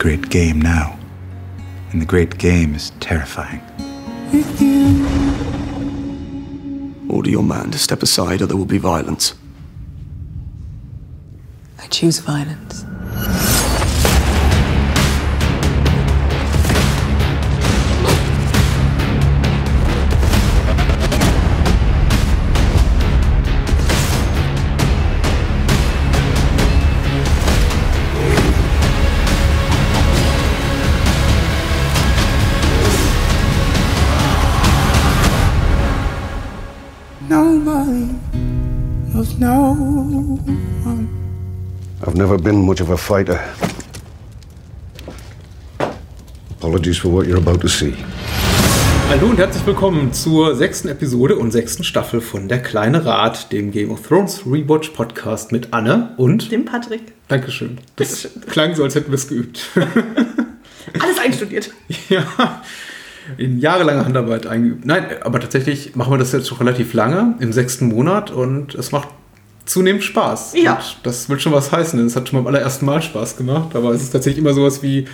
great game now. And the great game is terrifying. Order your man to step aside or there will be violence. I choose violence. Never been much of a fighter. Apologies for what you're about to see. Hallo und herzlich willkommen zur sechsten Episode und sechsten Staffel von Der kleine Rat, dem Game of Thrones Rewatch Podcast mit Anne und Dem Patrick. Dankeschön. Das klang so, als hätten wir es geübt. Alles einstudiert. ja, in jahrelanger Handarbeit eingeübt. Nein, aber tatsächlich machen wir das jetzt schon relativ lange, im sechsten Monat und es macht zunehmend Spaß. Ja. Und das wird schon was heißen, denn es hat schon beim allerersten Mal Spaß gemacht, aber es ist tatsächlich immer sowas wie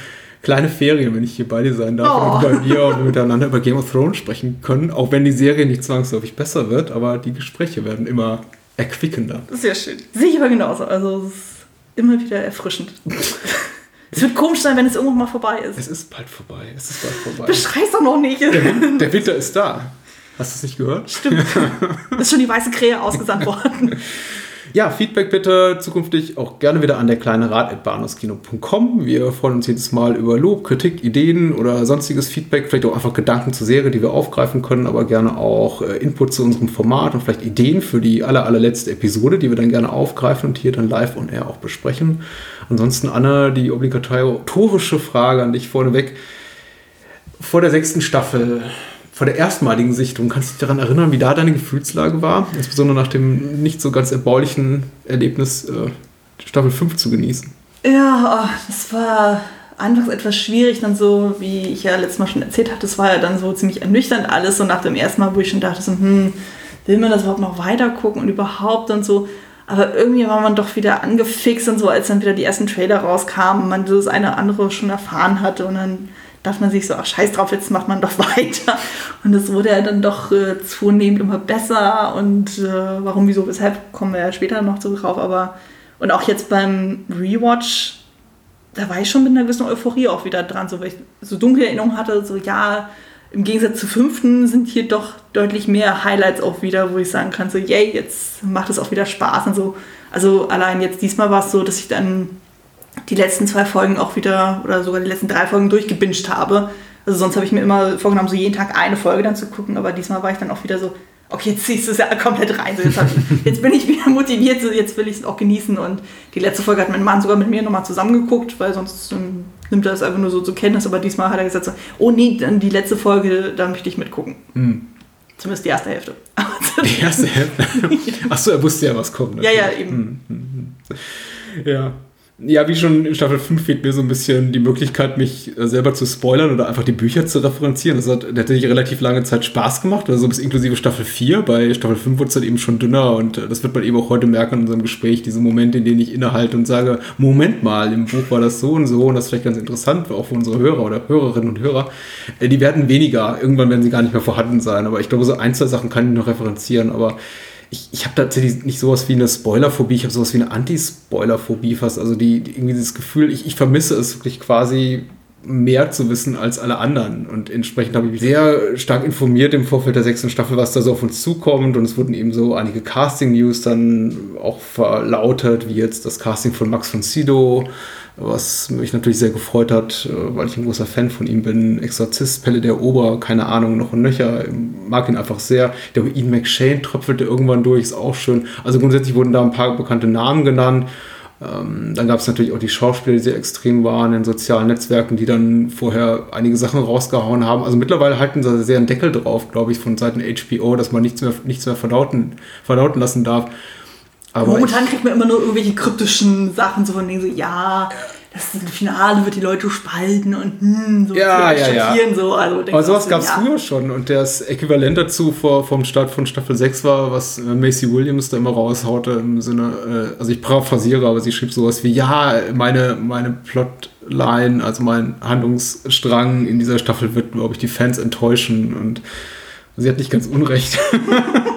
kleine Ferien, wenn ich hier bei dir sein darf Oh. und bei mir und wir miteinander über Game of Thrones sprechen können, auch wenn die Serie nicht zwangsläufig besser wird, aber die Gespräche werden immer erquickender. Sehr schön. Sehe ich aber genauso. Also es ist immer wieder erfrischend. es wird komisch sein, wenn es irgendwann mal vorbei ist. Es ist bald vorbei, es ist bald vorbei. Beschrei's doch noch nicht. Der Winter ist da. Hast du es nicht gehört? Stimmt. ist schon die weiße Krähe ausgesandt worden. Ja, Feedback bitte zukünftig auch gerne wieder an der kleine Rat.bahnhofskino.com. Wir freuen uns jedes Mal über Lob, Kritik, Ideen oder sonstiges Feedback, vielleicht auch einfach Gedanken zur Serie, die wir aufgreifen können, aber gerne auch äh, Input zu unserem Format und vielleicht Ideen für die aller, allerletzte Episode, die wir dann gerne aufgreifen und hier dann live und air auch besprechen. Ansonsten, Anne, die obligatorische Frage an dich vorneweg. Vor der sechsten Staffel, vor der erstmaligen Sichtung, kannst du dich daran erinnern, wie da deine Gefühlslage war? Insbesondere nach dem nicht so ganz erbaulichen Erlebnis, äh, Staffel 5 zu genießen. Ja, oh, das war anfangs etwas schwierig, dann so, wie ich ja letztes Mal schon erzählt hatte, das war ja dann so ziemlich ernüchternd alles, so nach dem ersten Mal, wo ich schon dachte, so, hm, will man das überhaupt noch weiter gucken und überhaupt und so. Aber irgendwie war man doch wieder angefixt und so, als dann wieder die ersten Trailer rauskamen und man das eine oder andere schon erfahren hatte und dann dachte man sich so, ach scheiß drauf, jetzt macht man doch weiter. Und es wurde ja dann doch äh, zunehmend immer besser und äh, warum, wieso, weshalb, kommen wir ja später noch so drauf, aber und auch jetzt beim Rewatch, da war ich schon mit einer gewissen Euphorie auch wieder dran, so weil ich so dunkle Erinnerungen hatte, so ja, im Gegensatz zu fünften sind hier doch deutlich mehr Highlights auch wieder, wo ich sagen kann, so yay, jetzt macht es auch wieder Spaß und so. Also allein jetzt diesmal war es so, dass ich dann die letzten zwei Folgen auch wieder oder sogar die letzten drei Folgen durchgebinged habe. Also sonst habe ich mir immer vorgenommen, so jeden Tag eine Folge dann zu gucken, aber diesmal war ich dann auch wieder so, okay, jetzt ziehst du es ja komplett rein. So, jetzt, ich, jetzt bin ich wieder motiviert, so, jetzt will ich es auch genießen. Und die letzte Folge hat mein Mann sogar mit mir nochmal zusammengeguckt, weil sonst ähm, nimmt er das einfach nur so zur Kenntnis. Aber diesmal hat er gesagt, so, oh nee, dann die letzte Folge, da möchte ich mitgucken. Zumindest die erste Hälfte. Die erste Hälfte. Achso, er wusste ja, was kommt. ja, ja, eben. Ja. Ja, wie schon in Staffel 5 fehlt mir so ein bisschen die Möglichkeit, mich äh, selber zu spoilern oder einfach die Bücher zu referenzieren. Das hat natürlich relativ lange Zeit Spaß gemacht, also bis inklusive Staffel 4. Bei Staffel 5 wurde es dann eben schon dünner und äh, das wird man eben auch heute merken in unserem Gespräch, diese Momente, in denen ich innehalte und sage, Moment mal, im Buch war das so und so und das ist vielleicht ganz interessant, auch für unsere Hörer oder Hörerinnen und Hörer. Äh, Die werden weniger, irgendwann werden sie gar nicht mehr vorhanden sein, aber ich glaube, so ein, zwei Sachen kann ich noch referenzieren, aber ich, ich habe tatsächlich nicht sowas wie eine Spoilerphobie, ich habe sowas wie eine Anti-Spoilerphobie fast. Also die, die irgendwie dieses Gefühl, ich, ich vermisse es wirklich quasi mehr zu wissen als alle anderen. Und entsprechend habe ich mich sehr stark informiert im Vorfeld der sechsten Staffel, was da so auf uns zukommt. Und es wurden eben so einige Casting-News dann auch verlautet, wie jetzt das Casting von Max von Sydow, was mich natürlich sehr gefreut hat, äh, weil ich ein großer Fan von ihm bin. Exorzist, Pelle der Ober, keine Ahnung, noch ein Nöcher, mag ihn einfach sehr. Der Ian McShane tröpfelte irgendwann durch, ist auch schön. Also grundsätzlich wurden da ein paar bekannte Namen genannt. Ähm, dann gab es natürlich auch die Schauspieler, die sehr extrem waren in sozialen Netzwerken, die dann vorher einige Sachen rausgehauen haben. Also mittlerweile halten sie sehr einen Deckel drauf, glaube ich, von Seiten HBO, dass man nichts mehr, nichts mehr verdauten, verdauten lassen darf. Aber Momentan ich- kriegt man immer nur irgendwelche kryptischen Sachen, so von denen so, ja, das Finale wird die Leute spalten und hm, so Ja, ja, ja. so. Also, Aber sowas gab es ja. früher schon und das Äquivalent dazu vor, vom Start von Staffel 6 war, was äh, Macy Williams da immer raushaute im Sinne, äh, also ich paraphrasiere, aber sie schrieb sowas wie, ja, meine, meine Plotline, also mein Handlungsstrang in dieser Staffel wird, glaube ich, die Fans enttäuschen und sie hat nicht ganz unrecht.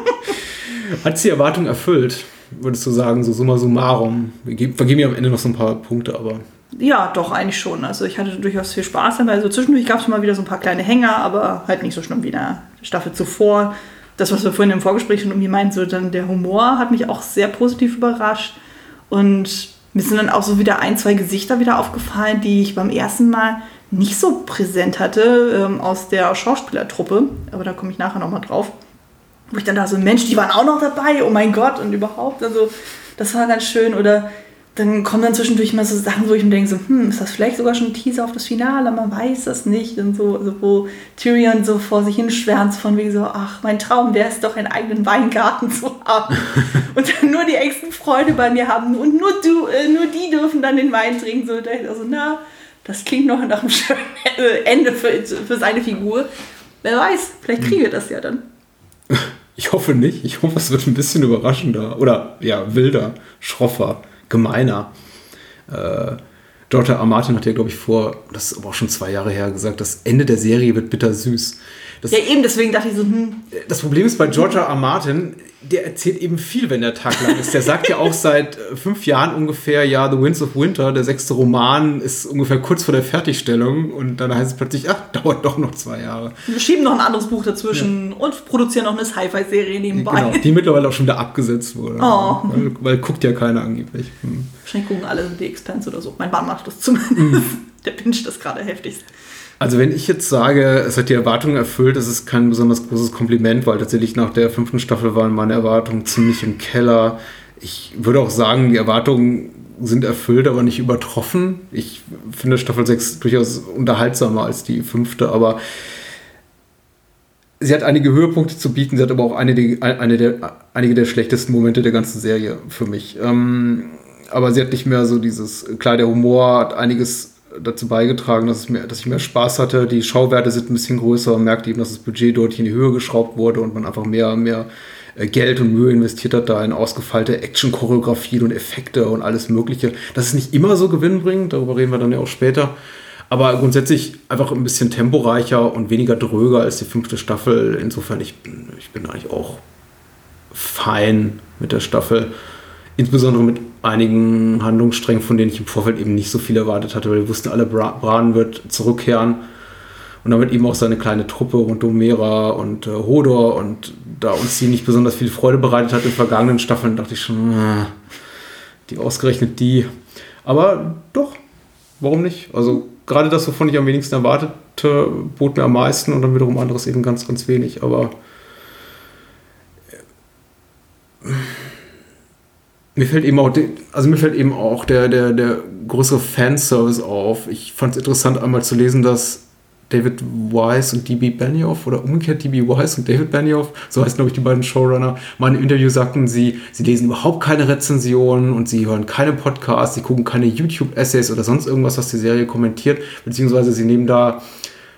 hat sie Erwartungen erfüllt, würdest du sagen, so summa summarum. Wir geben, vergeben am Ende noch so ein paar Punkte, aber Ja, doch, eigentlich schon. Also ich hatte durchaus viel Spaß dabei. Also zwischendurch gab es mal wieder so ein paar kleine Hänger, aber halt nicht so schlimm wie in der Staffel zuvor. Das, was wir vorhin im Vorgespräch schon irgendwie meinten, so dann der Humor hat mich auch sehr positiv überrascht. Und mir sind dann auch so wieder ein, zwei Gesichter wieder aufgefallen, die ich beim ersten Mal nicht so präsent hatte ähm, aus der Schauspielertruppe. Aber da komme ich nachher nochmal drauf. Wo ich dann da so, Mensch, die waren auch noch dabei, oh mein Gott, und überhaupt. Also, das war ganz schön. Oder dann kommen dann zwischendurch mal so Sachen, wo ich mir denke, so, hm, ist das vielleicht sogar schon ein Teaser auf das Finale? Man weiß das nicht. Und so, also wo Tyrion so vor sich hin schwärmt, von wegen so, ach, mein Traum wäre es doch, einen eigenen Weingarten zu haben. und dann nur die engsten Freunde bei mir haben. Und nur du, äh, nur die dürfen dann den Wein trinken. So, da ich also, na, das klingt noch nach einem schönen Ende für, für seine Figur. Wer weiß, vielleicht kriege ich das ja dann. Ich hoffe nicht. Ich hoffe, es wird ein bisschen überraschender oder ja, wilder, schroffer, gemeiner. Äh, George R. Martin hat ja, glaube ich, vor, das ist aber auch schon zwei Jahre her, gesagt, das Ende der Serie wird bittersüß. Das, Ja, eben, deswegen dachte ich so, hm, das Problem ist bei George R. Martin, der erzählt eben viel, wenn der Tag lang ist. Der sagt ja auch seit äh, fünf Jahren ungefähr, ja, The Winds of Winter, der sechste Roman, ist ungefähr kurz vor der Fertigstellung und dann heißt es plötzlich, ach, dauert doch noch zwei Jahre. wir schieben noch ein anderes Buch dazwischen und produzieren noch eine Sci-Fi-Serie nebenbei. Genau, die mittlerweile auch schon wieder abgesetzt wurde. Oh. Weil, weil guckt ja keiner angeblich. Hm. Wahrscheinlich gucken alle The Expanse oder so. Mein Mann macht das zumindest. Mhm. Der pinscht das gerade heftigst. Also wenn ich jetzt sage, es hat die Erwartungen erfüllt, das ist kein besonders großes Kompliment, weil tatsächlich nach der fünften Staffel waren meine Erwartungen ziemlich im Keller. Ich würde auch sagen, die Erwartungen sind erfüllt, aber nicht übertroffen. Ich finde Staffel 6 durchaus unterhaltsamer als die fünfte, aber sie hat einige Höhepunkte zu bieten, sie hat aber auch eine, eine der, einige der schlechtesten Momente der ganzen Serie für mich. Ähm, aber sie hat nicht mehr so dieses, klar, der Humor hat einiges dazu beigetragen, dass, es mehr, dass ich mehr Spaß hatte. Die Schauwerte sind ein bisschen größer, man merkt eben, dass das Budget deutlich in die Höhe geschraubt wurde und man einfach mehr, mehr äh, Geld und Mühe investiert hat da in ausgefeilte Action-Choreografien und Effekte und alles Mögliche. Das ist nicht immer so gewinnbringend, darüber reden wir dann ja auch später. Aber grundsätzlich einfach ein bisschen temporeicher und weniger dröger als die fünfte Staffel. Insofern, ich bin, ich bin eigentlich auch fein mit der Staffel. Insbesondere mit einigen Handlungssträngen, von denen ich im Vorfeld eben nicht so viel erwartet hatte, weil wir wussten alle, Bra Bran wird zurückkehren. Und damit eben auch seine kleine Truppe rund um Mera und äh, Hodor. Und da uns die nicht besonders viel Freude bereitet hat in vergangenen Staffeln, dachte ich schon, äh, die ausgerechnet die. Aber doch, warum nicht? Also gerade das, wovon ich am wenigsten erwartete, bot mir am meisten und dann wiederum anderes eben ganz, ganz wenig. Aber äh, mir fällt eben auch, also mir fällt eben auch der, der, der größere Fanservice auf. Ich fand es interessant, einmal zu lesen, dass David Weiss und DB Benioff oder umgekehrt DB Weiss und David Benioff, so heißen glaube ich die beiden Showrunner, mal im Interview sagten, sie, sie lesen überhaupt keine Rezensionen und sie hören keine Podcasts, sie gucken keine YouTube-Essays oder sonst irgendwas, was die Serie kommentiert, beziehungsweise sie nehmen da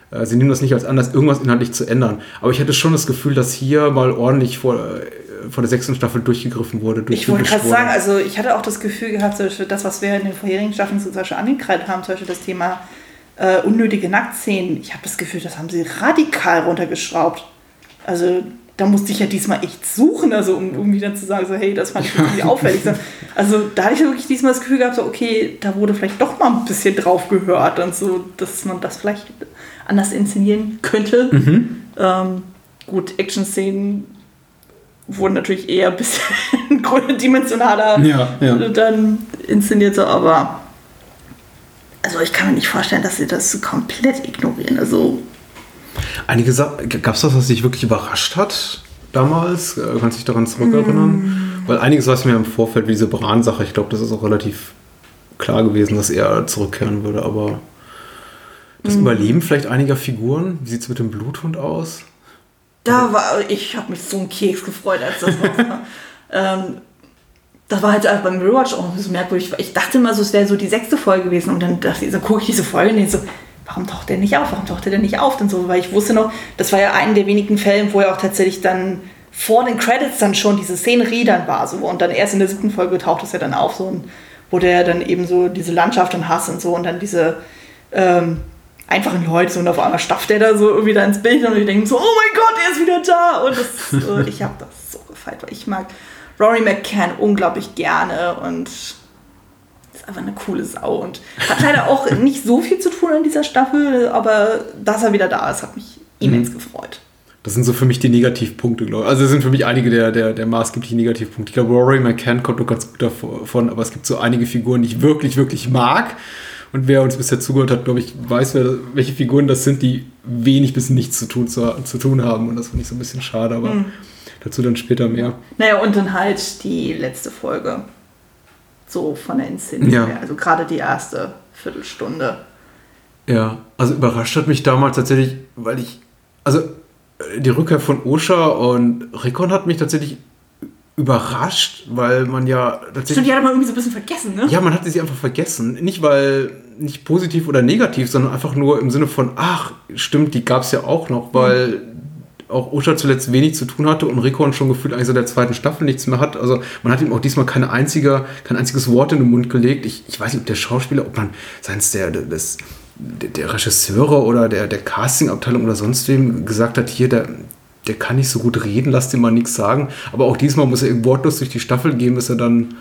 äh, Sie nehmen das nicht als Anlass, irgendwas inhaltlich zu ändern. Aber ich hatte schon das Gefühl, dass hier mal ordentlich vor, äh, vor der sechsten Staffel durchgegriffen wurde. Ich wollte gerade sagen, also ich hatte auch das Gefühl gehabt, zum Beispiel das, was wir in den vorherigen Staffeln zum Beispiel angekreidet haben, zum Beispiel das Thema äh, unnötige Nacktszenen. Ich habe das Gefühl, das haben sie radikal runtergeschraubt. Also da musste ich ja diesmal echt suchen, also um irgendwie dann zu sagen, so hey, das fand ich irgendwie auffällig. So, Also da hatte ich wirklich diesmal das Gefühl gehabt, so okay, da wurde vielleicht doch mal ein bisschen drauf gehört und so, dass man das vielleicht anders inszenieren könnte. Mhm. Ähm, gut, Action-Szenen wurden natürlich eher ein bisschen größerdimensionaler Ja, ja. dann inszeniert, so, aber also ich kann mir nicht vorstellen, dass sie das komplett ignorieren. Also Einige gab es was, was dich wirklich überrascht hat damals? Äh, Kannst du dich daran zurückerinnern? Weil einiges weiß mir im Vorfeld, wie diese Bran-Sache, ich glaube, das ist auch relativ klar gewesen, dass er zurückkehren würde, aber das Überleben vielleicht einiger Figuren? Wie sieht es mit dem Bluthund aus? Da war, ich habe mich so einen Keks gefreut, als das rauskam. ähm, das war halt auch beim Rewatch auch so merkwürdig. Ich dachte immer so, es wäre so die sechste Folge gewesen. Und dann dachte ich, so gucke ich diese Folge und ich so, warum taucht der nicht auf? Warum taucht der denn nicht auf? Und so, weil ich wusste noch, das war ja einen der wenigen Fälle, wo er auch tatsächlich dann vor den Credits dann schon diese Szenerie dann war. So. Und dann erst in der siebten Folge taucht es ja dann auf, so, und wo der dann eben so diese Landschaft und Hass und so und dann diese ähm, einfachen Leute so, und auf einmal stafft der da so irgendwie da ins Bild und ich denke so, oh mein Gott, er ist wieder da. Und das, äh, ich habe das so gefeiert, weil ich mag Rory McCann unglaublich gerne und ist einfach eine coole Sau und hat leider auch nicht so viel zu tun in dieser Staffel, aber dass er wieder da ist, hat mich immens gefreut. Das sind so für mich die Negativpunkte, glaube ich. Also das sind für mich einige der, der, der maßgeblichen Negativpunkte. Ich glaube, Rory McCann kommt noch ganz gut davon, aber es gibt so einige Figuren, die ich wirklich, wirklich mag. Und wer uns bisher zugehört hat, glaube ich, weiß, wer, welche Figuren das sind, die wenig bis nichts zu tun, zu, zu tun haben. Und das finde ich so ein bisschen schade, aber dazu dann später mehr. Naja, und dann halt die letzte Folge. So von der Inszenierung Ja. her. Also gerade die erste Viertelstunde. Ja, also überrascht hat mich damals tatsächlich, weil ich, also äh, die Rückkehr von Osha und Rickon hat mich tatsächlich überrascht, weil man ja tatsächlich... Stimmt, die hat man irgendwie so ein bisschen vergessen, ne? Ja, man hatte sie einfach vergessen. Nicht weil, nicht positiv oder negativ, sondern einfach nur im Sinne von, ach, stimmt, die gab es ja auch noch, weil auch Osha zuletzt wenig zu tun hatte und Rickon schon gefühlt eigentlich so der zweiten Staffel nichts mehr hat. Also man hat ihm auch diesmal keine einzige, kein einziges Wort in den Mund gelegt. Ich, ich weiß nicht, ob der Schauspieler, ob man seins der, des, der, der Regisseure oder der, der Castingabteilung oder sonst wem gesagt hat, hier, der, der kann nicht so gut reden, lass dem mal nichts sagen. Aber auch diesmal muss er wortlos durch die Staffel gehen, bis er dann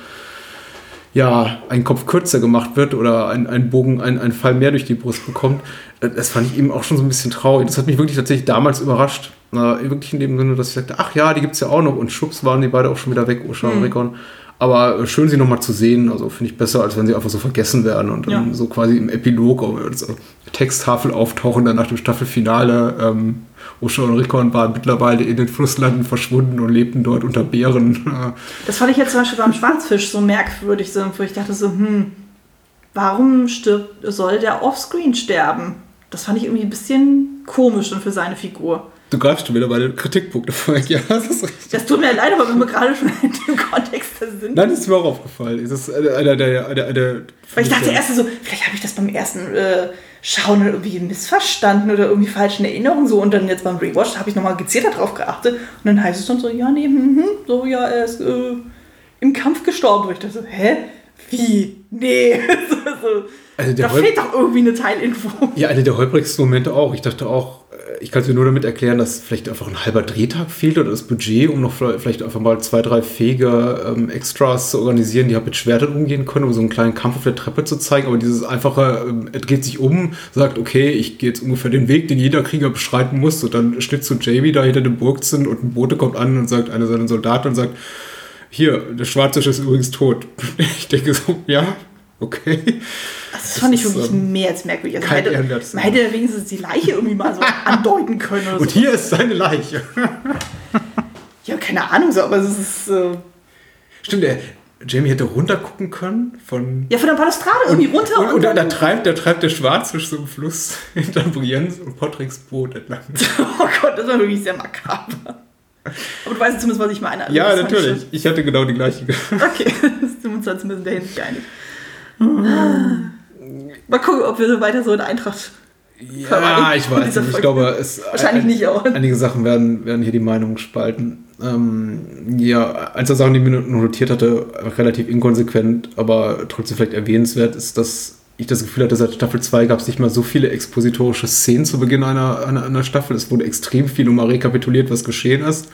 ja, ein Kopf kürzer gemacht wird oder ein, ein Bogen, ein, ein Fall mehr durch die Brust bekommt. Äh, Das fand ich eben auch schon so ein bisschen traurig. Das hat mich wirklich tatsächlich damals überrascht. Äh, wirklich in dem Sinne, dass ich sagte, ach ja, die gibt es ja auch noch. Und schubs waren die beide auch schon wieder weg, Osha und Rickon. Aber schön, sie nochmal zu sehen. Also finde ich besser, als wenn sie einfach so vergessen werden und dann Ja. so quasi im Epilog als Texttafel auftauchen, dann nach dem Staffelfinale. Ähm, Osha und Rickon waren mittlerweile in den Flusslanden verschwunden und lebten dort unter Bären. Das fand ich jetzt zum Beispiel beim Schwarzfisch so merkwürdig, so, wo ich dachte so, hm, warum stirbt, soll der offscreen sterben? Das fand ich irgendwie ein bisschen komisch dann für seine Figur. Du greifst schon wieder meine Kritikpunkte vor. Ja, das ist richtig. Das tut mir leid, aber wenn wir gerade schon in dem Kontext da sind. Nein, das ist mir auch aufgefallen. Das ist einer der. Einer, einer, Weil ich dachte erst so, vielleicht habe ich das beim ersten äh, Schauen irgendwie missverstanden oder irgendwie falsch in Erinnerung so. Und dann jetzt beim Rewatch habe ich nochmal gezielter drauf geachtet. Und dann heißt es dann so, ja, nee, hm, hm, so, ja, er ist äh, im Kampf gestorben. Und ich dachte so, hä? Wie? Nee. so, so. Also da fehlt doch irgendwie eine Teilinfo. Ja, einer der holprigsten Momente auch. Ich dachte auch, ich kann es mir nur damit erklären, dass vielleicht einfach ein halber Drehtag fehlt oder das Budget, um noch vielleicht einfach mal zwei, drei fähige ähm, Extras zu organisieren, die halt mit Schwertern umgehen können, um so einen kleinen Kampf auf der Treppe zu zeigen. Aber dieses einfache, ähm, er dreht sich um, sagt, okay, ich gehe jetzt ungefähr den Weg, den jeder Krieger beschreiten muss. Und dann Schnitt zu Jamie da hinter dem Burg sind und ein Bote kommt an und sagt, einer seiner Soldaten und sagt, hier, der Schwarze ist übrigens tot. Ich denke so, ja, okay. Also das fand ich ist, wirklich ähm, mehr als merkwürdig. Also man, hätte, man hätte wenigstens die Leiche irgendwie mal so andeuten können Und so. hier ist seine Leiche. Ja, keine Ahnung so, aber es ist. Äh, Stimmt, der Jamie hätte runtergucken können von. ja, von der Balustrade irgendwie runter Und, und da, da dann- treibt, da treibt der Schwarzfisch so im Fluss hinter Brienz und Patricks Boot entlang. Oh Gott, das war wirklich sehr makaber. Aber du weißt zumindest, was ich meine. Also ja, fand ich natürlich. Ich hatte genau die gleiche. Okay, das sind wir uns da zumindest in der Hinsicht einig. Mal gucken, ob wir so weiter so in Eintracht. Ja, ich weiß nicht. Ich glaube, es, Wahrscheinlich nicht auch. Einige Sachen werden, werden hier die Meinungen spalten. Ähm, ja, eins der Sachen, die ich mir notiert hatte, relativ inkonsequent, aber trotzdem vielleicht erwähnenswert, ist, dass ich das Gefühl hatte, seit Staffel 2 gab es nicht mal so viele expositorische Szenen zu Beginn einer, einer, einer Staffel. Es wurde extrem viel um mal rekapituliert, was geschehen ist.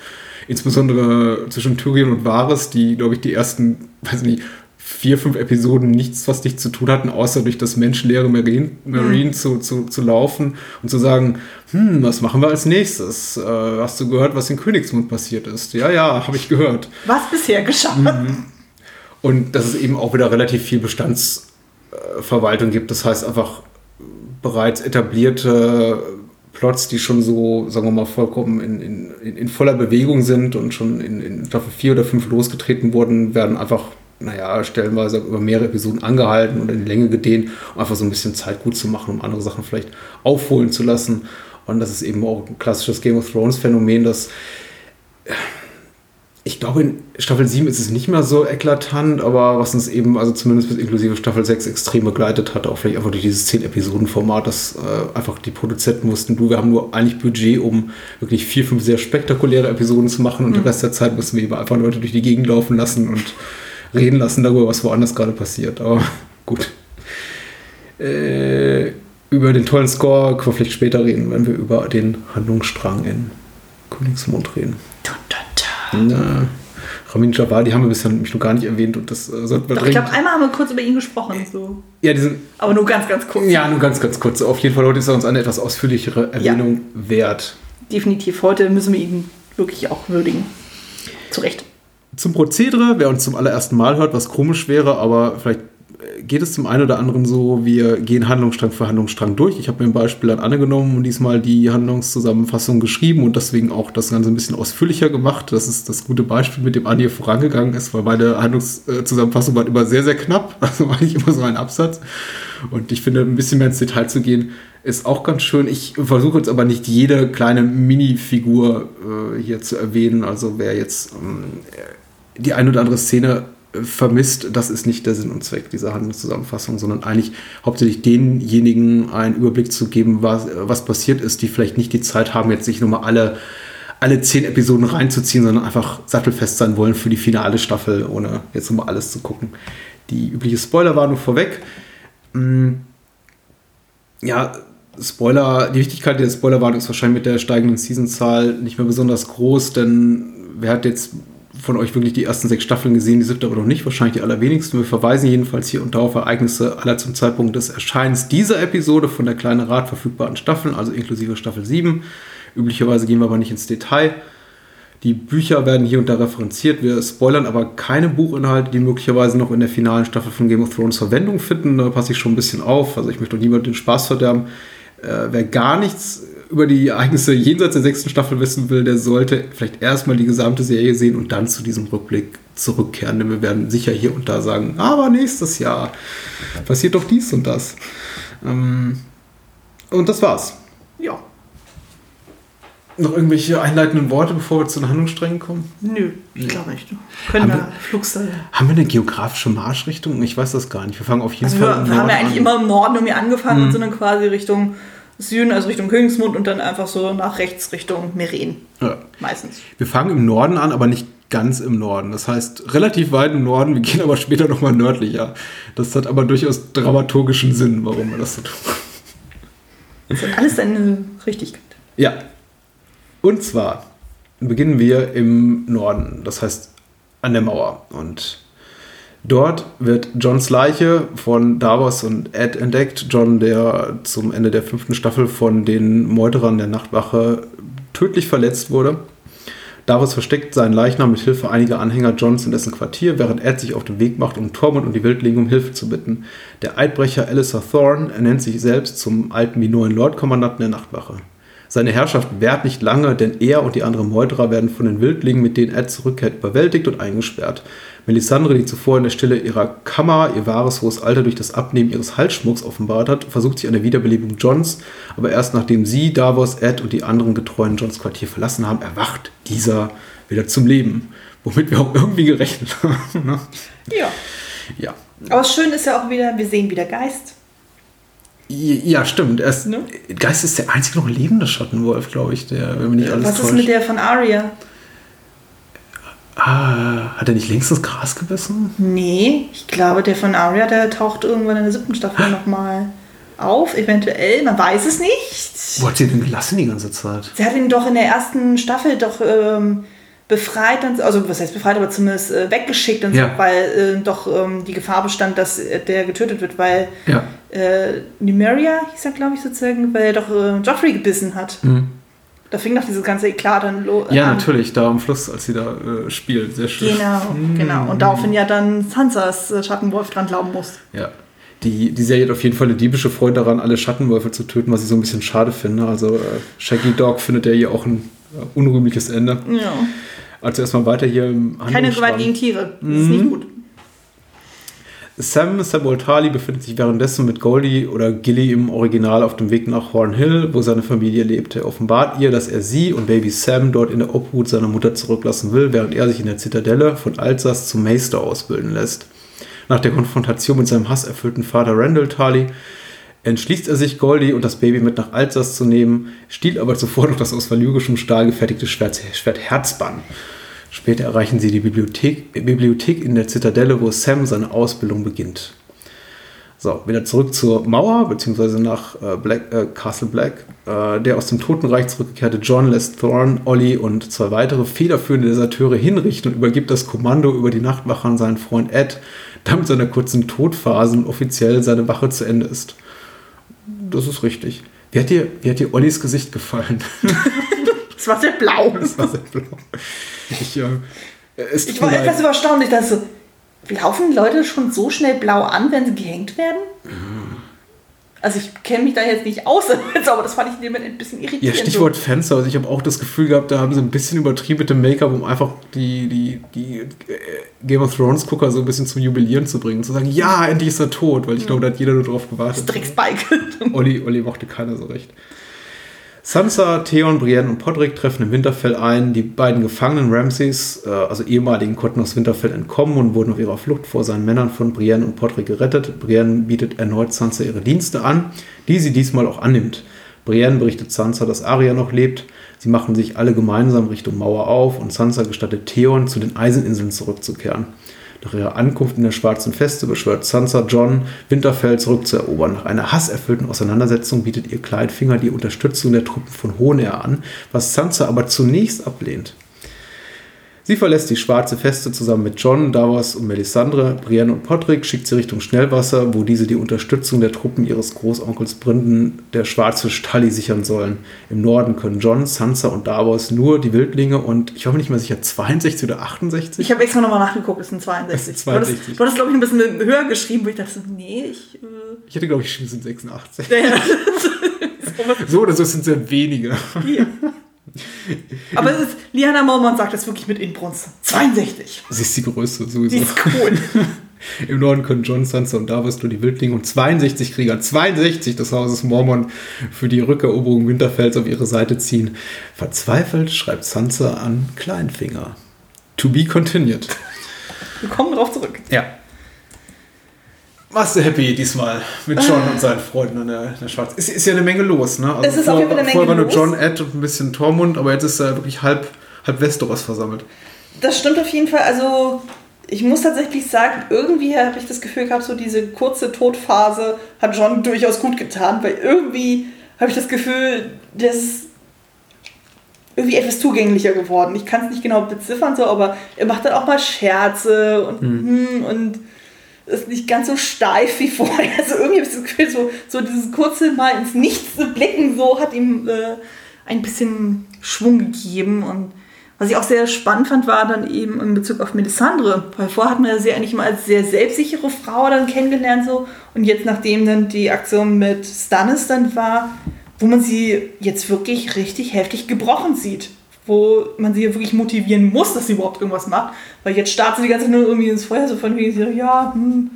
Insbesondere zwischen Tyrion und Varys, die, glaube ich, die ersten, weiß nicht, vier, fünf Episoden nichts, was dich zu tun hatten, außer durch das menschenleere Marine, Marine zu, zu, zu laufen und zu sagen, hm, was machen wir als nächstes? Äh, hast du gehört, was in Königsmund passiert ist? Ja, ja, habe ich gehört. Was bisher geschah. Mhm. Und dass es eben auch wieder relativ viel Bestandsverwaltung gibt. Das heißt einfach bereits etablierte Plots, die schon so, sagen wir mal, vollkommen in, in, in- in voller Bewegung sind und schon in, in Staffel 4 oder 5 losgetreten wurden, werden einfach, naja, stellenweise über mehrere Episoden angehalten und in die Länge gedehnt, um einfach so ein bisschen Zeit gut zu machen, um andere Sachen vielleicht aufholen zu lassen. Und das ist eben auch ein klassisches Game of Thrones Phänomen, dass ich ich glaube, in Staffel 7 ist es nicht mehr so eklatant, aber was uns eben, also zumindest bis inklusive Staffel 6 extrem begleitet hat, auch vielleicht einfach durch dieses 10-Episoden-Format, dass äh, einfach die Produzenten wussten, du, wir haben nur eigentlich Budget, um wirklich vier, fünf sehr spektakuläre Episoden zu machen und den Rest der Zeit müssen wir eben einfach Leute durch die Gegend laufen lassen und reden lassen darüber, was woanders gerade passiert. Aber gut. Äh, über den tollen Score können wir vielleicht später reden, wenn wir über den Handlungsstrang in Königsmond reden. Dun, dun, dun. Na, Ramin Javadi haben wir bisher nämlich noch gar nicht erwähnt und das äh, sollten wir Doch, ich glaube, einmal haben wir kurz über ihn gesprochen. So. Ja, diesen, Aber nur ganz, ganz kurz. ja, nur ganz, ganz kurz. Auf jeden Fall heute ist er uns eine etwas ausführlichere Erwähnung wert. Definitiv. Heute müssen wir ihn wirklich auch würdigen. Zu Recht. Zum Prozedere, wer uns zum allerersten Mal hört, was komisch wäre, aber vielleicht äh, geht es zum einen oder anderen so, wir gehen Handlungsstrang für Handlungsstrang durch. Ich habe mir ein Beispiel an Anne genommen und diesmal die Handlungszusammenfassung geschrieben und deswegen auch das Ganze ein bisschen ausführlicher gemacht. Das ist das gute Beispiel, mit dem Anne hier vorangegangen ist, weil meine Handlungszusammenfassung war immer sehr, sehr knapp. Also war eigentlich immer so ein Absatz. Und ich finde, ein bisschen mehr ins Detail zu gehen, ist auch ganz schön. Ich versuche jetzt aber nicht jede kleine Minifigur äh, hier zu erwähnen. Also wer jetzt ähm, die eine oder andere Szene äh, vermisst, das ist nicht der Sinn und Zweck dieser Handlungszusammenfassung, sondern eigentlich hauptsächlich denjenigen einen Überblick zu geben, was, was passiert ist, die vielleicht nicht die Zeit haben, jetzt sich nochmal alle, alle zehn Episoden reinzuziehen, sondern einfach sattelfest sein wollen für die finale Staffel, ohne jetzt nochmal alles zu gucken. Die übliche Spoilerwarnung vorweg. Mm, Ja, Spoiler, die Wichtigkeit der Spoilerwarnung ist wahrscheinlich mit der steigenden Seasonzahl nicht mehr besonders groß, denn wer hat jetzt von euch wirklich die ersten sechs Staffeln gesehen, die sind aber noch nicht, wahrscheinlich die allerwenigsten. Wir verweisen jedenfalls hier und da auf Ereignisse aller zum Zeitpunkt des Erscheinens dieser Episode von der Kleine Rat verfügbaren Staffeln, also inklusive Staffel 7. Üblicherweise gehen wir aber nicht ins Detail. Die Bücher werden hier und da referenziert. Wir spoilern aber keine Buchinhalte, die möglicherweise noch in der finalen Staffel von Game of Thrones Verwendung finden. Da passe ich schon ein bisschen auf. Also ich möchte doch niemand den Spaß verderben. Äh, wer gar nichts über die Ereignisse jenseits der sechsten Staffel wissen will, der sollte vielleicht erstmal die gesamte Serie sehen und dann zu diesem Rückblick zurückkehren. Denn wir werden sicher hier und da sagen, aber nächstes Jahr passiert doch dies und das. Ähm, und das war's. Ja. Noch irgendwelche einleitenden Worte, bevor wir zu den Handlungssträngen kommen? Nö, ich glaube nicht. Können Haben wir Flugstyle. Haben wir eine geografische Marschrichtung? Ich weiß das gar nicht. Wir fangen auf jeden Also Fall wir, im wir haben Norden ja eigentlich an. immer im Norden irgendwie angefangen Mhm. und sind dann quasi Richtung Süden, also Richtung Königsmund und dann einfach so nach rechts Richtung Meren. Ja. Meistens. Wir fangen im Norden an, aber nicht ganz im Norden. Das heißt, relativ weit im Norden. Wir gehen aber später nochmal nördlicher. Das hat aber durchaus dramaturgischen Sinn, warum wir das so tun. Das hat alles seine Richtigkeit. Ja. Und zwar beginnen wir im Norden, das heißt an der Mauer. Und dort wird Johns Leiche von Davos und Ed entdeckt. John, der zum Ende der fünften Staffel von den Meuterern der Nachtwache tödlich verletzt wurde. Davos versteckt seinen Leichnam mit Hilfe einiger Anhänger Johns in dessen Quartier, während Ed sich auf den Weg macht, um Tormund und die Wildlinge um Hilfe zu bitten. Der Eidbrecher Alistair Thorne ernennt sich selbst zum alten wie neuen Lordkommandanten der Nachtwache. Seine Herrschaft währt nicht lange, denn er und die anderen Meuterer werden von den Wildlingen, mit denen Ed zurückkehrt, überwältigt und eingesperrt. Melisandre, die zuvor in der Stille ihrer Kammer ihr wahres hohes Alter durch das Abnehmen ihres Halsschmucks offenbart hat, versucht sich an der Wiederbelebung Johns, aber erst nachdem sie, Davos, Ed und die anderen getreuen Johns Quartier verlassen haben, erwacht dieser wieder zum Leben. Womit wir auch irgendwie gerechnet haben. ne? Ja. ja. Aber das Schöne ist ja auch wieder, wir sehen wieder Geist. Ja, stimmt. Er ist, Ne? Geist ist der einzige noch lebende Schattenwolf, glaube ich, der, wenn mich nicht alles Was ist täuscht. mit der von Arya? Ah, hat er nicht längst das Gras gebissen? Nee, ich glaube, der von Arya, der taucht irgendwann in der siebten Staffel nochmal auf. Eventuell, man weiß es nicht. Wo hat sie denn gelassen die ganze Zeit? Sie hat ihn doch in der ersten Staffel doch ähm, befreit, und, also was heißt befreit, aber zumindest äh, weggeschickt und Ja. so, weil äh, doch ähm, die Gefahr bestand, dass äh, der getötet wird, weil Ja. äh, Numeria hieß er, glaube ich, sozusagen, weil er doch äh, Joffrey gebissen hat. Mhm. Da fing doch dieses ganze Eklat dann los. Ja, natürlich, da am Fluss, als sie da äh, spielt. Sehr schön. Genau, genau. Und daraufhin ja dann Sansas äh, Schattenwolf dran glauben muss. Ja. Die, die Serie hat auf jeden Fall eine diebische Freude daran, alle Schattenwölfe zu töten, was ich so ein bisschen schade finde. Also äh, Shaggy Dog findet ja hier auch ein äh, unrühmliches Ende. Ja. Also erstmal weiter hier im Keine Handlungsstrang. Gewalt gegen Tiere. Das Mhm. ist nicht gut. Sam Samuel Tarly befindet sich währenddessen mit Goldie oder Gilly im Original auf dem Weg nach Horn Hill, wo seine Familie lebt. Er offenbart ihr, dass er sie und Baby Sam dort in der Obhut seiner Mutter zurücklassen will, während er sich in der Zitadelle von Alsace zum Meister ausbilden lässt. Nach der Konfrontation mit seinem hasserfüllten Vater Randall Tarly entschließt er sich, Goldie und das Baby mit nach Alsace zu nehmen, stiehlt aber zuvor noch das aus valyrischem Stahl gefertigte Schwert, Schwert Herzbann. Später erreichen sie die Bibliothek, Bibliothek in der Zitadelle, wo Sam seine Ausbildung beginnt. So, wieder zurück zur Mauer, beziehungsweise nach äh, Black, äh, Castle Black. Äh, der aus dem Totenreich zurückgekehrte John lässt Thorne, Ollie und zwei weitere federführende Deserteure hinrichten und übergibt das Kommando über die Nachtwache an seinen Freund Ed, damit seiner kurzen Todphase offiziell seine Wache zu Ende ist. Das ist richtig. Wie hat dir, wie hat dir Ollis Gesicht gefallen? Das war sehr blau. Das war sehr blau. Ich, äh, Ich war etwas überstaunt. Ich dachte so, laufen Leute schon so schnell blau an, wenn sie gehängt werden? Also ich kenne mich da jetzt nicht aus, aber das fand ich in dem Moment ein bisschen Ja, irritierend. Stichwort Fanservice. Ich habe auch das Gefühl gehabt, da haben sie ein bisschen übertrieben mit dem Make-up, um einfach die, die, die äh, Game of Thrones-Gucker so ein bisschen zum Jubilieren zu bringen. Zu sagen, ja, endlich ist er tot, weil ich glaube, da hat jeder nur drauf gewartet. Drecksbike. Olli, Olli mochte keiner so recht. Sansa, Theon, Brienne und Podrick treffen im Winterfell ein. Die beiden Gefangenen Ramsays, äh, also ehemaligen, konnten aus Winterfell entkommen und wurden auf ihrer Flucht vor seinen Männern von Brienne und Podrick gerettet. Brienne bietet erneut Sansa ihre Dienste an, die sie diesmal auch annimmt. Brienne berichtet Sansa, dass Arya noch lebt. Sie machen sich alle gemeinsam Richtung Mauer auf und Sansa gestattet Theon, zu den Eiseninseln zurückzukehren. Nach ihrer Ankunft in der Schwarzen Feste beschwört Sansa John, Winterfell zurückzuerobern. Nach einer hasserfüllten Auseinandersetzung bietet ihr Kleinfinger die Unterstützung der Truppen von Hohenair an, was Sansa aber zunächst ablehnt. Sie verlässt die Schwarze Feste zusammen mit John, Davos und Melisandre. Brienne und Podrick schickt sie Richtung Schnellwasser, wo diese die Unterstützung der Truppen ihres Großonkels Brinden, der schwarze Stalli, sichern sollen. Im Norden können John, Sansa und Davos nur die Wildlinge und ich hoffe nicht mal sicher 62 oder 68. Ich habe extra nochmal nachgeguckt, es sind 62. Es sind 62. Du hattest, glaube ich, ein bisschen höher geschrieben, wo ich dachte, nee, ich... Äh, Ich hätte, glaube ich, geschrieben, es sind 86. ja, ja. So oder so es sind sehr wenige. Aber es ist, Liana Mormont sagt das wirklich mit Inbrunst. 62. Sie ist die größte sowieso. Die ist cool. Im Norden können John, Sansa und Davos nur die Wildlinge und 62 Krieger, 62 des Hauses Mormon, für die Rückeroberung Winterfells auf ihre Seite ziehen. Verzweifelt schreibt Sansa an Kleinfinger. To be continued. Wir kommen drauf zurück. Ja. Warst du happy diesmal mit John und seinen Freunden an der, an der Schwarz? Ist, ist ja eine Menge los, ne? Also Es ist auf jeden Fall eine Vorher war Menge nur. John, Ed und ein bisschen Tormund, aber jetzt ist da wirklich halb, halb Westeros versammelt. Das stimmt auf jeden Fall. Also, ich muss tatsächlich sagen, irgendwie habe ich das Gefühl gehabt, so diese kurze Todphase hat John durchaus gut getan, weil irgendwie habe ich das Gefühl, der ist irgendwie etwas zugänglicher geworden. Ich kann es nicht genau beziffern, so, aber er macht dann auch mal Scherze und, hm, und ist nicht ganz so steif wie vorher. Also irgendwie habe ich das Gefühl, so, so dieses kurze Mal ins Nichts blicken, so hat ihm äh, ein bisschen Schwung gegeben. Und was ich auch sehr spannend fand, war dann eben in Bezug auf Melisandre. Weil vorher hat man sie eigentlich immer als sehr selbstsichere Frau dann kennengelernt. So. Und jetzt, nachdem dann die Aktion mit Stannis dann war, wo man sie jetzt wirklich richtig heftig gebrochen sieht. Wo man sie ja wirklich motivieren muss, dass sie überhaupt irgendwas macht. Weil jetzt startet sie die ganze Zeit nur irgendwie ins Feuer, so von wegen, sie, ja, hm,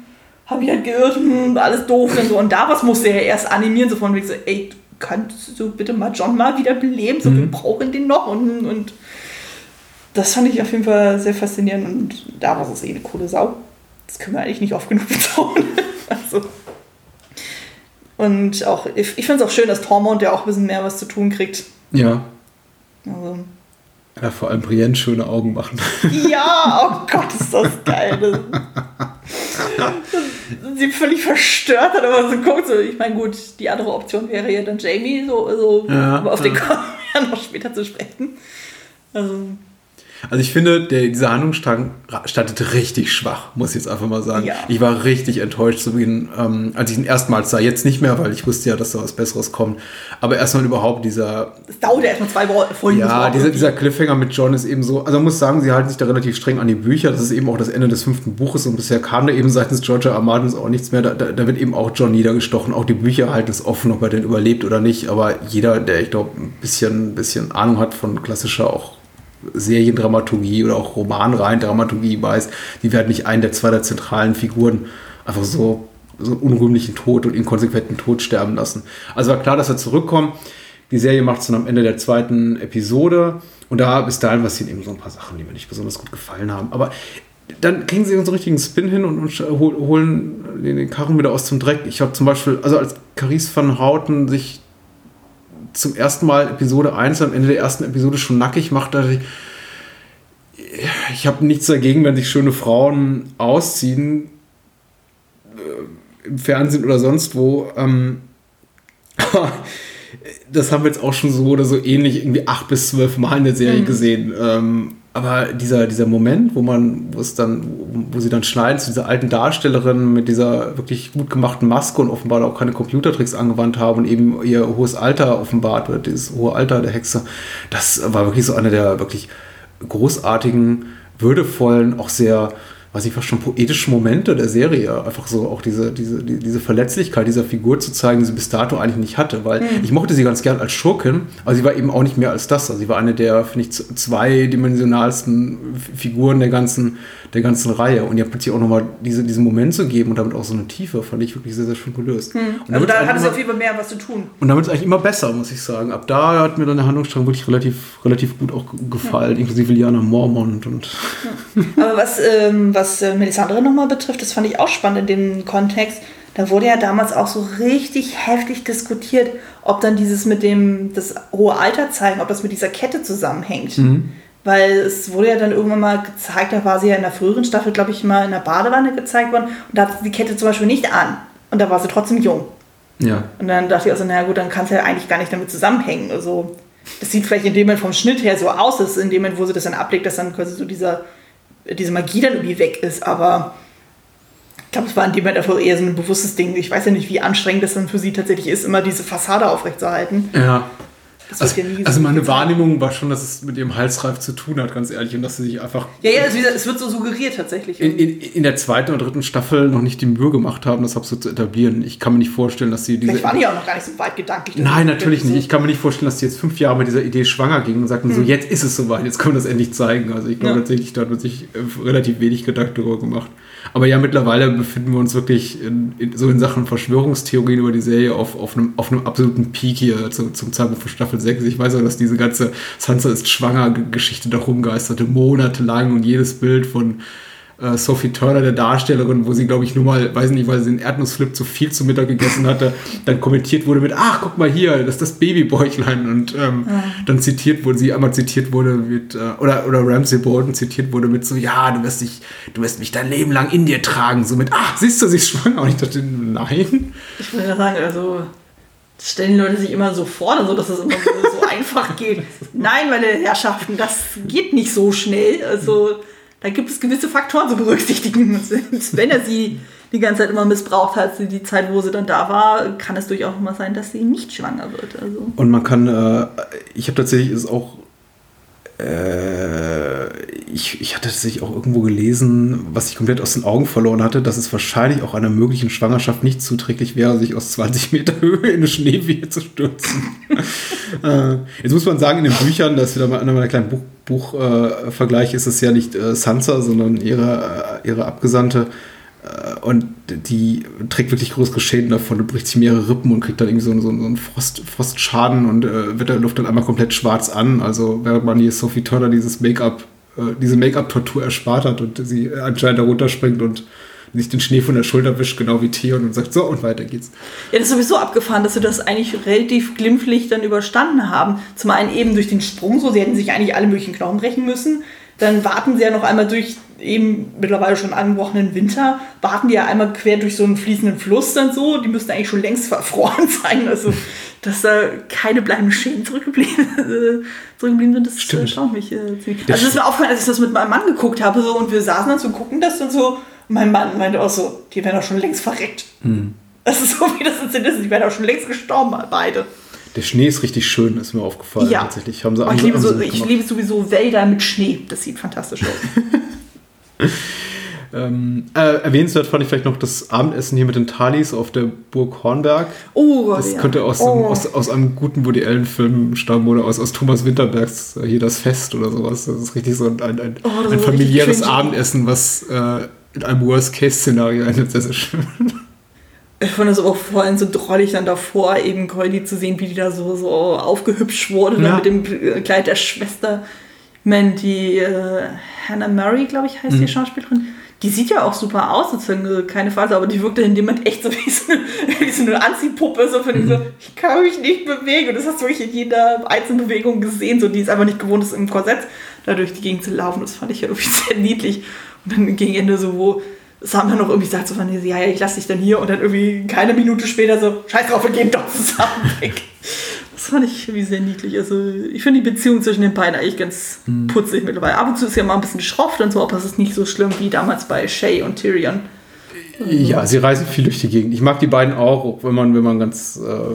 hab ich halt geirrt, hm, alles doof und so. Und da was musste er erst animieren, so von wegen so, ey, kannst du bitte mal John mal wieder beleben? So, wir brauchen den noch. Und, und das fand ich auf jeden Fall sehr faszinierend. Und da war es eh eine coole Sau. Das können wir eigentlich nicht oft genug betonen. also. Und auch, ich, ich finde es auch schön, dass Tormund ja auch ein bisschen mehr was zu tun kriegt. Ja. Also, Ja, vor allem Brienne schöne Augen machen. Ja, oh Gott, ist das geil. Sie völlig verstört hat, aber so guckt so. Ich meine, gut, die andere Option wäre ja dann Jamie, so, also, Ja, aber auf den ja. kommen wir ja noch später zu sprechen. Also, Also ich finde, der, dieser Handlungsstrang ra- startet richtig schwach, muss ich jetzt einfach mal sagen. Ja. Ich war richtig enttäuscht zu Beginn, ähm, als ich ihn erstmals sah. Jetzt nicht mehr, weil ich wusste ja, dass da was Besseres kommt. Aber erstmal überhaupt dieser, es dauerte erstmal zwei Wo- Folgen. ja, dieser, dieser Cliffhanger mit John ist eben so, also man muss sagen, sie halten sich da relativ streng an die Bücher. Das ist eben auch das Ende des fünften Buches und bisher kam da eben seitens Georgia R. Martins auch nichts mehr. Da, da, da wird eben auch John niedergestochen. Auch die Bücher halten es offen, ob er denn überlebt oder nicht. Aber jeder, der, ich glaube, ein bisschen, bisschen Ahnung hat von klassischer auch Seriendramaturgie oder auch Romanreihen-Dramaturgie weiß, die werden nicht einen der zwei der zentralen Figuren einfach so, so einen unrühmlichen Tod und inkonsequenten Tod sterben lassen. Also war klar, dass er zurückkommt. Die Serie macht es dann am Ende der zweiten Episode. Und da bis dahin passieren eben so ein paar Sachen, die mir nicht besonders gut gefallen haben. Aber dann kriegen sie unseren richtigen Spin hin und, und holen den Karren wieder aus zum Dreck. Ich habe zum Beispiel, also als Caris van Houten sich zum ersten Mal Episode 1 am Ende der ersten Episode schon nackig macht, dachte ich, ich habe nichts dagegen, wenn sich schöne Frauen ausziehen, äh, im Fernsehen oder sonst wo. Ähm, das haben wir jetzt auch schon so oder so ähnlich irgendwie acht bis zwölf Mal in der Serie mhm. gesehen. Ähm, aber dieser, dieser Moment, wo man, wo es dann, wo sie dann schneiden zu dieser alten Darstellerin mit dieser wirklich gut gemachten Maske und offenbar auch keine Computertricks angewandt haben und eben ihr hohes Alter offenbart wird, dieses hohe Alter der Hexe, das war wirklich so einer der wirklich großartigen, würdevollen, auch sehr weiß ich fast schon poetische Momente der Serie. Einfach so auch diese, diese, diese Verletzlichkeit dieser Figur zu zeigen, die sie bis dato eigentlich nicht hatte. Weil mhm. ich mochte sie ganz gern als Schurkin, aber sie war eben auch nicht mehr als das. Also sie war eine der, finde ich, zweidimensionalsten Figuren der ganzen, der ganzen Reihe. Und ihr habt plötzlich auch nochmal diese, diesen Moment zu geben und damit auch so eine Tiefe, fand ich wirklich sehr, sehr schön gelöst. Mhm. Also da hatte sie auf jeden Fall mehr was zu tun. Und damit ist eigentlich immer besser, muss ich sagen. Ab da hat mir dann der Handlungsstrang wirklich relativ, relativ gut auch gefallen, mhm. inklusive Liana Mormont. Und Aber was, ähm, was äh, Melisandre nochmal betrifft, das fand ich auch spannend in dem Kontext. Da wurde ja damals auch so richtig heftig diskutiert, ob dann dieses mit dem, das hohe Alter zeigen, ob das mit dieser Kette zusammenhängt. Mhm. Weil es wurde ja dann irgendwann mal gezeigt, da war sie ja in der früheren Staffel, glaube ich, mal in der Badewanne gezeigt worden. Und da hatte sie die Kette zum Beispiel nicht an. Und da war sie trotzdem jung. Ja. Und dann dachte ich also, naja gut, dann kann es ja eigentlich gar nicht damit zusammenhängen. Also, das sieht vielleicht in dem Moment vom Schnitt her so aus, dass in dem Moment, wo sie das dann ablegt, dass dann quasi so dieser diese Magie dann irgendwie weg ist, aber ich glaube, es war in dem Moment einfach eher so ein bewusstes Ding. Ich weiß ja nicht, wie anstrengend das dann für sie tatsächlich ist, immer diese Fassade aufrechtzuerhalten. Ja. Also, also, meine Wahrnehmung war schon, dass es mit ihrem Halsreif zu tun hat, ganz ehrlich, und dass sie sich einfach. Ja, ja, es, wird so suggeriert tatsächlich. In, in, in, der zweiten oder dritten Staffel noch nicht die Mühe gemacht haben, das absolut zu etablieren. Ich kann mir nicht vorstellen, dass sie diese. Vielleicht waren die auch noch gar nicht so weit gedanklich. Nein, natürlich nicht. Ich kann mir nicht vorstellen, dass sie jetzt fünf Jahre mit dieser Idee schwanger gingen und sagten, hm. so jetzt ist es soweit, jetzt können wir das endlich zeigen. Also ich glaube ja. tatsächlich, da hat man sich äh, relativ wenig Gedanken darüber gemacht. Aber ja, mittlerweile befinden wir uns wirklich in, in, so in Sachen Verschwörungstheorien über die Serie auf, auf, einem, auf einem absoluten Peak hier zu, zum Zeitpunkt von Staffel 6. Ich weiß auch, dass diese ganze Sansa ist schwanger Geschichte da rumgeisterte, monatelang und jedes Bild von äh, Sophie Turner, der Darstellerin, wo sie, glaube ich, nur mal, weiß nicht, weil sie den Erdnussflip zu viel zu Mittag gegessen hatte, dann kommentiert wurde mit, ach, guck mal hier, das ist das Babybäuchlein. Und ähm, ja. dann zitiert wurde, sie einmal zitiert wurde mit, äh, oder, oder Ramsey Bolton zitiert wurde mit so, ja, du wirst dich, du wirst mich dein Leben lang in dir tragen. So mit, ach, siehst du, sie ist schwanger. Und ich dachte, nein. Ich würde sagen, also das stellen die Leute sich immer so vor, so dass es immer so, so einfach geht. Nein, meine Herrschaften, das geht nicht so schnell. Also da gibt es gewisse Faktoren zu berücksichtigen. Wenn er sie die ganze Zeit immer missbraucht hat, die Zeit, wo sie dann da war, kann es durchaus mal sein, dass sie nicht schwanger wird. Also. Und man kann, äh, ich habe tatsächlich ist auch ich, ich hatte tatsächlich auch irgendwo gelesen, was ich komplett aus den Augen verloren hatte, dass es wahrscheinlich auch einer möglichen Schwangerschaft nicht zuträglich wäre, sich aus 20 Meter Höhe in eine Schneewehe zu stürzen. äh, jetzt muss man sagen, in den Büchern, das ist wieder mal einer meiner kleinen Buchvergleiche, Buch, äh, ist es ja nicht äh, Sansa, sondern ihre, äh, ihre Abgesandte äh, und die trägt wirklich größere Schäden davon und bricht sich mehrere Rippen und kriegt dann irgendwie so, so, so einen Frost, Frostschaden und äh, wird der Luft dann einmal komplett schwarz an. Also während man hier Sophie Turner dieses Make-up, äh, diese Make-up-Tortur erspart hat und sie anscheinend da runterspringt und sich den Schnee von der Schulter wischt, genau wie Theon und sagt, so und weiter geht's. Ja, das ist sowieso abgefahren, dass sie das eigentlich relativ glimpflich dann überstanden haben. Zum einen eben durch den Sprung, so sie hätten sich eigentlich alle möglichen Knochen brechen müssen. Dann warten sie ja noch einmal durch eben mittlerweile schon angebrochenen Winter, warten die ja einmal quer durch so einen fließenden Fluss dann so. Die müssten eigentlich schon längst verfroren sein. Also, dass da keine bleibenden Schäden zurückgeblieben, äh, zurückgeblieben sind, das Stimmt. erstaunt mich äh. Also, das ist mir aufgefallen, als ich das mit meinem Mann geguckt habe so, und wir saßen dann so, gucken das dann so. Mein Mann meinte auch so, die werden doch schon längst verreckt. Hm. Das ist so, wie das ist, die werden auch schon längst gestorben, beide. Der Schnee ist richtig schön, ist mir aufgefallen. Ja. Tatsächlich haben sie oh, ich, liebe so, ich liebe sowieso Wälder mit Schnee. Das sieht fantastisch aus. ähm, äh, erwähnenswert fand ich vielleicht noch das Abendessen hier mit den Talis auf der Burg Hornberg. Oh, Das ja. könnte aus, oh. einem, aus, aus, einem guten Woody Allen-Film stammen oder aus, aus Thomas Winterbergs äh, hier das Fest oder sowas. Das ist richtig so ein, ein, ein, oh, ein familiäres Abendessen, was äh, in einem Worst-Case-Szenario endet sehr, sehr schön. Ich fand es aber vor allem so drollig dann davor, eben Goldie zu sehen, wie die da so, so aufgehübscht wurde, Ja. dann mit dem Kleid der Schwester. Meine, die äh, Hannah Murray, glaube ich, heißt die Schauspielerin. Die sieht ja auch super aus, sozusagen, keine Phase, aber die wirkte in dem Moment echt so wie so eine, wie so eine Anziehpuppe, so von so, ich kann mich nicht bewegen. Und das hast du wirklich in jeder einzelnen Bewegung gesehen, so die ist einfach nicht gewohnt, ist im Korsett da durch die Gegend zu laufen. Das fand ich ja irgendwie sehr niedlich. Und dann gegen Ende so, wo Sam dann noch irgendwie sagt, so von, ja, ja, ich lass dich dann hier und dann irgendwie keine Minute später so, scheiß drauf, wir gehen doch zusammen weg. Das fand ich irgendwie sehr niedlich. Also ich finde die Beziehung zwischen den beiden eigentlich ganz putzig mittlerweile. Ab und zu ist ja mal ein bisschen schrofft und so, aber es ist nicht so schlimm wie damals bei Shay und Tyrion. Ja, sie reisen viel durch die Gegend. Ich mag die beiden auch, auch wenn man, wenn man ganz, äh,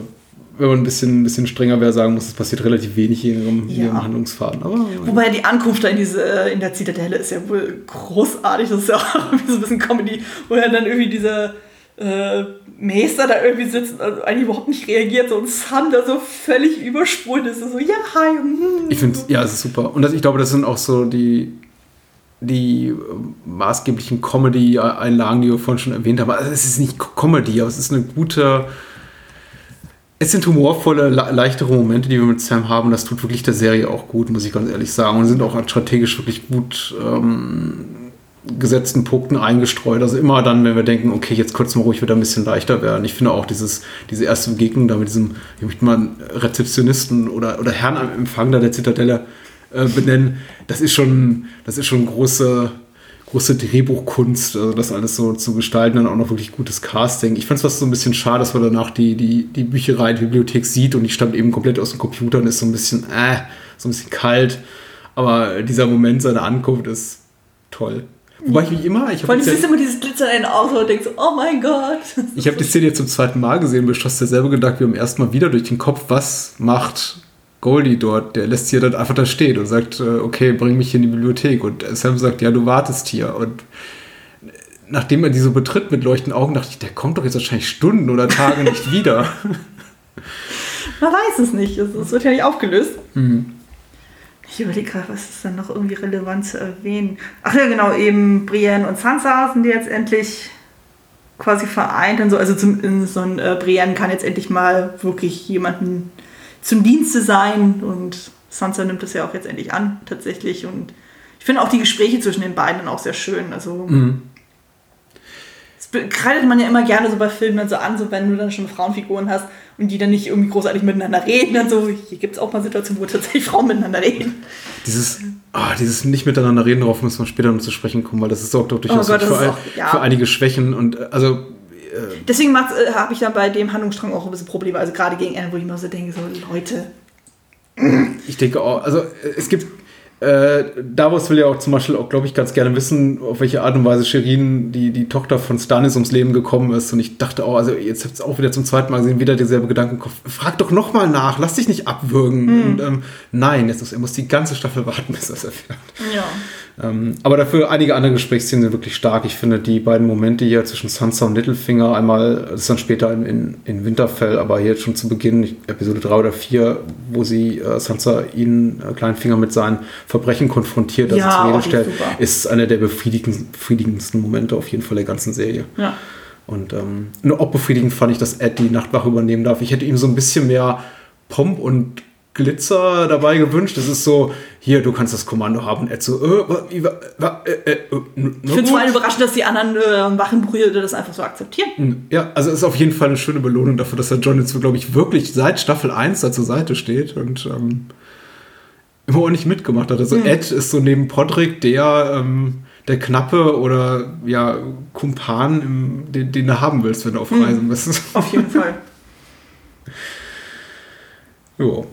wenn man ein bisschen, ein bisschen strenger wäre, sagen muss, es passiert relativ wenig hier in ihrem, Ja. ihrem Handlungsfaden. Aber Wobei die Ankunft da in, diese, äh, in der Zitadelle ist ja wohl großartig. Das ist ja auch irgendwie so ein bisschen Comedy, wo er dann irgendwie dieser äh, Meister da irgendwie sitzt und eigentlich überhaupt nicht reagiert so, und Sam da so völlig übersprungen ist. So, ja, hi. hm. ich finde, ja, es ist super. Und das, ich glaube, das sind auch so die, die äh, maßgeblichen Comedy-Einlagen, die wir vorhin schon erwähnt haben. Also es ist nicht Comedy, aber es ist eine gute. Es sind humorvolle, le- leichtere Momente, die wir mit Sam haben. Das tut wirklich der Serie auch gut, muss ich ganz ehrlich sagen. Und sind auch strategisch wirklich gut ähm, gesetzten Punkten eingestreut. Also immer dann, wenn wir denken, okay, jetzt kurz mal ruhig wieder ein bisschen leichter werden. Ich finde auch dieses, diese erste Begegnung da mit diesem, ich möchte mal Rezeptionisten oder, oder Herrn am Empfang da der Zitadelle äh, benennen, das ist schon, das ist schon große, große Drehbuchkunst, also das alles so zu gestalten, dann auch noch wirklich gutes Casting. Ich fand es fast so ein bisschen schade, dass man danach die, die, die Bücherei, die Bibliothek sieht und die stammt eben komplett aus dem Computer und ist so ein bisschen, äh, so ein bisschen kalt. Aber dieser Moment seiner Ankunft ist toll. Wobei ich wie immer, ich Vor allem habe siehst immer dieses Glitzern in den Augen und denkst oh mein Gott. ich hab die Szene jetzt zum zweiten Mal gesehen, beschloss derselbe Gedanke wie beim ersten Mal wieder durch den Kopf, was macht Goldie dort? Der lässt sie dann einfach da stehen und sagt, äh, okay, bring mich hier in die Bibliothek. Und Sam sagt, ja, du wartest hier. Und nachdem er die so betritt mit leuchtenden Augen, dachte ich, der kommt doch jetzt wahrscheinlich Stunden oder Tage nicht wieder. Man weiß es nicht. Es wird ja nicht aufgelöst. Mhm. Ich überlege gerade, was ist denn noch irgendwie relevant zu erwähnen? Ach ja, genau, eben Brienne und Sansa sind jetzt endlich quasi vereint und so. Also zum, in so ein äh, Brienne kann jetzt endlich mal wirklich jemanden zum Dienste sein und Sansa nimmt das ja auch jetzt endlich an, tatsächlich. Und ich finde auch die Gespräche zwischen den beiden dann auch sehr schön. Also das kreidet man ja immer gerne so bei Filmen so an, so wenn du dann schon Frauenfiguren hast und die dann nicht irgendwie großartig miteinander reden. Dann so, hier gibt es auch mal Situationen, wo tatsächlich Frauen miteinander reden. Dieses, ah, dieses nicht miteinander reden, darauf müssen wir später noch zu sprechen kommen, weil das sorgt doch durchaus Oh Gott, für, ist ein, auch- ja. für einige Schwächen. Und äh, also Deswegen äh, habe ich dann bei dem Handlungsstrang auch ein bisschen Probleme. Also gerade gegen Ende, wo ich mir so denke, so Leute, Ich denke auch, also äh, es gibt, äh, Davos will ja auch zum Beispiel auch, glaube ich, ganz gerne wissen, auf welche Art und Weise Shirin, die, die Tochter von Stannis, ums Leben gekommen ist. Und ich dachte auch, also jetzt habt ihr auch wieder zum zweiten Mal gesehen, wieder derselbe Gedankenkopf. Frag doch nochmal nach, lass dich nicht abwürgen. Und, ähm, nein, jetzt muss, er muss die ganze Staffel warten, bis er es erfährt. ja. Ähm, aber dafür einige andere Gesprächsszenen sind wirklich stark. Ich finde die beiden Momente hier zwischen Sansa und Littlefinger, einmal, das ist dann später in, in, in Winterfell, aber hier schon zu Beginn, ich- Episode 3 oder 4, wo sie äh, Sansa ihn, äh, Kleinfinger, mit seinen Verbrechen konfrontiert, also Ja, Rede die stellt, ist einer der befriedigendsten, befriedigendsten Momente auf jeden Fall der ganzen Serie. ja. Und ähm, nur auch befriedigend fand ich, dass Ed die Nachtwache übernehmen darf. Ich hätte ihm so ein bisschen mehr Pomp und Glitzer dabei gewünscht. Das ist so, hier, du kannst das Kommando haben. Ed so, äh, äh, äh, äh, Ich finde es vor allem überraschend, dass die anderen äh, Wachenbrüder das einfach so akzeptieren. Ja, also ist auf jeden Fall eine schöne Belohnung dafür, dass der John jetzt, glaube ich, wirklich seit Staffel 1 da zur Seite steht und ähm, immer ordentlich mitgemacht hat. Also Ed ist so neben Podrick der, ähm, der Knappe oder ja, Kumpan, im, den, den du haben willst, wenn du auf Reisen bist. Auf jeden Fall. Jo.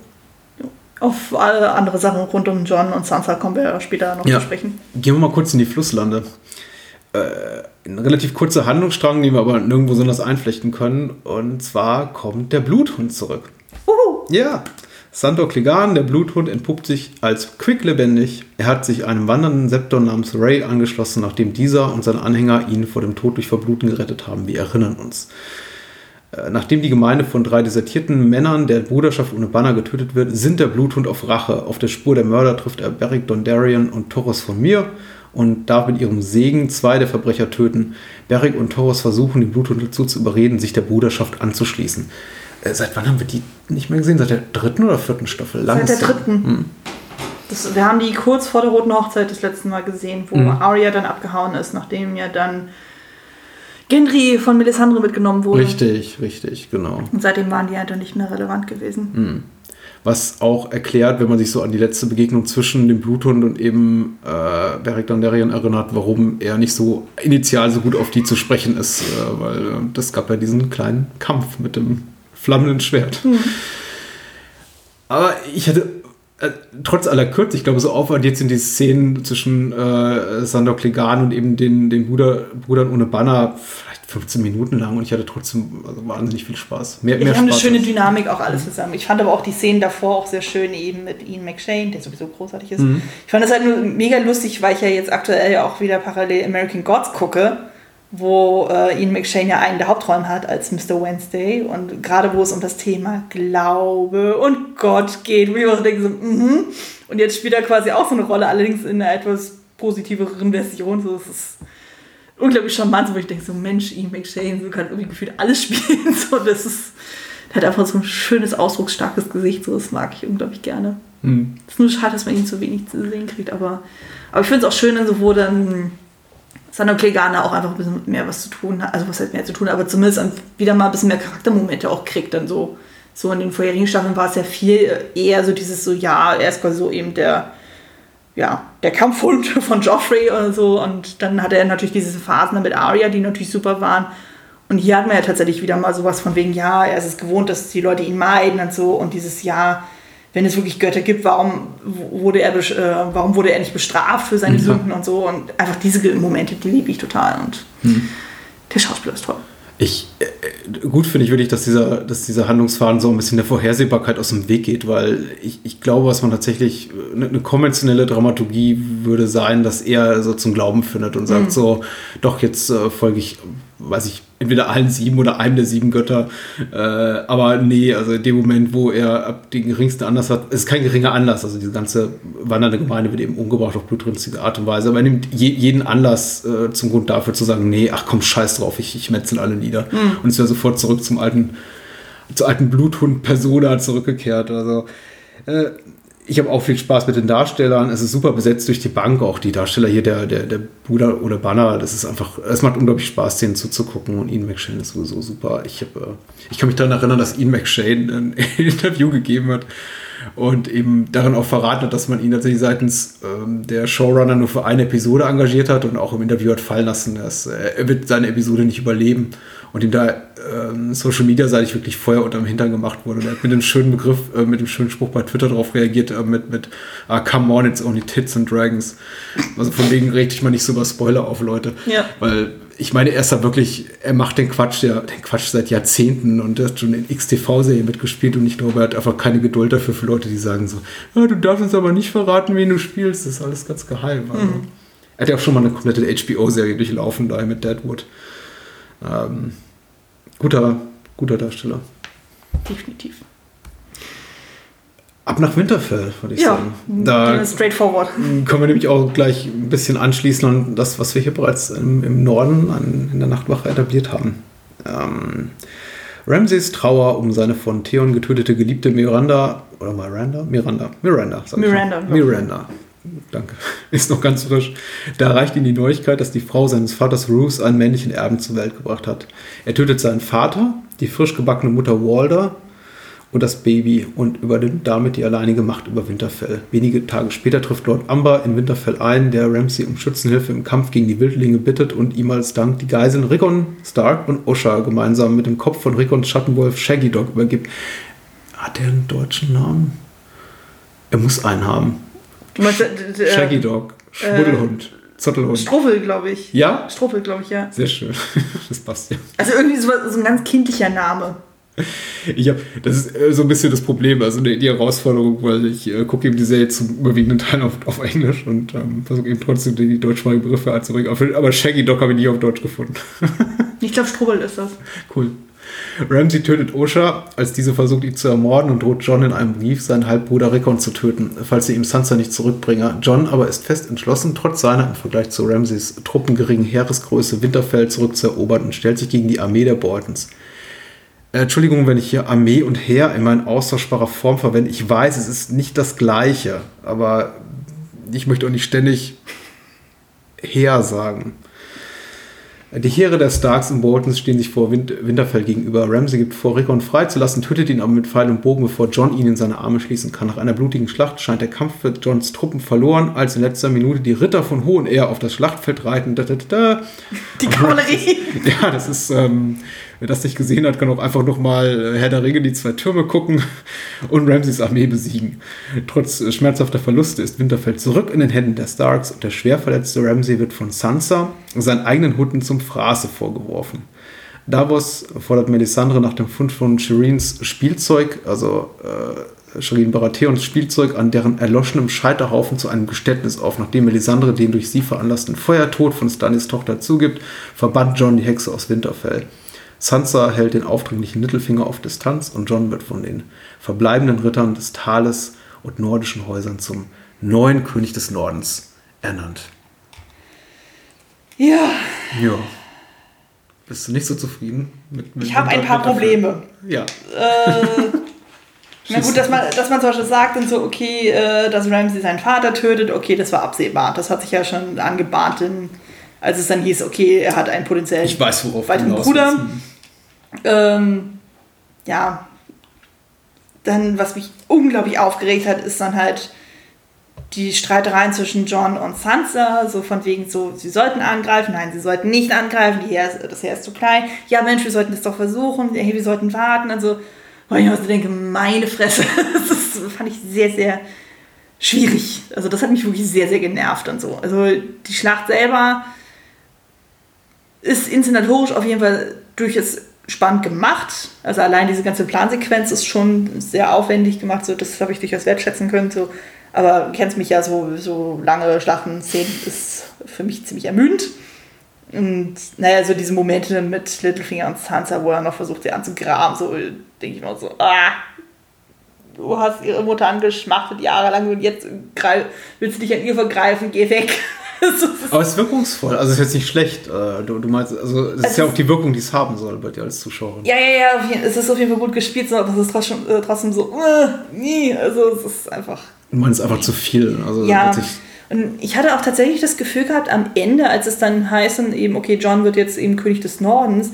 Auf alle andere Sachen rund um John und Sansa kommen wir später noch Ja. zu sprechen. Gehen wir mal kurz in die Flusslande. Äh, ein relativ kurzer Handlungsstrang, den wir aber nirgendwo besonders einflechten können. Und zwar kommt der Bluthund zurück. Uhu. Ja, Santor Clegane, der Bluthund, entpuppt sich als quicklebendig. Er hat sich einem wandernden Septor namens Ray angeschlossen, nachdem dieser und seine Anhänger ihn vor dem Tod durch Verbluten gerettet haben. Wir erinnern uns. Äh, Nachdem die Gemeinde von drei desertierten Männern der Bruderschaft ohne Banner getötet wird, sind der Bluthund auf Rache. Auf der Spur der Mörder trifft er Beric Dondarrion und Toros von Mir und darf mit ihrem Segen zwei der Verbrecher töten. Beric und Torres versuchen, den Bluthund dazu zu überreden, sich der Bruderschaft anzuschließen. Äh, seit wann haben wir die nicht mehr gesehen? Seit der dritten oder vierten Staffel? Langes Seit der dritten. Das, wir haben die kurz vor der Roten Hochzeit das letzte Mal gesehen, wo Mhm. Arya dann abgehauen ist, nachdem ja dann Gendry von Melisandre mitgenommen wurde. Richtig, richtig, genau. Und seitdem waren die einfach nicht mehr relevant gewesen. Mhm. Was auch erklärt, wenn man sich so an die letzte Begegnung zwischen dem Bluthund und eben äh, Beric Dondarrion erinnert, warum er nicht so initial so gut auf die zu sprechen ist, äh, weil äh, das gab ja diesen kleinen Kampf mit dem flammenden Schwert. Aber ich hatte äh, trotz aller Kürze, ich glaube, so aufaddiert sind die Szenen zwischen äh, Sandor Clegane und eben den, den Bruder, Brudern ohne Banner vielleicht 15 Minuten lang und ich hatte trotzdem also wahnsinnig viel Spaß. Mehr, mehr haben eine Spaß schöne als- Dynamik auch alles zusammen. Ich fand aber auch die Szenen davor auch sehr schön, eben mit Ian McShane, der sowieso großartig ist. Mhm. Ich fand das halt nur mega lustig, weil ich ja jetzt aktuell auch wieder parallel American Gods gucke, wo äh, Ian McShane ja einen der Hauptrollen hat als Mr. Wednesday und gerade wo es um das Thema Glaube und Gott geht, wo ich auch denke so, mhm. Und jetzt spielt er quasi auch so eine Rolle, allerdings in einer etwas positiveren Version. So, es ist unglaublich charmant, wo ich denke, so Mensch, Ian McShane, so kann irgendwie gefühlt alles spielen. So, das ist, der hat einfach so ein schönes, ausdrucksstarkes Gesicht, so das mag ich unglaublich gerne. Mhm. Es ist nur schade, dass man ihn zu wenig zu sehen kriegt, aber, aber ich finde es auch schön, so, wo dann Sandor Clegane auch einfach ein bisschen mehr was zu tun hat, also was heißt mehr zu tun, aber zumindest wieder mal ein bisschen mehr Charaktermomente auch kriegt, dann so. So in den vorherigen Staffeln war es ja viel eher so dieses so, ja, er ist quasi so eben der, ja, der Kampfhund von Joffrey oder so. Und dann hatte er natürlich diese Phasen mit Arya, die natürlich super waren. Und hier hat man ja tatsächlich wieder mal sowas von wegen, ja, er ist es gewohnt, dass die Leute ihn meiden und so. Und dieses Ja, wenn es wirklich Götter gibt, warum wurde er, äh, warum wurde er nicht bestraft für seine Ja. Sünden und so. Und einfach diese Momente, die liebe ich total. Und der Schauspieler ist toll. Ich, äh, gut finde ich wirklich, dass dieser, dass dieser Handlungsfaden so ein bisschen der Vorhersehbarkeit aus dem Weg geht, weil ich, ich glaube, was man tatsächlich, äh, eine, eine konventionelle Dramaturgie würde sein, dass er so zum Glauben findet und sagt so, doch, jetzt äh, folge ich, weiß ich, entweder allen sieben oder einem der sieben Götter. Äh, aber nee, also in dem Moment, wo er ab den geringsten Anlass hat, ist kein geringer Anlass, also diese ganze wandernde Gemeinde wird eben umgebracht auf blutrünstige Art und Weise, aber er nimmt je, jeden Anlass äh, zum Grund dafür zu sagen, nee, ach komm, scheiß drauf, ich, ich metzel alle nieder. Und ist ja sofort zurück zum alten, zur alten Bluthund-Persona zurückgekehrt. Also äh, ich habe auch viel Spaß mit den Darstellern. Es ist super besetzt durch die Bank. Auch die Darsteller hier, der, der, der Bruder oder Banner, das ist einfach, es macht unglaublich Spaß, denen zuzugucken. Und Ian McShane ist sowieso super. Ich, hab, äh, ich kann mich daran erinnern, dass Ian McShane ein Interview gegeben hat und eben darin auch verraten hat, dass man ihn tatsächlich seitens ähm, der Showrunner nur für eine Episode engagiert hat und auch im Interview hat fallen lassen, dass äh, er wird seine Episode nicht überleben und ihm da ähm, Social Media seitig wirklich Feuer unterm Hintern gemacht wurde. Und er hat mit dem schönen Begriff, äh, mit dem schönen Spruch bei Twitter darauf reagiert, äh, mit, mit ah, come on, it's only tits and dragons. Also von wegen reg dich mal nicht so über Spoiler auf, Leute. Ja. Weil ich meine, er ist da wirklich, er macht den Quatsch, der, den Quatsch seit Jahrzehnten und er hat schon in XTV-Serien mitgespielt und ich glaube, er hat einfach keine Geduld dafür für Leute, die sagen so, ah, du darfst uns aber nicht verraten, wen du spielst, das ist alles ganz geheim. Also, Er hat ja auch schon mal eine komplette HBO-Serie durchlaufen, daher mit Deadwood. Ähm, guter, guter Darsteller. Definitiv. Ab nach Winterfell, würde ich Ja, sagen. Da wir straightforward. können wir nämlich auch gleich ein bisschen anschließen an das, was wir hier bereits im, im Norden an, in der Nachtwache etabliert haben. Ähm, Ramsays Trauer um seine von Theon getötete Geliebte Miranda, oder Miranda? Miranda, Miranda, Miranda. Miranda. Danke. Ist noch ganz frisch. Da erreicht ihn die Neuigkeit, dass die Frau seines Vaters Ruth einen männlichen Erben zur Welt gebracht hat. Er tötet seinen Vater, die frisch gebackene Mutter Walder und das Baby und übernimmt damit die alleinige Macht über Winterfell. Wenige Tage später trifft Lord Amber in Winterfell ein, der Ramsay um Schützenhilfe im Kampf gegen die Wildlinge bittet und ihm als Dank die Geiseln Rickon Stark und Osha gemeinsam mit dem Kopf von Rickons Schattenwolf Shaggy Dog übergibt. Hat er einen deutschen Namen? Er muss einen haben. Meinst, äh, äh, Shaggy Dog, Schmuddelhund, Zottelhund. Struffel, glaube ich. Ja? Struffel, glaube ich, ja. Sehr schön. Das passt ja. Also irgendwie so, so ein ganz kindlicher Name. Ich hab, das ist äh, so ein bisschen das Problem, also die, Herausforderung, weil ich äh, gucke eben die Serie zum überwiegenden Teil auf, auf Englisch und ähm, versuche eben trotzdem die, die deutschsprachigen Begriffe anzubringen. Aber- Aber Shaggy Dog habe ich nie auf Deutsch gefunden. Ich glaube, Strubbel ist das. cool. Ramsey tötet Osha, als diese versucht, ihn zu ermorden und droht John in einem Brief, seinen Halbbruder Rickon zu töten, falls sie ihm Sansa nicht zurückbringe. John aber ist fest entschlossen, trotz seiner im Vergleich zu Ramseys Truppen geringen Heeresgröße Winterfell zurückzuerobern und stellt sich gegen die Armee der Boltons. Äh, Entschuldigung, wenn ich hier Armee und Heer in meinen austauschbarer Form verwende. Ich weiß, es ist nicht das Gleiche, aber ich möchte auch nicht ständig Heer sagen. Die Heere der Starks und Boltons stehen sich vor Wind Winterfell gegenüber. Ramsay gibt vor, Rickon freizulassen, tötet ihn aber mit Pfeil und Bogen, bevor John ihn in seine Arme schließen kann. Nach einer blutigen Schlacht scheint der Kampf für Johns Truppen verloren, als in letzter Minute die Ritter von Hohen Ehr auf das Schlachtfeld reiten. Da, da, da. Die Kavallerie. Ja, das ist, ähm, wer das nicht gesehen hat, kann auch einfach nochmal Herr der Ringe die zwei Türme gucken und Ramsays Armee besiegen. Trotz äh, schmerzhafter Verluste ist Winterfell zurück in den Händen der Starks und der schwer verletzte Ramsay wird von Sansa, seinen eigenen Hunden zum Fraße vorgeworfen. Davos fordert Melisandre nach dem Fund von Shirins Spielzeug, also äh, Shirin Baratheons Spielzeug, an deren erloschenem Scheiterhaufen zu einem Geständnis auf. Nachdem Melisandre den durch sie veranlassten Feuertod von Stannis Tochter zugibt, verbannt John die Hexe aus Winterfell. Sansa hält den aufdringlichen Mittelfinger auf Distanz und John wird von den verbleibenden Rittern des Tales und nordischen Häusern zum neuen König des Nordens ernannt. Ja, Ja. Bist du nicht so zufrieden mit, mit ich habe ein paar Probleme. Ja. Äh, na gut, dass man, dass man zum Beispiel sagt und so, okay, äh, dass Ramsey seinen Vater tötet, okay, das war absehbar. Das hat sich ja schon angebahnt, als es dann hieß, okay, er hat einen potenziellen Ich weiß, weiteren Bruder. willst. Ähm, ja, dann, was mich unglaublich aufgeregt hat, ist dann halt die Streitereien zwischen John und Sansa, so von wegen so, sie sollten angreifen, nein, sie sollten nicht angreifen, Heer, das Heer ist zu klein, ja Mensch, wir sollten es doch versuchen, hey, wir sollten warten, also, wo ich mir so denke, meine Fresse, das fand ich sehr, sehr schwierig, also das hat mich wirklich sehr, sehr genervt und so, also die Schlacht selber ist inszenatorisch auf jeden Fall durchaus spannend gemacht. Also allein diese ganze Plansequenz ist schon sehr aufwendig gemacht, so das habe ich durchaus wertschätzen können. So. Aber du kennst mich ja so, so lange Schlachten, Szenen ist für mich ziemlich ermüdend. Und naja, so diese Momente mit Littlefinger und Sansa, wo er noch versucht, sie anzugraben, so denke ich auch so, ah, du hast ihre Mutter angeschmachtet jahrelang und jetzt willst du dich an ihr vergreifen, geh weg. Aber es ist wirkungsvoll, also es ist jetzt nicht schlecht. Äh, Du, du meinst, also es ist Es ja auch die Wirkung, die es haben soll bei dir als Zuschauerin. Ja, ja, ja, es ist auf jeden Fall gut gespielt, aber es ist trotzdem, äh, trotzdem so, äh, nee, also es ist einfach. Du meinst einfach zu viel. Also Ja, und ich hatte auch tatsächlich das Gefühl gehabt, am Ende, als es dann heißt, eben, okay, John wird jetzt eben König des Nordens,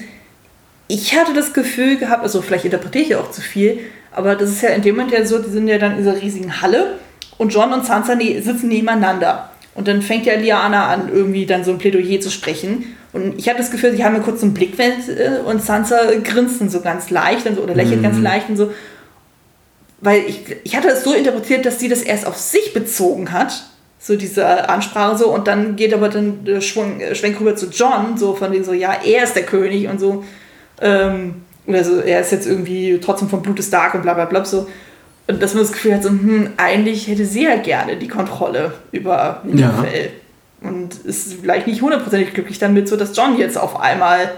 ich hatte das Gefühl gehabt, also vielleicht interpretiere ich auch zu viel, aber das ist ja in dem Moment ja so, die sind ja dann in dieser riesigen Halle und John und Sansa ne sitzen nebeneinander. Und dann fängt ja Liana an, irgendwie dann so ein Plädoyer zu sprechen. Und ich hatte das Gefühl, sie haben ja kurz so einen Blickwechsel und Sansa grinst dann so ganz leicht und so, oder lächelt ganz leicht und so. Weil ich, ich hatte es so interpretiert, dass sie das erst auf sich bezogen hat, so diese Ansprache so, und dann geht aber dann der Schwung, äh, Schwenk rüber zu John, so von wegen so, ja, er ist der König und so. Ähm, oder so, er ist jetzt irgendwie trotzdem vom Blut des Stark und bla bla bla so. Und dass man das Gefühl hat, so, hm, eigentlich hätte sie ja gerne die Kontrolle über Winterfell. Und ist vielleicht nicht hundertprozentig glücklich damit, so dass John jetzt auf einmal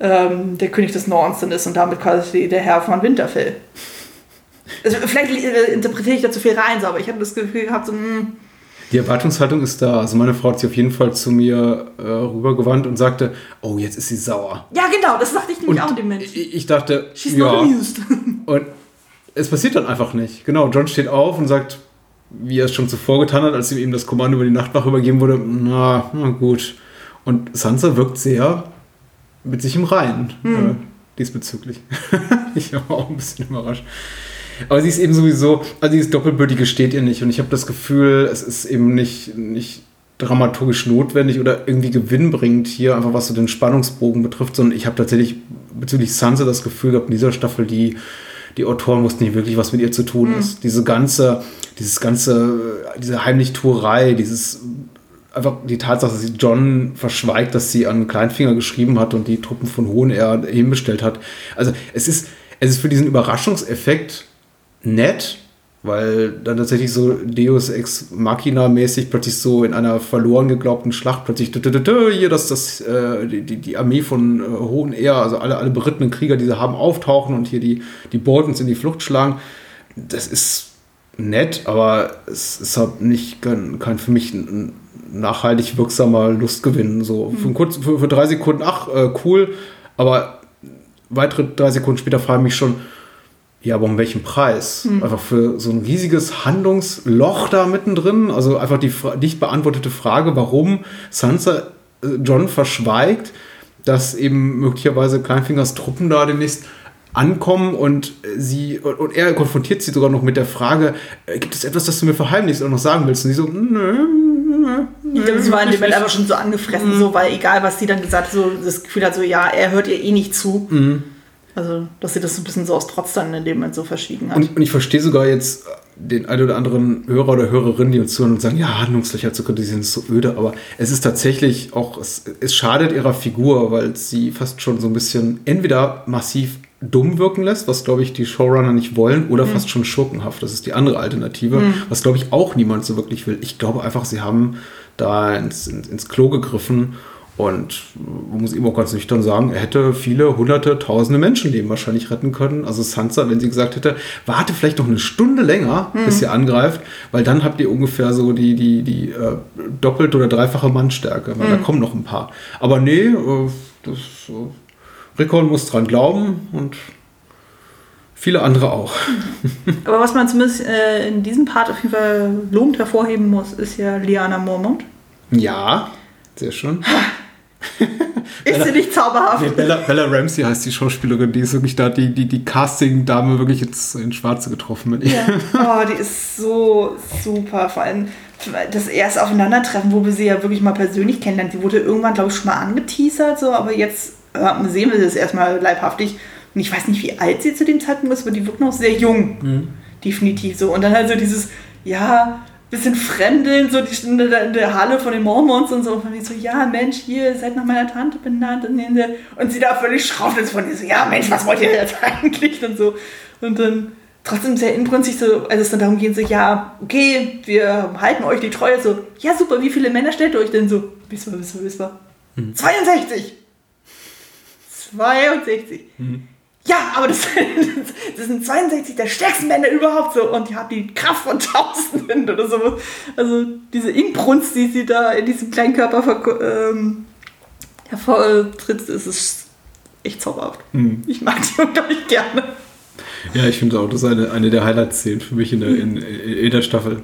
ähm, der König des Nordens dann ist und damit quasi der Herr von Winterfell. Also vielleicht äh, interpretiere ich da zu viel rein, so, aber ich habe das Gefühl gehabt, so, hm, Die Erwartungshaltung ist da. Also meine Frau hat sich auf jeden Fall zu mir äh, rübergewandt und sagte, oh, jetzt ist sie sauer. ja genau, das dachte ich nämlich Und auch dem Moment. ich, ich dachte, She's not ja. amused. Und es passiert dann einfach nicht. Genau, John steht auf und sagt, wie er es schon zuvor getan hat, als ihm eben das Kommando über die Nachtwache übergeben wurde, na, na gut. Und Sansa wirkt sehr mit sich im Reinen äh, diesbezüglich. ich war auch ein bisschen überrascht. Aber sie ist eben sowieso, also dieses Doppelbürtige steht ihr nicht. Und ich habe das Gefühl, es ist eben nicht, nicht dramaturgisch notwendig oder irgendwie gewinnbringend hier, einfach was so den Spannungsbogen betrifft, sondern ich habe tatsächlich bezüglich Sansa das Gefühl gehabt, in dieser Staffel, die, die Autoren wussten nicht wirklich, was mit ihr zu tun ist. Diese ganze, dieses ganze, diese Heimlichtuerei, dieses einfach die Tatsache, dass sie John verschweigt, dass sie an Kleinfinger geschrieben hat und die Truppen von Hohen er hinbestellt hat. Also es ist, es ist für diesen Überraschungseffekt nett, weil dann tatsächlich so Deus Ex Machina mäßig plötzlich so in einer verloren geglaubten Schlacht plötzlich dü- dü- dü- hier das das äh, die, die- Armee von äh, Hohen Ehr, also alle alle berittenen Krieger, die sie haben, auftauchen und hier die die Boltons in die Flucht schlagen. Das ist nett, aber es ist halt nicht kein, kein für mich ein nachhaltig wirksamer Lustgewinn. So für, kurz, für, für drei Sekunden, ach äh, cool, aber weitere drei Sekunden später frage ich mich schon, ja, aber um welchen Preis? Einfach für so ein riesiges Handlungsloch da mittendrin. Also einfach die nicht beantwortete Frage, warum Sansa äh, John verschweigt, dass eben möglicherweise Kleinfingers Truppen da demnächst ankommen und äh, sie und, er konfrontiert sie sogar noch mit der Frage, äh, gibt es etwas, das du mir verheimlichst und noch sagen willst? Und sie so, nö, nö, Ich glaube, sie war in dem Moment einfach schon so angefressen, so, weil egal, was sie dann gesagt hat, so das Gefühl hat, so, ja, er hört ihr eh nicht zu. Also, dass sie das so ein bisschen so aus Trotz dann in dem Moment so verschwiegen hat. Und, und ich verstehe sogar jetzt den einen oder anderen Hörer oder Hörerin, die uns zuhören und sagen, ja, Handlungslöcher zu kritisieren ist so öde, aber es ist tatsächlich auch, es, es schadet ihrer Figur, weil sie fast schon so ein bisschen entweder massiv dumm wirken lässt, was glaube ich die Showrunner nicht wollen, oder fast schon schurkenhaft. Das ist die andere Alternative, was glaube ich auch niemand so wirklich will. Ich glaube einfach, sie haben da ins, ins, ins Klo gegriffen und man muss ihm auch ganz nüchtern sagen, er hätte viele hunderte, tausende Menschenleben wahrscheinlich retten können. Also Sansa, wenn sie gesagt hätte, warte vielleicht noch eine Stunde länger, bis sie angreift, weil dann habt ihr ungefähr so die, die, die äh, doppelte oder dreifache Mannstärke, weil da kommen noch ein paar. Aber nee, äh, das, äh, Rickon muss dran glauben und viele andere auch. Aber was man zumindest äh, in diesem Part auf jeden Fall lobend hervorheben muss, ist ja Liana Mormont. Ja, sehr schön. Ist sie nicht zauberhaft? Bella, Bella Ramsey heißt die Schauspielerin, die ist wirklich da, die, die, die Casting-Dame wirklich ins, ins Schwarze getroffen mit ihr. Ja. Oh, die ist so super. Vor allem das erste Aufeinandertreffen, wo wir sie ja wirklich mal persönlich kennenlernen. Die wurde irgendwann, glaube ich, schon mal angeteasert, so, aber jetzt äh, sehen wir sie das erstmal leibhaftig. Und ich weiß nicht, wie alt sie zu dem Zeitpunkt ist, aber die wirkt noch sehr jung. Definitiv so. Und dann halt so dieses, ja, bisschen fremdeln, so die Stunde da in der Halle von den Mormons und so. Und ich so, ja, Mensch, hier, ihr seid nach meiner Tante benannt. Und, in sie da völlig schraubt ist von ihr so, ja, Mensch, was wollt ihr jetzt eigentlich? Und so. Und dann trotzdem sehr inbrünstig, so, als es dann darum geht, so, ja, okay, wir halten euch die Treue, so, ja, super, wie viele Männer stellt ihr euch denn so? Wisst ihr, wisst ihr, wisst ihr? 62! 62! Ja, aber das, das sind 62 der stärksten Männer überhaupt so und die haben die Kraft von Tausenden oder so. Also diese Inbrunst, die sie da in diesem kleinen Körper ähm, hervortritt, ist es echt zauberhaft. Ich mag die unglaublich gerne. Ja, ich finde auch, das ist eine, eine der Highlight-Szenen für mich in der, in, in der Staffel.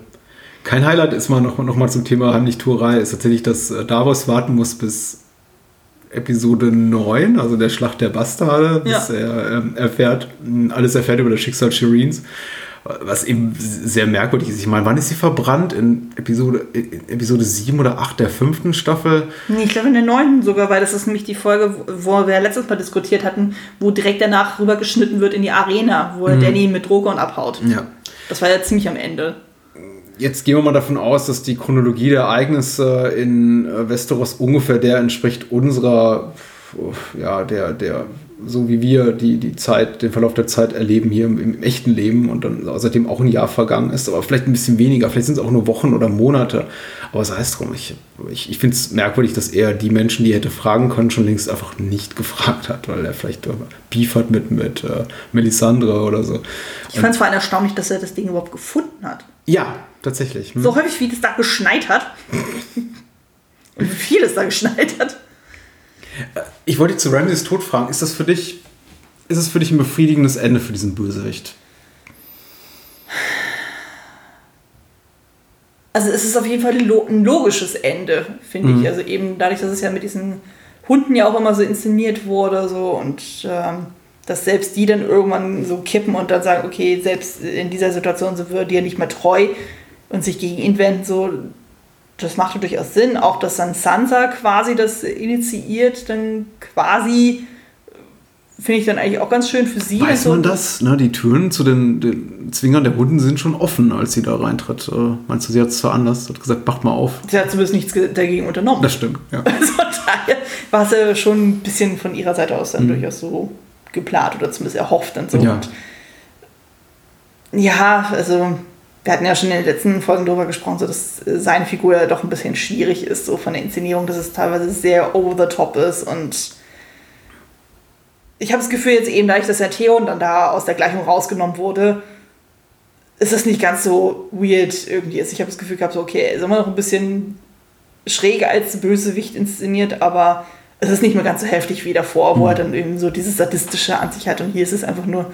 Kein Highlight ist mal noch, noch mal zum Thema Heimlichtuerei, ist tatsächlich, dass äh, Davos warten muss bis Episode 9, also der Schlacht der Bastarde, bis Ja. er ähm, erfährt, mh, alles erfährt über das Schicksal Shirins. Was eben sehr merkwürdig ist. Ich meine, wann ist sie verbrannt? In Episode, in Episode 7 oder 8 der fünften Staffel? Nee, ich glaube in der neunten sogar, weil das ist nämlich die Folge, wo wir letztes Mal diskutiert hatten, wo direkt danach rübergeschnitten wird in die Arena, wo Danny mit Drogon abhaut. Ja. Das war ja ziemlich am Ende. Jetzt gehen wir mal davon aus, dass die Chronologie der Ereignisse in äh, Westeros ungefähr der entspricht unserer, ja, der, der, so wie wir die, die Zeit, den Verlauf der Zeit erleben hier im, im echten Leben und dann seitdem auch ein Jahr vergangen ist, aber vielleicht ein bisschen weniger, vielleicht sind es auch nur Wochen oder Monate. Aber sei es drum, ich, ich, ich finde es merkwürdig, dass er die Menschen, die er hätte fragen können, schon längst einfach nicht gefragt hat, weil er vielleicht äh, Beef hat mit, mit äh, Melisandre oder so. Ich fand es vor allem erstaunlich, dass er das Ding überhaupt gefunden hat. Ja, tatsächlich. Hm. So häufig, wie es da geschneit hat. Und wie viel es da geschneit hat. Ich wollte dich zu Ramsays Tod fragen. Ist das für dich, ist es für dich ein befriedigendes Ende für diesen Bösewicht? Also es ist auf jeden Fall ein lo- ein logisches Ende, finde ich. Also eben dadurch, dass es ja mit diesen Hunden ja auch immer so inszeniert wurde so und ähm, dass selbst die dann irgendwann so kippen und dann sagen, okay, selbst in dieser Situation sind wir dir nicht mehr treu und sich gegen ihn wenden, so, das macht durchaus Sinn. Auch, dass dann Sansa quasi das initiiert, dann quasi finde ich dann eigentlich auch ganz schön für sie. Weiß so, man das? Ne, die Türen zu den, den Zwingern der Hunden sind schon offen, als sie da reintritt. Äh, meinst du, sie hat es veranlasst? Hat gesagt, macht mal auf. Sie hat zumindest nichts ge- dagegen unternommen. Das stimmt, ja. Also daher war es ja schon ein bisschen von ihrer Seite aus dann durchaus so geplant oder zumindest erhofft dann so. Ja. Ja, also wir hatten ja schon in den letzten Folgen darüber gesprochen, so dass äh, seine Figur ja doch ein bisschen schwierig ist, so von der Inszenierung, dass es teilweise sehr over the top ist und ich habe das Gefühl jetzt eben, dadurch, dass der Theon dann da aus der Gleichung rausgenommen wurde, ist es nicht ganz so weird irgendwie ist. Ich habe das Gefühl gehabt, so, okay, er ist immer noch ein bisschen schräger als Bösewicht inszeniert, aber es ist nicht mehr ganz so heftig wie davor, wo er dann eben so dieses Sadistische an sich hat. Und hier ist es einfach nur,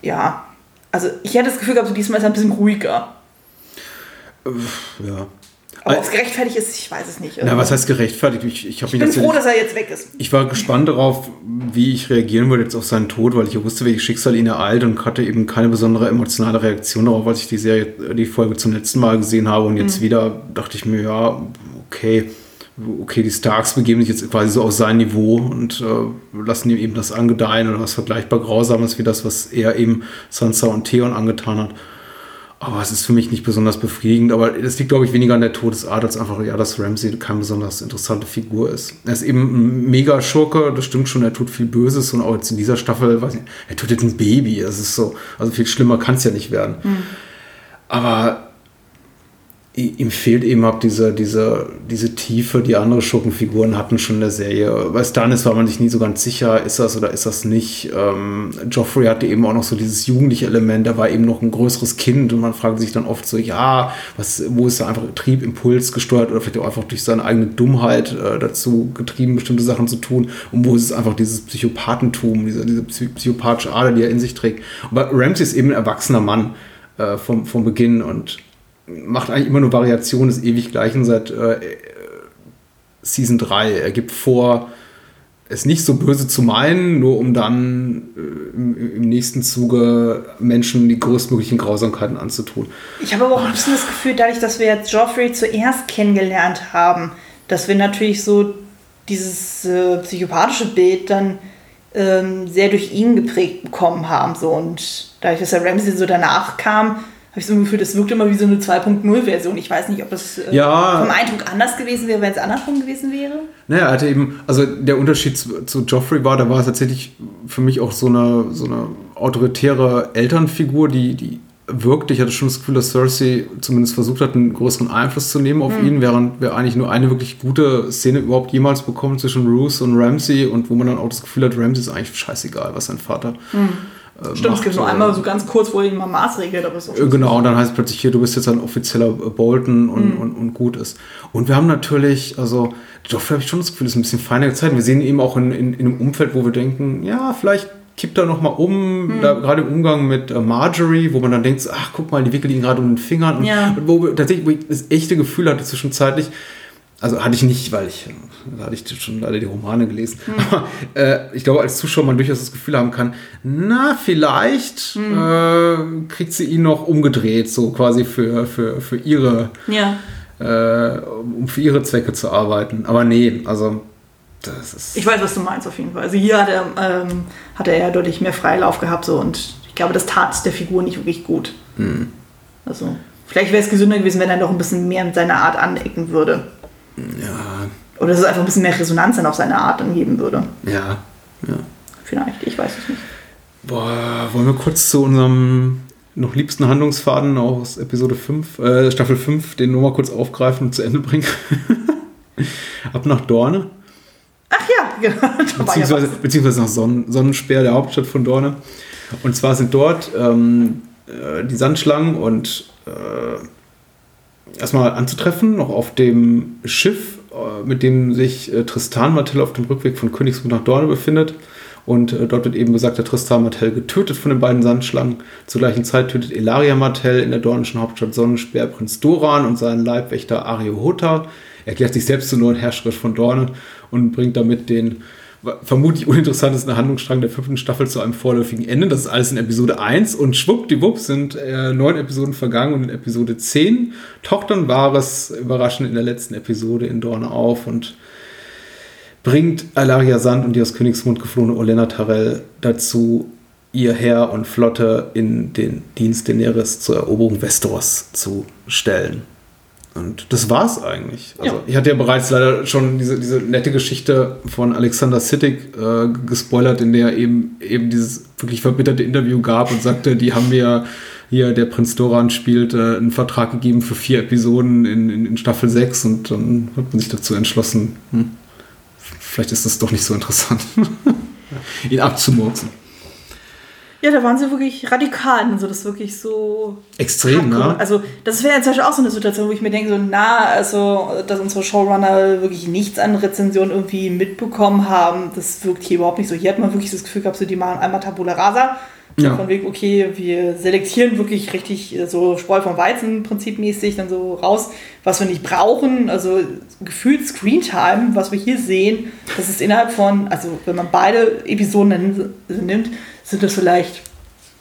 ja. Also ich hätte das Gefühl gehabt, so diesmal ist er ein bisschen ruhiger. Ja. Aber ob es gerechtfertigt ist, ich weiß es nicht. Na, was heißt gerechtfertigt? Ich, ich, ich bin froh, dass er jetzt weg ist. Ich war gespannt darauf, wie ich reagieren würde jetzt auf seinen Tod, weil ich ja wusste, welches Schicksal ihn ereilt und hatte eben keine besondere emotionale Reaktion darauf, als ich die Serie, die Folge zum letzten Mal gesehen habe. Und jetzt wieder dachte ich mir, ja, okay, okay, die Starks begeben sich jetzt quasi so auf sein Niveau und äh, lassen ihm eben das angedeihen oder was vergleichbar Grausames wie das, was er eben Sansa und Theon angetan hat. Aber es ist für mich nicht besonders befriedigend. Aber das liegt, glaube ich, weniger an der Todesart, als einfach, ja, dass Ramsey keine besonders interessante Figur ist. Er ist eben ein mega Schurke, das stimmt schon, er tut viel Böses und auch jetzt in dieser Staffel, weiß nicht, er tötet ein Baby. Das ist so, also viel schlimmer kann es ja nicht werden. Aber i- ihm fehlt eben auch diese, diese, diese Tiefe, die andere Schurkenfiguren hatten schon in der Serie. Bei Stannis war man sich nie so ganz sicher, ist das oder ist das nicht. Ähm, Joffrey hatte eben auch noch so dieses jugendliche Element, er war eben noch ein größeres Kind und man fragt sich dann oft so, ja, was, wo ist da einfach Trieb, Impuls gesteuert oder vielleicht auch einfach durch seine eigene Dummheit äh, dazu getrieben, bestimmte Sachen zu tun und wo ist es einfach dieses Psychopathentum, diese, diese psy- psychopathische Ader, die er in sich trägt. Aber Ramsey ist eben ein erwachsener Mann äh, vom, vom Beginn und macht eigentlich immer nur Variationen des ewig Gleichen seit äh, Season 3. Er gibt vor, es nicht so böse zu meinen, nur um dann äh, im, im nächsten Zuge Menschen die größtmöglichen Grausamkeiten anzutun. Ich habe aber auch ein bisschen das Gefühl, dadurch, dass wir jetzt Joffrey zuerst kennengelernt haben, dass wir natürlich so dieses äh, psychopathische Bild dann ähm, sehr durch ihn geprägt bekommen haben. So. Und dadurch, dass der Ramsey so danach kam, habe ich so ein Gefühl, das wirkt immer wie so eine 2.0-Version. Ich weiß nicht, ob es äh, Ja. vom Eindruck anders gewesen wäre, wenn es andersrum gewesen wäre. Naja, er hatte eben, also der Unterschied zu, zu Joffrey war, da war es tatsächlich für mich auch so eine, so eine autoritäre Elternfigur, die, die wirkte. Ich hatte schon das Gefühl, dass Cersei zumindest versucht hat, einen größeren Einfluss zu nehmen auf ihn, während wir eigentlich nur eine wirklich gute Szene überhaupt jemals bekommen zwischen Roose und Ramsey und wo man dann auch das Gefühl hat, Ramsey ist eigentlich scheißegal, was sein Vater äh, Stimmt, macht. es gibt nur einmal so ganz kurz, wo ihn mal maßregelt, aber es ist auch Äh, Genau, und dann heißt es plötzlich hier, du bist jetzt ein offizieller äh, Bolton und, und, und gut ist. Und wir haben natürlich, also, Joffrey habe ich schon das Gefühl, ist ein bisschen feiner Zeit. Wir sehen ihn eben auch in, in, in einem Umfeld, wo wir denken, ja, vielleicht kippt er noch mal um, da, gerade im Umgang mit äh, Marjorie, wo man dann denkt, ach, guck mal, die wickelt ihn gerade um den Fingern. Und, Ja. und wo wir tatsächlich wo ich das echte Gefühl hatte zwischenzeitlich, also hatte ich nicht, weil ich, da hatte ich schon alle die Romane gelesen. Aber äh, ich glaube, als Zuschauer man durchaus das Gefühl haben kann, na, vielleicht äh, kriegt sie ihn noch umgedreht, so quasi für, für, für ihre, Ja. äh, um für ihre Zwecke zu arbeiten. Aber nee, also das ist. Ich weiß, was du meinst auf jeden Fall. Also hier hat er, ähm, hat er ja deutlich mehr Freilauf gehabt so und ich glaube, das tat der Figur nicht wirklich gut. Also vielleicht wäre es gesünder gewesen, wenn er noch ein bisschen mehr mit seiner Art anecken würde. Ja, Oder dass es einfach ein bisschen mehr Resonanz dann auf seine Art dann geben würde. ja, ja. Vielleicht, ich weiß es nicht. Boah, wollen wir kurz zu unserem noch liebsten Handlungsfaden aus Episode 5, äh, Staffel 5, den nur mal kurz aufgreifen und zu Ende bringen? Ab nach Dorne. Ach ja, genau. Beziehungsweise, beziehungsweise nach Sonnen, Sonnenspeer, der Hauptstadt von Dorne. Und zwar sind dort ähm, äh, die Sandschlangen und äh, erstmal anzutreffen, noch auf dem Schiff, äh, mit dem sich äh, Tristan Martell auf dem Rückweg von Königsmund nach Dorne befindet. Und äh, dort wird eben gesagt, der Tristan Martell getötet von den beiden Sandschlangen. Zur gleichen Zeit tötet Elaria Martell in der dornischen Hauptstadt Sonnenspeer Prinz Doran und seinen Leibwächter Ario Hota. Er erklärt sich selbst zur neuen Herrscherin von Dorne und bringt damit den vermutlich uninteressantesten Handlungsstrang der fünften Staffel zu einem vorläufigen Ende. Das ist alles in Episode 1 und schwuppdiwupp sind äh, neun Episoden vergangen und in Episode 10 taucht dann Wahres überraschend in der letzten Episode in Dorne auf und bringt Alaria Sand und die aus Königsmund geflohene Olenna Tarell dazu, ihr Heer und Flotte in den Dienst Daenerys zur Eroberung Westeros zu stellen. Und das war's eigentlich. Also, Ja. Ich hatte ja bereits leider schon diese, diese nette Geschichte von Alexander Sittig äh, gespoilert, in der eben, eben dieses wirklich verbitterte Interview gab und sagte, die haben mir hier der Prinz Doran spielt, äh, einen Vertrag gegeben für vier Episoden in, in, in Staffel 6 und dann hat man sich dazu entschlossen, hm, vielleicht ist das doch nicht so interessant, ihn abzumurksen. Ja, da waren sie wirklich radikal. Also das wirklich so. Extrem, ne? Also, das wäre zum Beispiel auch so eine Situation, wo ich mir denke, so, na, also, dass unsere Showrunner wirklich nichts an Rezensionen irgendwie mitbekommen haben, das wirkt hier überhaupt nicht so. Hier hat man wirklich das Gefühl gehabt, so, die machen einmal Tabula Rasa. Ja. Von wegen, okay, wir selektieren wirklich richtig äh, so Spreu vom Weizen prinzipmäßig dann so raus, was wir nicht brauchen. Also gefühlt Screentime, was wir hier sehen, das ist innerhalb von, also wenn man beide Episoden nimmt, sind das vielleicht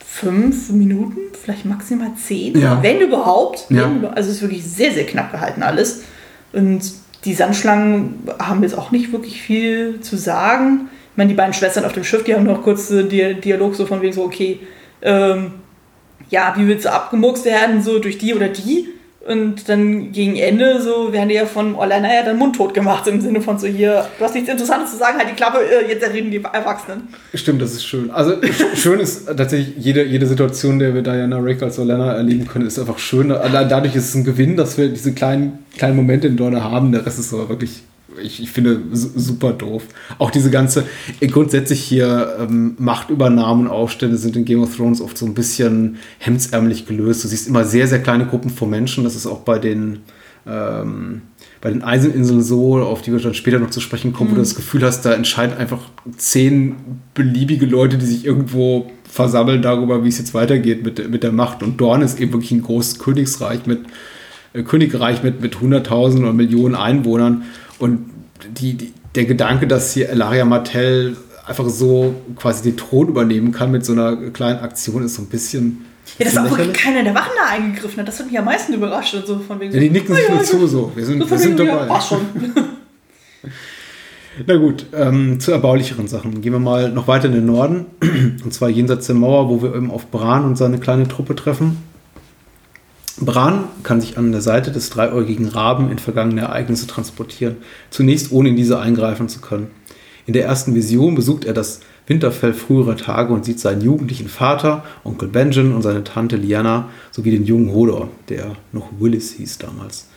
fünf Minuten, vielleicht maximal zehn, Ja. wenn überhaupt. Ja. Also es ist wirklich sehr, sehr knapp gehalten alles. Und die Sandschlangen haben jetzt auch nicht wirklich viel zu sagen. Ich meine, die beiden Schwestern auf dem Schiff, die haben noch kurz Di- Dialog so von wegen so, okay, ähm, ja, wie willst du abgemurkst werden, so durch die oder die? Und dann gegen Ende so werden die ja von Orlana ja dann mundtot gemacht, im Sinne von so hier, du hast nichts Interessantes zu sagen, halt die Klappe, äh, jetzt reden die Erwachsenen. Stimmt, das ist schön. Also sch- schön ist tatsächlich jede, jede Situation, der wir Diana Rick als Olena erleben können, ist einfach schön. Allein dadurch ist es ein Gewinn, dass wir diese kleinen, kleinen Momente in Dorne haben. Der Rest ist aber wirklich, ich, ich finde, su- super doof. Auch diese ganze, äh, grundsätzlich hier ähm, Machtübernahmen und Aufstände sind in Game of Thrones oft so ein bisschen hemdsärmlich gelöst. Du siehst immer sehr, sehr kleine Gruppen von Menschen. Das ist auch bei den ähm, bei den Eiseninseln so, auf die wir dann später noch zu sprechen kommen, wo du das Gefühl hast, da entscheiden einfach zehn beliebige Leute, die sich irgendwo versammeln darüber, wie es jetzt weitergeht mit, mit der Macht. Und Dorn ist eben wirklich ein großes Königsreich mit äh, Königreich mit, mit hunderttausenden oder Millionen Einwohnern. Und die, die, der Gedanke, dass hier Elaria Martell einfach so quasi den Thron übernehmen kann mit so einer kleinen Aktion, ist so ein bisschen. Ja, dass auch wirklich keiner der Wachen da eingegriffen hat, das hat mich am meisten überrascht. Und so von wegen Ja, die nicken sich "Ah nur ja, zu, so. Wir sind, so wir sind ja, dabei. passt schon. Na gut, ähm, zu erbaulicheren Sachen. Gehen wir mal noch weiter in den Norden. Und zwar jenseits der Mauer, wo wir eben auf Bran und seine kleine Truppe treffen. Bran kann sich an der Seite des dreiäugigen Raben in vergangene Ereignisse transportieren, zunächst ohne in diese eingreifen zu können. In der ersten Vision besucht er das Winterfell früherer Tage und sieht seinen jugendlichen Vater, Onkel Benjen und seine Tante Lyanna sowie den jungen Hodor, der noch Willis hieß damals.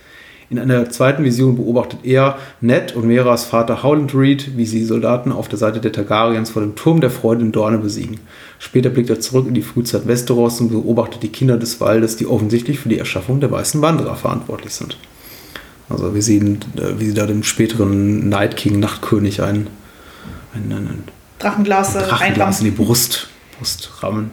In einer zweiten Vision beobachtet er Ned und Meras Vater Howland Reed, wie sie Soldaten auf der Seite der Targaryens vor dem Turm der Freude in Dorne besiegen. Später blickt er zurück in die Frühzeit Westeros und beobachtet die Kinder des Waldes, die offensichtlich für die Erschaffung der Weißen Wanderer verantwortlich sind. Also wir sehen, äh, wie sie da dem späteren Night King Nachtkönig ein, ein, ein, Drachenglas äh, Drachenglas in die Brust, Brust rammen.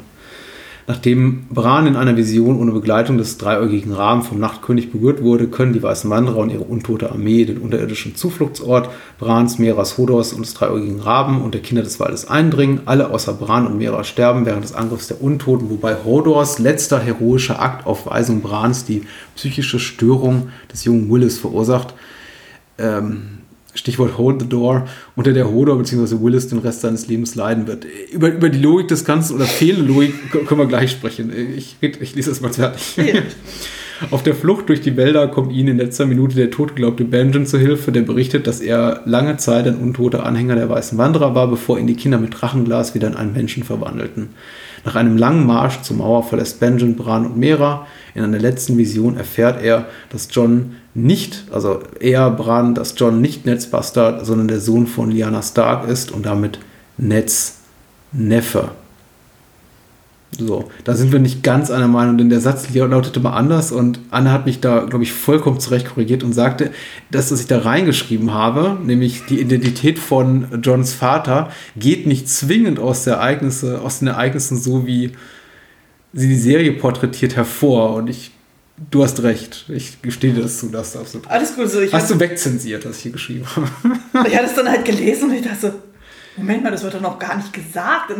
Nachdem Bran in einer Vision ohne Begleitung des dreiäugigen Raben vom Nachtkönig berührt wurde, können die Weißen Wanderer und ihre untote Armee den unterirdischen Zufluchtsort Brans, Meras, Hodors und des dreiäugigen Raben und der Kinder des Waldes eindringen. Alle außer Bran und Mera sterben während des Angriffs der Untoten, wobei Hodors letzter heroischer Akt auf Weisung Brans die psychische Störung des jungen Willis verursacht. Ähm, Stichwort Hold the Door, unter der Hodor bzw. Willis den Rest seines Lebens leiden wird. Über, über die Logik des Ganzen oder fehlende Logik können wir gleich sprechen. Ich, ich lese das mal fertig. Auf der Flucht durch die Wälder kommt ihnen in letzter Minute der totgeglaubte Benjen zu Hilfe, der berichtet, dass er lange Zeit ein untoter Anhänger der Weißen Wanderer war, bevor ihn die Kinder mit Drachenglas wieder in einen Menschen verwandelten. Nach einem langen Marsch zur Mauer verlässt Benjen Bran und Mera. In einer letzten Vision erfährt er, dass John nicht, also er, Bran, dass John nicht Neds Bastard, sondern der Sohn von Lyanna Stark ist und damit Neds Neffe. So, da sind wir nicht ganz einer Meinung, denn der Satz lautete mal anders und Anne hat mich da, glaube ich, vollkommen zurecht korrigiert und sagte, dass das ich da reingeschrieben habe, nämlich die Identität von Johns Vater, geht nicht zwingend aus, Ereignisse, aus den Ereignissen so, wie sie die Serie porträtiert, hervor. Und ich, du hast recht, ich gestehe dir das zu, das ist absolut. Alles gut, so ich Hast du wegzensiert, was ich hier geschrieben habe? Ich hatte es dann halt gelesen und ich dachte so, Moment mal, das wird doch noch gar nicht gesagt.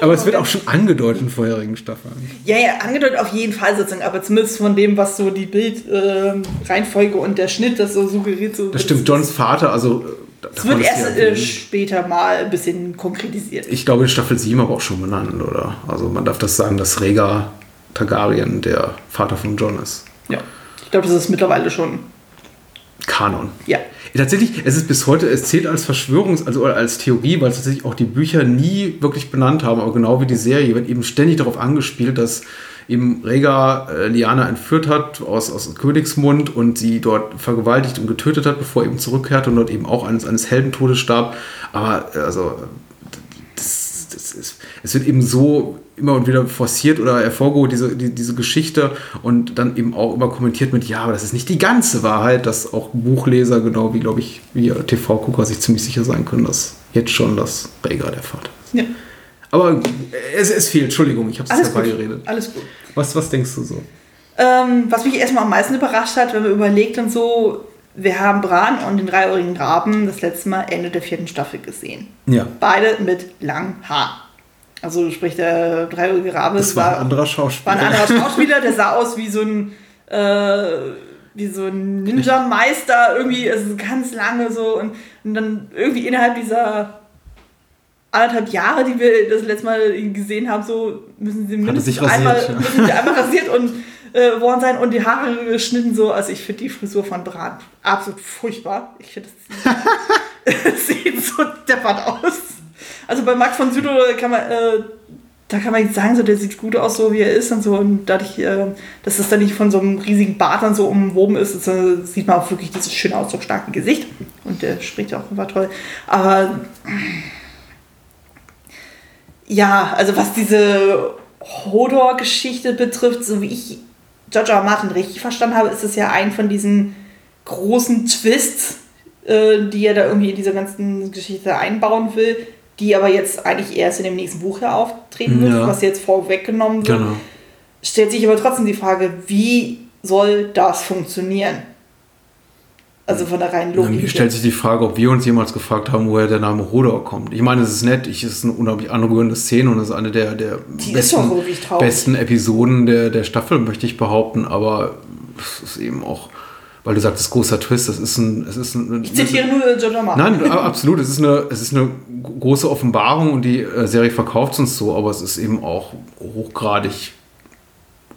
Aber es wird auch schon angedeutet in vorherigen Staffeln. Ja, ja, angedeutet auf jeden Fall sozusagen, aber zumindest von dem, was so die Bildreihenfolge und der Schnitt das so suggeriert. So, Das stimmt, Johns Vater, also. äh, Es wird erst hier äh, später mal ein bisschen konkretisiert. Ich glaube, in Staffel 7 aber auch schon benannt, oder? Also man darf das sagen, dass Rhaegar Targaryen der Vater von Jon ist. Ja. Ich glaube, das ist mittlerweile schon. Kanon. Ja. Tatsächlich, es ist bis heute, es zählt als Verschwörungs-, also als Theorie, weil es tatsächlich auch die Bücher nie wirklich benannt haben, aber genau wie die Serie wird eben ständig darauf angespielt, dass eben Rhaegar äh, Liana entführt hat aus, aus Königsmund und sie dort vergewaltigt und getötet hat, bevor er eben zurückkehrte und dort eben auch eines, eines Heldentodes starb. Aber äh, also das, das ist, es wird eben so immer und wieder forciert oder hervorgeholt, diese, die, diese Geschichte und dann eben auch immer kommentiert mit, ja, aber das ist nicht die ganze Wahrheit, dass auch Buchleser, genau wie, glaube ich, wie TV-Gucker sich ziemlich sicher sein können, dass jetzt schon das Rhaegar der Vater ist. Ja. Aber es, es fehlt, Entschuldigung, ich habe es Alles dabei gut. geredet. Alles gut. Was, was denkst du so? Ähm, was mich erstmal am meisten überrascht hat, wenn man überlegt und so, wir haben Bran und den dreiohrigen Raben das letzte Mal Ende der vierten Staffel gesehen. Ja. Beide mit langem Haar. Also sprich, der dreiohrige Rabe Das war ein anderer Schauspieler. war ein anderer Schauspieler, der sah aus wie so ein äh, wie so ein Ninja-Meister, irgendwie, also ganz lange so und, und dann irgendwie innerhalb dieser anderthalb Jahre, die wir das letzte Mal gesehen haben, so müssen sie mindestens rasiert, einmal, ja. müssen sie einmal rasiert und äh, worden sein und die Haare geschnitten so. Also ich finde die Frisur von Bran absolut furchtbar. Ich finde, das sieht so deppert aus. Also bei Max von Südow kann man, äh, da kann man jetzt sagen, so, der sieht gut aus, so wie er ist und so. Und dadurch, äh, dass es dann nicht von so einem riesigen Bart dann so umwoben ist, ist äh, sieht man auch wirklich dieses schöne, ausdrucksstarke Gesicht. Und der spricht ja auch immer toll. Aber ja, also was diese Hodor-Geschichte betrifft, so wie ich George. R. Martin richtig verstanden habe, ist es ja ein von diesen großen Twists, äh, die er da irgendwie in diese ganzen Geschichte einbauen will, die aber jetzt eigentlich erst in dem nächsten Buch ja auftreten wird, Ja. was jetzt vorweggenommen wird. Genau. Stellt sich aber trotzdem die Frage, wie soll das funktionieren? Also von der reinen Logik. Mir stellt sich die Frage, ob wir uns jemals gefragt haben, woher der Name Hodor kommt. Ich meine, es ist nett, ich, es ist eine unglaublich anrührende Szene und es ist eine der, der besten, besten Episoden der, der Staffel, möchte ich behaupten. Aber es ist eben auch, weil du sagtest, großer Twist, das ist ein... Es ist ein ich zitiere nur George R. R. Martin. Nein, absolut. Es ist eine, es ist eine große Offenbarung und die äh, Serie verkauft uns so, aber es ist eben auch hochgradig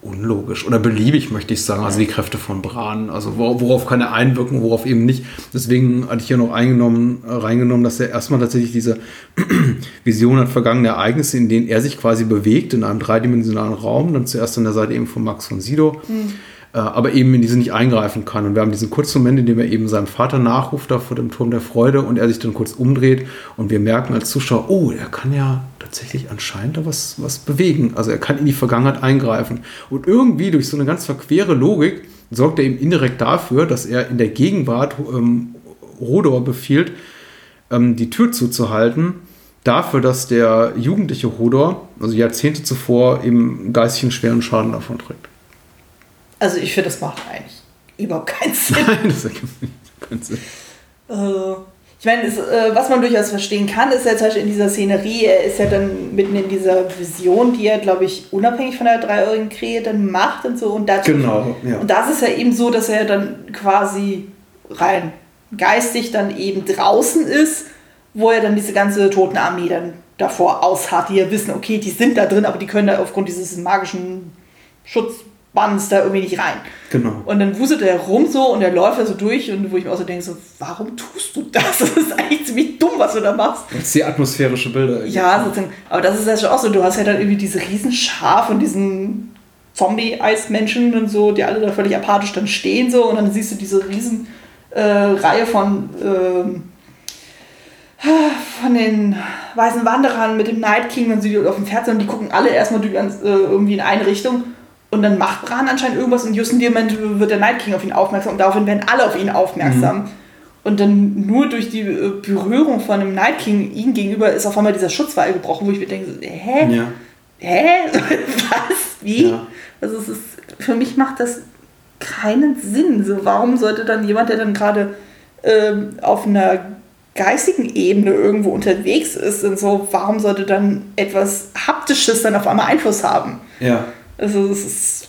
unlogisch oder beliebig, möchte ich sagen. Also die Kräfte von Bran, also wor- worauf kann er einwirken, worauf eben nicht. Deswegen hatte ich hier noch eingenommen, äh, reingenommen, dass er erstmal tatsächlich diese Vision hat vergangene Ereignisse, in denen er sich quasi bewegt in einem dreidimensionalen Raum, dann zuerst an der Seite eben von Max von Sido äh, aber eben in diese nicht eingreifen kann. Und wir haben diesen kurzen Moment, in dem er eben seinem Vater nachruft da vor dem Turm der Freude und er sich dann kurz umdreht und wir merken als Zuschauer, oh, er kann ja tatsächlich anscheinend da was, was bewegen. Also er kann in die Vergangenheit eingreifen. Und irgendwie durch so eine ganz verquere Logik sorgt er eben indirekt dafür, dass er in der Gegenwart ähm, Hodor befiehlt, ähm, die Tür zuzuhalten, dafür, dass der jugendliche Hodor, also Jahrzehnte zuvor, eben geistig einen schweren Schaden davon trägt. Also ich finde, das macht eigentlich überhaupt keinen Sinn. Nein, das ergibt keinen Sinn. Äh, ich meine, es, äh, was man durchaus verstehen kann, ist ja zum Beispiel in dieser Szenerie, er ist ja dann mitten in dieser Vision, die er, glaube ich, unabhängig von der dreieurigen Krähe dann macht und so. Und, dazu, Genau, ja. und das ist ja eben so, dass er dann quasi rein geistig dann eben draußen ist, wo er dann diese ganze Totenarmee dann davor ausharrt, die ja wissen, okay, die sind da drin, aber die können da aufgrund dieses magischen Schutzbands da irgendwie nicht rein. Genau. Und dann wuselt er rum so und er läuft da so durch und wo ich mir auch so denke, so, warum tust du das? Das ist eigentlich ziemlich dumm, was du da machst. Sehr atmosphärische Bilder. Ja, sozusagen. Aber das ist ja schon auch so, du hast ja dann irgendwie diese Riesenschar von diesen Zombie-Eismenschen und so, die alle da völlig apathisch dann stehen so und dann siehst du diese riesen äh, Reihe von ähm, von den weißen Wanderern mit dem Night King und sie auf dem Pferd sind und die gucken alle erstmal äh, irgendwie in eine Richtung und dann macht Bran anscheinend irgendwas und just in dem Moment wird der Night King auf ihn aufmerksam und daraufhin werden alle auf ihn aufmerksam. Und dann nur durch die äh, Berührung von dem Night King ihm gegenüber ist auf einmal dieser Schutzwall gebrochen, wo ich mir denke, hä? Ja. Hä? Was? Wie? Ja. Also es ist, für mich macht das keinen Sinn. So, warum sollte dann jemand, der dann gerade ähm, auf einer geistigen Ebene irgendwo unterwegs ist und so, warum sollte dann etwas Haptisches dann auf einmal Einfluss haben? Ja. Also es ist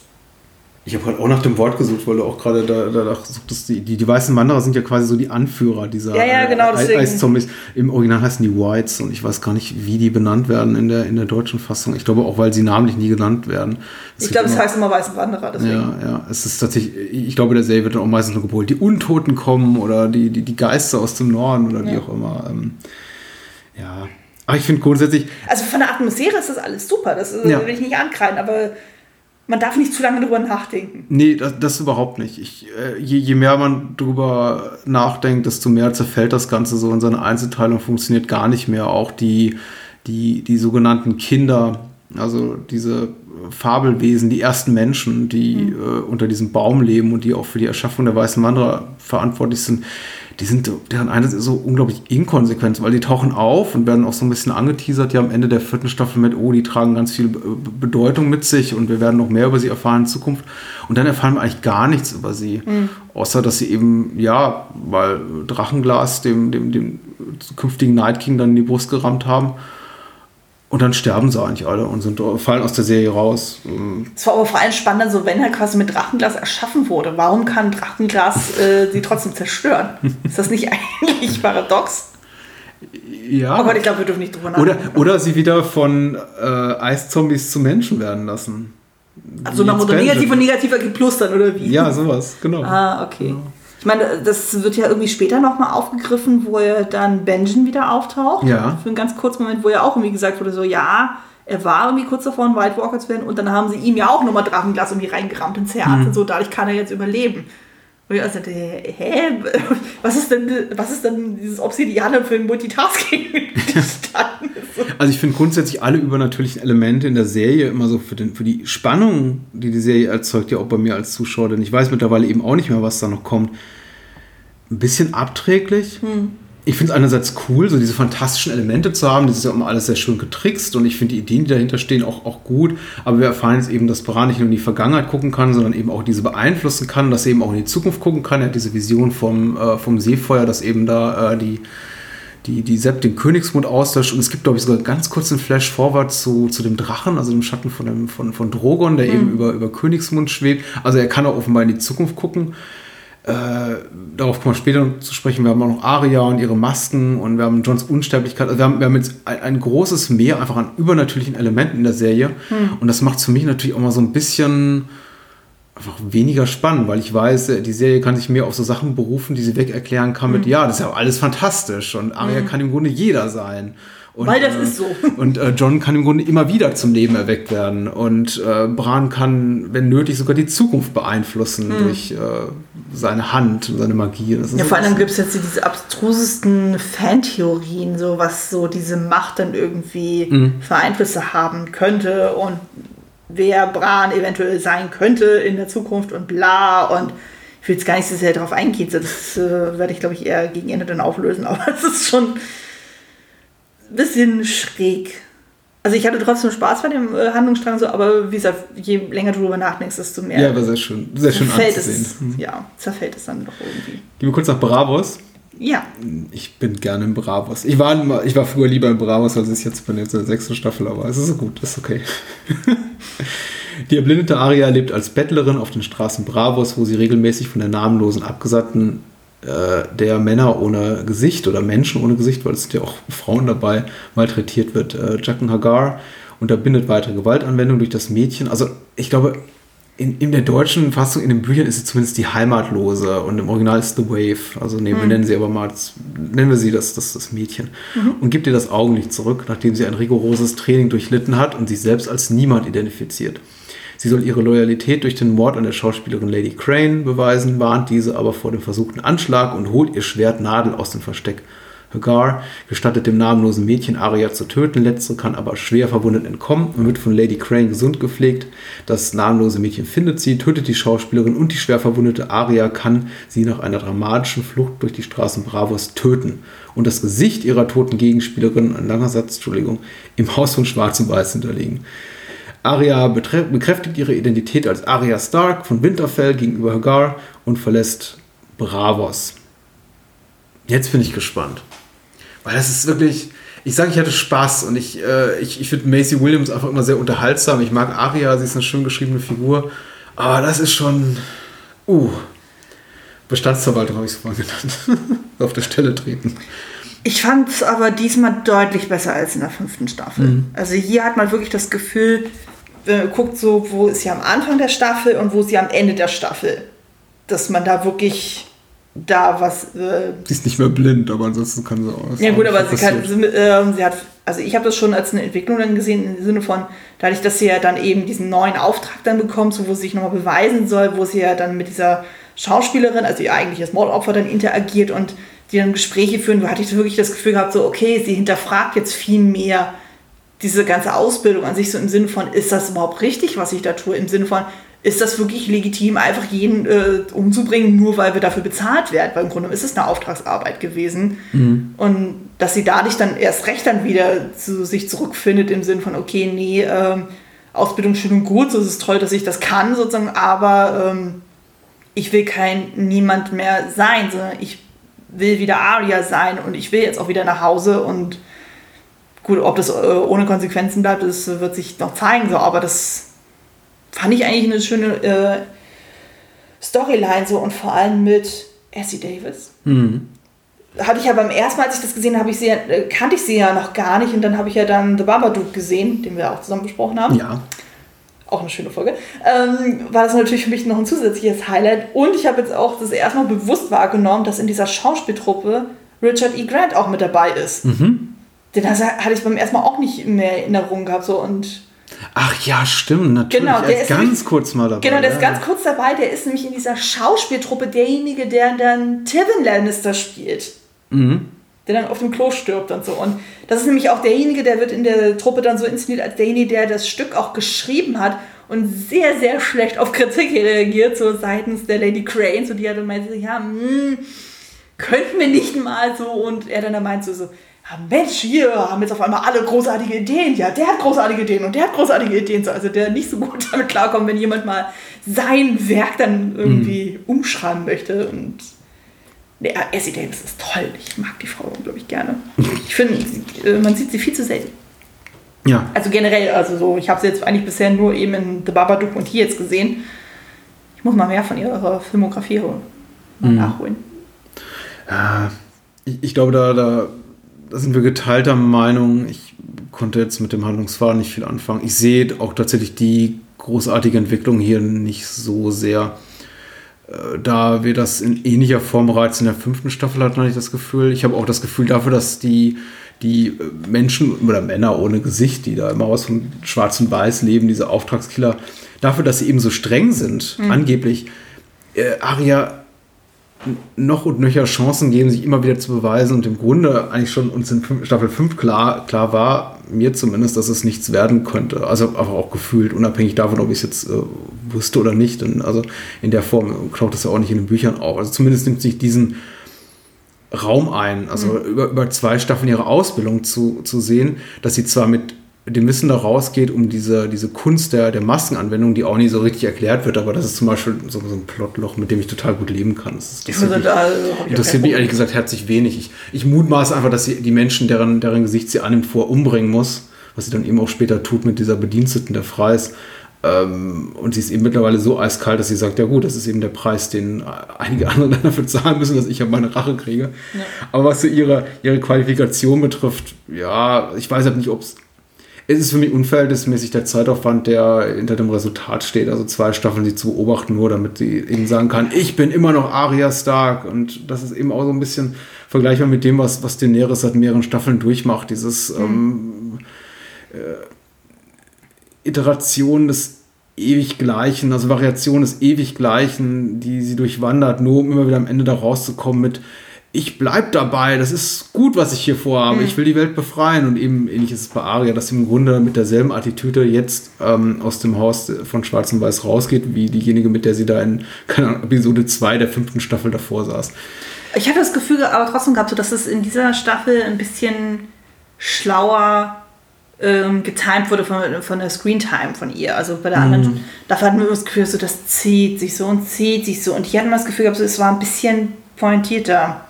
Ich habe gerade auch nach dem Wort gesucht, weil du auch gerade da, danach suchtest. Die, die, die weißen Wanderer sind ja quasi so die Anführer dieser Ja, ja, genau, äh, deswegen. Eiszombies. Im Original heißen die Whites und ich weiß gar nicht, wie die benannt werden in der, in der deutschen Fassung. Ich glaube auch, weil sie namentlich nie genannt werden. Es ich glaube, es heißt immer weißen Wanderer, deswegen. Ja, ja, es ist tatsächlich, ich glaube, der Serie wird dann auch meistens nur gebrüllt, die Untoten kommen oder die, die, die Geister aus dem Norden oder wie Ja. auch immer. Ähm, ja, aber ich finde grundsätzlich, Also von der Atmosphäre ist das alles super, das äh, Ja. will ich nicht ankreiden, aber Man darf nicht zu lange drüber nachdenken. Nee, das, das überhaupt nicht. Ich, äh, je, je mehr man drüber nachdenkt, desto mehr zerfällt das Ganze so in seine Einzelteilung, funktioniert gar nicht mehr. Auch die, die, die sogenannten Kinder, also diese Fabelwesen, die ersten Menschen, die äh, unter diesem Baum leben und die auch für die Erschaffung der weißen Wanderer verantwortlich sind, die sind, deren eines ist so unglaublich inkonsequent, weil die tauchen auf und werden auch so ein bisschen angeteasert, ja am Ende der vierten Staffel mit, oh, die tragen ganz viel Be- Bedeutung mit sich und wir werden noch mehr über sie erfahren in Zukunft. Und dann erfahren wir eigentlich gar nichts über sie. Außer, dass sie eben, ja, weil Drachenglas dem, dem, dem zukünftigen Night King dann in die Brust gerammt haben. Und dann sterben sie eigentlich alle und sind, fallen aus der Serie raus. Ähm, Es war aber vor allem spannend, so wenn er quasi mit Drachenglas erschaffen wurde. Warum kann Drachenglas äh, sie trotzdem zerstören? Ist das nicht eigentlich paradox? Ja. Oh Gott, ich glaube, wir dürfen nicht drüber Oder, nachdenken. oder sie wieder von äh, Eiszombies zu Menschen werden lassen. also nach Motto negativ und negativer dann, oder wie? Ja, sowas, genau. Ah, okay. Ich meine, das wird ja irgendwie später nochmal aufgegriffen, wo er dann Benjen wieder auftaucht. Ja. Für einen ganz kurzen Moment, wo ja auch irgendwie gesagt wurde, so, ja, er war irgendwie kurz davor, ein White Walker zu werden und dann haben sie ihm ja auch nochmal Drachenglas irgendwie reingerammt ins Herz Mhm. und so, dadurch kann er jetzt überleben. Und ich also dachte, hä, was ist denn, was ist denn dieses Obsidianer für ein Multitasking. Also ich finde grundsätzlich alle übernatürlichen Elemente in der Serie immer so für, den, für die Spannung, die die Serie erzeugt, ja auch bei mir als Zuschauer, denn ich weiß mittlerweile eben auch nicht mehr, was da noch kommt, ein bisschen abträglich. Ich finde es einerseits cool, so diese fantastischen Elemente zu haben. Das ist ja immer alles sehr schön getrickst und ich finde die Ideen, die dahinter stehen, auch, auch gut. Aber wir erfahren jetzt eben, dass Bran nicht nur in die Vergangenheit gucken kann, sondern eben auch diese beeinflussen kann, dass er eben auch in die Zukunft gucken kann. Er hat diese Vision vom, äh, vom Seefeuer, dass eben da äh, die, die, die Sepp den Königsmund auslöscht. Und es gibt, glaube ich, sogar ganz kurz einen Flash-Forward zu, zu dem Drachen, also dem Schatten von, dem, von, von Drogon, der eben über, über Königsmund schwebt. Also er kann auch offenbar in die Zukunft gucken. Äh, darauf kommen wir später zu sprechen. Wir haben auch noch Arya und ihre Masken und wir haben Johns Unsterblichkeit. Also wir haben, wir haben jetzt ein, ein großes Meer einfach an übernatürlichen Elementen in der Serie. Und das macht es für mich natürlich auch mal so ein bisschen einfach weniger spannend, weil ich weiß, äh, die Serie kann sich mehr auf so Sachen berufen, die sie weg erklären kann mit, ja, das ist ja alles fantastisch und Arya kann im Grunde jeder sein. Und, Weil das äh, ist so. Und äh, John kann im Grunde immer wieder zum Leben erweckt werden. Und äh, Bran kann, wenn nötig, sogar die Zukunft beeinflussen durch äh, seine Hand und seine Magie. Ja, vor allem gibt es jetzt diese abstrusesten Fantheorien, so was so diese Macht dann irgendwie Mhm. für Einflüsse haben könnte und wer Bran eventuell sein könnte in der Zukunft und bla und ich will jetzt gar nicht so sehr darauf eingehen, das äh, werde ich glaube ich eher gegen Ende dann auflösen, aber es ist schon bisschen schräg. Also ich hatte trotzdem Spaß bei dem äh, Handlungsstrang so, aber wie gesagt, je länger du darüber nachdenkst, desto mehr Ja, war sehr schön, sehr schön zerfällt anzusehen. es, ja, zerfällt es dann doch irgendwie. Gehen wir kurz nach Bravos. Ja. Ich bin gerne im Bravos. Ich war, ich war früher lieber im Bravos, als ich jetzt bin jetzt in der sechsten Staffel, aber es ist so gut, ist okay. Die erblindete Aria lebt als Bettlerin auf den Straßen Bravos, wo sie regelmäßig von der namenlosen Abgesandten äh, der Männer ohne Gesicht oder Menschen ohne Gesicht, weil es sind ja auch Frauen dabei, malträtiert wird. Äh, Jacken Hagar unterbindet weitere Gewaltanwendung durch das Mädchen. Also ich glaube, in, in der deutschen Fassung, in den Büchern ist sie zumindest die Heimatlose und im Original ist The Wave. Also nee, wir nennen sie aber mal, das, nennen wir sie das, das, das Mädchen. Und gibt ihr das Augenlicht zurück, nachdem sie ein rigoroses Training durchlitten hat und sich selbst als niemand identifiziert. Sie soll ihre Loyalität durch den Mord an der Schauspielerin Lady Crane beweisen, warnt diese aber vor dem versuchten Anschlag und holt ihr Schwert Nadel aus dem Versteck. Hagar gestattet dem namenlosen Mädchen Arya zu töten, letztere kann aber schwer verwundet entkommen und wird von Lady Crane gesund gepflegt. Das namenlose Mädchen findet sie, tötet die Schauspielerin und die schwer verwundete Arya kann sie nach einer dramatischen Flucht durch die Straßen Bravos töten und das Gesicht ihrer toten Gegenspielerin, ein langer Satz, Entschuldigung, im Haus von Schwarz und Weiß hinterlegen. Arya bekräftigt ihre Identität als Arya Stark von Winterfell gegenüber Hagar und verlässt Bravos. Jetzt bin ich gespannt. Weil das ist wirklich, ich sage, ich hatte Spaß und ich, äh, ich, ich finde Macy Williams einfach immer sehr unterhaltsam. Ich mag Arya, sie ist eine schön geschriebene Figur. Aber das ist schon, uh, Bestandsverwaltung habe ich es vorhin genannt. Auf der Stelle treten. Ich fand es aber diesmal deutlich besser als in der fünften Staffel. Mhm. Also hier hat man wirklich das Gefühl, äh, guckt so, wo ist sie am Anfang der Staffel und wo ist sie am Ende der Staffel. Dass man da wirklich da was. Äh, Sie ist nicht mehr blind, aber ansonsten kann sie auch. ja gut, aber sie, kann, sie, ähm, sie hat, also ich habe das schon als eine Entwicklung dann gesehen im Sinne von, dadurch, dass sie ja dann eben diesen neuen Auftrag dann bekommt, so wo sie sich nochmal beweisen soll, wo sie ja dann mit dieser Schauspielerin, also ihr eigentliches Mordopfer dann interagiert und die dann Gespräche führen, wo hatte ich wirklich das Gefühl gehabt, so okay, sie hinterfragt jetzt viel mehr diese ganze Ausbildung an sich so im Sinne von, ist das überhaupt richtig, was ich da tue? Im Sinne von, ist das wirklich legitim, einfach jeden äh, umzubringen, nur weil wir dafür bezahlt werden? Weil im Grunde ist es eine Auftragsarbeit gewesen. Und dass sie dadurch dann erst recht dann wieder zu sich zurückfindet im Sinne von, okay, nee, ähm, Ausbildung schön und gut, so ist es toll, dass ich das kann, sozusagen, aber ähm, ich will kein niemand mehr sein, sondern ich will wieder Aria sein und ich will jetzt auch wieder nach Hause und gut, ob das äh, ohne Konsequenzen bleibt, das wird sich noch zeigen, so, aber das fand ich eigentlich eine schöne äh, Storyline so und vor allem mit Essie Davis. Hatte ich ja beim ersten Mal, als ich das gesehen habe, ich sie äh, kannte ich sie ja noch gar nicht und dann habe ich ja dann The Babadook gesehen, den wir auch zusammen besprochen haben Ja. auch eine schöne Folge, ähm, war das natürlich für mich noch ein zusätzliches Highlight. Und ich habe jetzt auch das erste Mal bewusst wahrgenommen, dass in dieser Schauspieltruppe Richard E. Grant auch mit dabei ist. Den hatte ich beim ersten Mal auch nicht mehr in Erinnerung gehabt. So. Und Ach ja, stimmt, natürlich. Genau, er der ist ist ganz nämlich- kurz mal dabei. genau, der ist ja. ganz kurz dabei. Der ist nämlich in dieser Schauspieltruppe derjenige, der dann Tywin Lannister spielt. Der dann auf dem Klo stirbt und so. Und das ist nämlich auch derjenige, der wird in der Truppe dann so inszeniert als derjenige, der das Stück auch geschrieben hat und sehr, sehr schlecht auf Kritik reagiert, so seitens der Lady Crane, so die hat dann meinte, ja, hm, könnten wir nicht mal so. Und er dann meint so, so Mensch, hier haben jetzt auf einmal alle großartige Ideen. Ja, der hat großartige Ideen und der hat großartige Ideen. So, Also der nicht so gut damit klarkommt, wenn jemand mal sein Werk dann irgendwie umschreiben möchte. Und nee, Essie Davis ist toll. Ich mag die Frau unglaublich gerne. Ich finde, äh, man sieht sie viel zu selten. Ja, Also generell, also so, ich habe sie jetzt eigentlich bisher nur eben in The Babadook und hier jetzt gesehen. Ich muss mal mehr von ihrer Filmografie holen. Mal nachholen. ich, ich glaube, da, da, da sind wir geteilter Meinung. Ich konnte jetzt mit dem Handlungsfaden nicht viel anfangen. Ich sehe auch tatsächlich die großartige Entwicklung hier nicht so sehr. Äh, Da wir das in ähnlicher Form bereits in der fünften Staffel hatten, hatte ich das Gefühl. Ich habe auch das Gefühl dafür, dass die, die äh, Menschen oder Männer ohne Gesicht, die da im Haus von Schwarz und Weiß leben, diese Auftragskiller, dafür, dass sie eben so streng sind, angeblich, äh, Aria noch und nöcher Chancen geben, sich immer wieder zu beweisen und im Grunde eigentlich schon uns in Staffel 5 klar, klar war, mir zumindest, dass es nichts werden könnte. Also aber auch gefühlt, unabhängig davon, ob ich es jetzt äh, wusste oder nicht. Denn, also in der Form taucht es ja auch nicht in den Büchern auf. Also zumindest nimmt sich diesen Raum ein, also über, über zwei Staffeln ihre Ausbildung zu, zu sehen, dass sie zwar mit dem Wissen da rausgeht, um diese, diese Kunst der, der Maskenanwendung, die auch nie so richtig erklärt wird, aber das ist zum Beispiel so, so ein Plotloch, mit dem ich total gut leben kann. Das ist, das Also da habe ich interessiert mich ehrlich gesagt herzlich wenig. Ich, ich mutmaße einfach, dass sie die Menschen, deren, deren Gesicht sie annimmt, vor umbringen muss, was sie dann eben auch später tut mit dieser Bediensteten der Freis. Ähm, und sie ist eben mittlerweile so eiskalt, dass sie sagt, ja gut, das ist eben der Preis, den einige andere dann dafür zahlen müssen, dass ich ja meine Rache kriege. Aber was so ihre, ihre Qualifikation betrifft, ja, ich weiß halt nicht, ob es es ist für mich unverhältnismäßig der Zeitaufwand, der hinter dem Resultat steht. Also zwei Staffeln sie zu beobachten, nur damit sie eben sagen kann, ich bin immer noch Arya Stark. Und das ist eben auch so ein bisschen vergleichbar mit dem, was, was Daenerys seit mehreren Staffeln durchmacht. Dieses ähm, äh, Iteration des Ewiggleichen, also Variation des Ewiggleichen, die sie durchwandert, nur um immer wieder am Ende da rauszukommen mit ich bleib dabei, das ist gut, was ich hier vorhabe, ich will die Welt befreien und eben ähnlich ist es bei Arya, dass sie im Grunde mit derselben Attitüde jetzt ähm, aus dem Haus von Schwarz und Weiß rausgeht, wie diejenige, mit der sie da in Ahnung, Episode 2 der fünften Staffel davor saß. Ich hatte das Gefühl aber trotzdem gehabt, so, dass es in dieser Staffel ein bisschen schlauer ähm, getimed wurde von, von der Screentime von ihr. Also bei der anderen, dafür hatten wir das Gefühl, so, das zieht sich so und zieht sich so. Und hier hatten wir das Gefühl gehabt, so, es war ein bisschen pointierter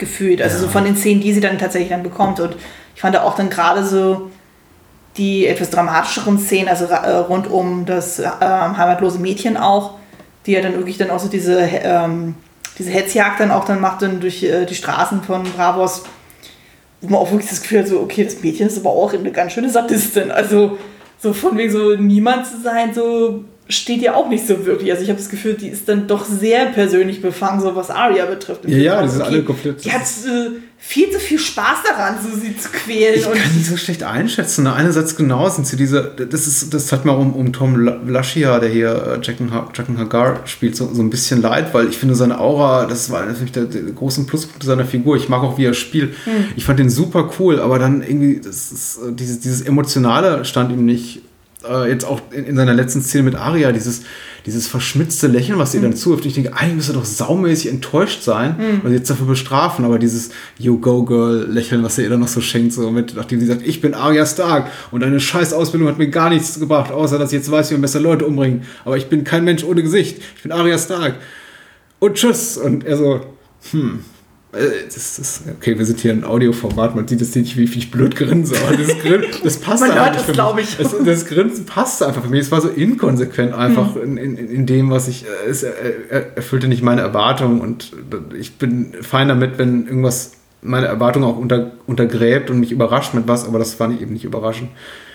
gefühlt. Also so von den Szenen, die sie dann tatsächlich dann bekommt. Und ich fand auch dann gerade so die etwas dramatischeren Szenen, also äh, rund um das äh, heimatlose Mädchen auch, die ja dann wirklich dann auch so diese, ähm, diese Hetzjagd dann auch dann macht dann durch äh, die Straßen von Bravos, wo man auch wirklich das Gefühl hat, so, okay, das Mädchen ist aber auch eine ganz schöne Sadistin. Also so von wegen so niemand zu sein, so steht ja auch nicht so wirklich. Also ich habe das Gefühl, die ist dann doch sehr persönlich befangen, so was Aria betrifft. Ja, ja, die sind alle komplett- Die hat äh, viel zu viel Spaß daran, so sie zu quälen. Ich kann die so schlecht einschätzen. Ne? Einerseits genau sind sie diese, das ist, das hat mir um, um Tom Lashia, der hier äh, Jacken, Ha- Jacken Hagar spielt, so, so ein bisschen leid, weil ich finde seine Aura, das war natürlich der, der großen Pluspunkt seiner Figur. Ich mag auch, wie er spielt. Ich fand den super cool, aber dann irgendwie, das ist, äh, dieses, dieses Emotionale stand ihm nicht. Äh, jetzt auch in, in seiner letzten Szene mit Aria, dieses, dieses verschmitzte Lächeln, was ihr dann zuwirft. Ich denke, eigentlich müsste doch saumäßig enttäuscht sein und sie jetzt dafür bestrafen, aber dieses You Go Girl Lächeln, was er ihr dann noch so schenkt, so mit, nachdem sie sagt, ich bin Arya Stark und deine scheiß Ausbildung hat mir gar nichts gebracht, außer dass ich jetzt weiß, wie man besser Leute umbringen. Aber ich bin kein Mensch ohne Gesicht. Ich bin Arya Stark. Und tschüss. Und er so, hm. Äh, Das ist, okay, wir sind hier in Audioformat, man sieht jetzt nicht, wie, ich blöd grinse, aber das, Grin, das passt Man einfach es, für glaub mich. ich. Das, das Grinsen passte einfach für mich. Es war so inkonsequent einfach in, in, in dem, was ich. äh, Es äh, er- erfüllte nicht meine Erwartungen und ich bin fein damit, wenn irgendwas meine Erwartungen auch unter, untergräbt und mich überrascht mit was, aber das fand ich eben nicht überraschend.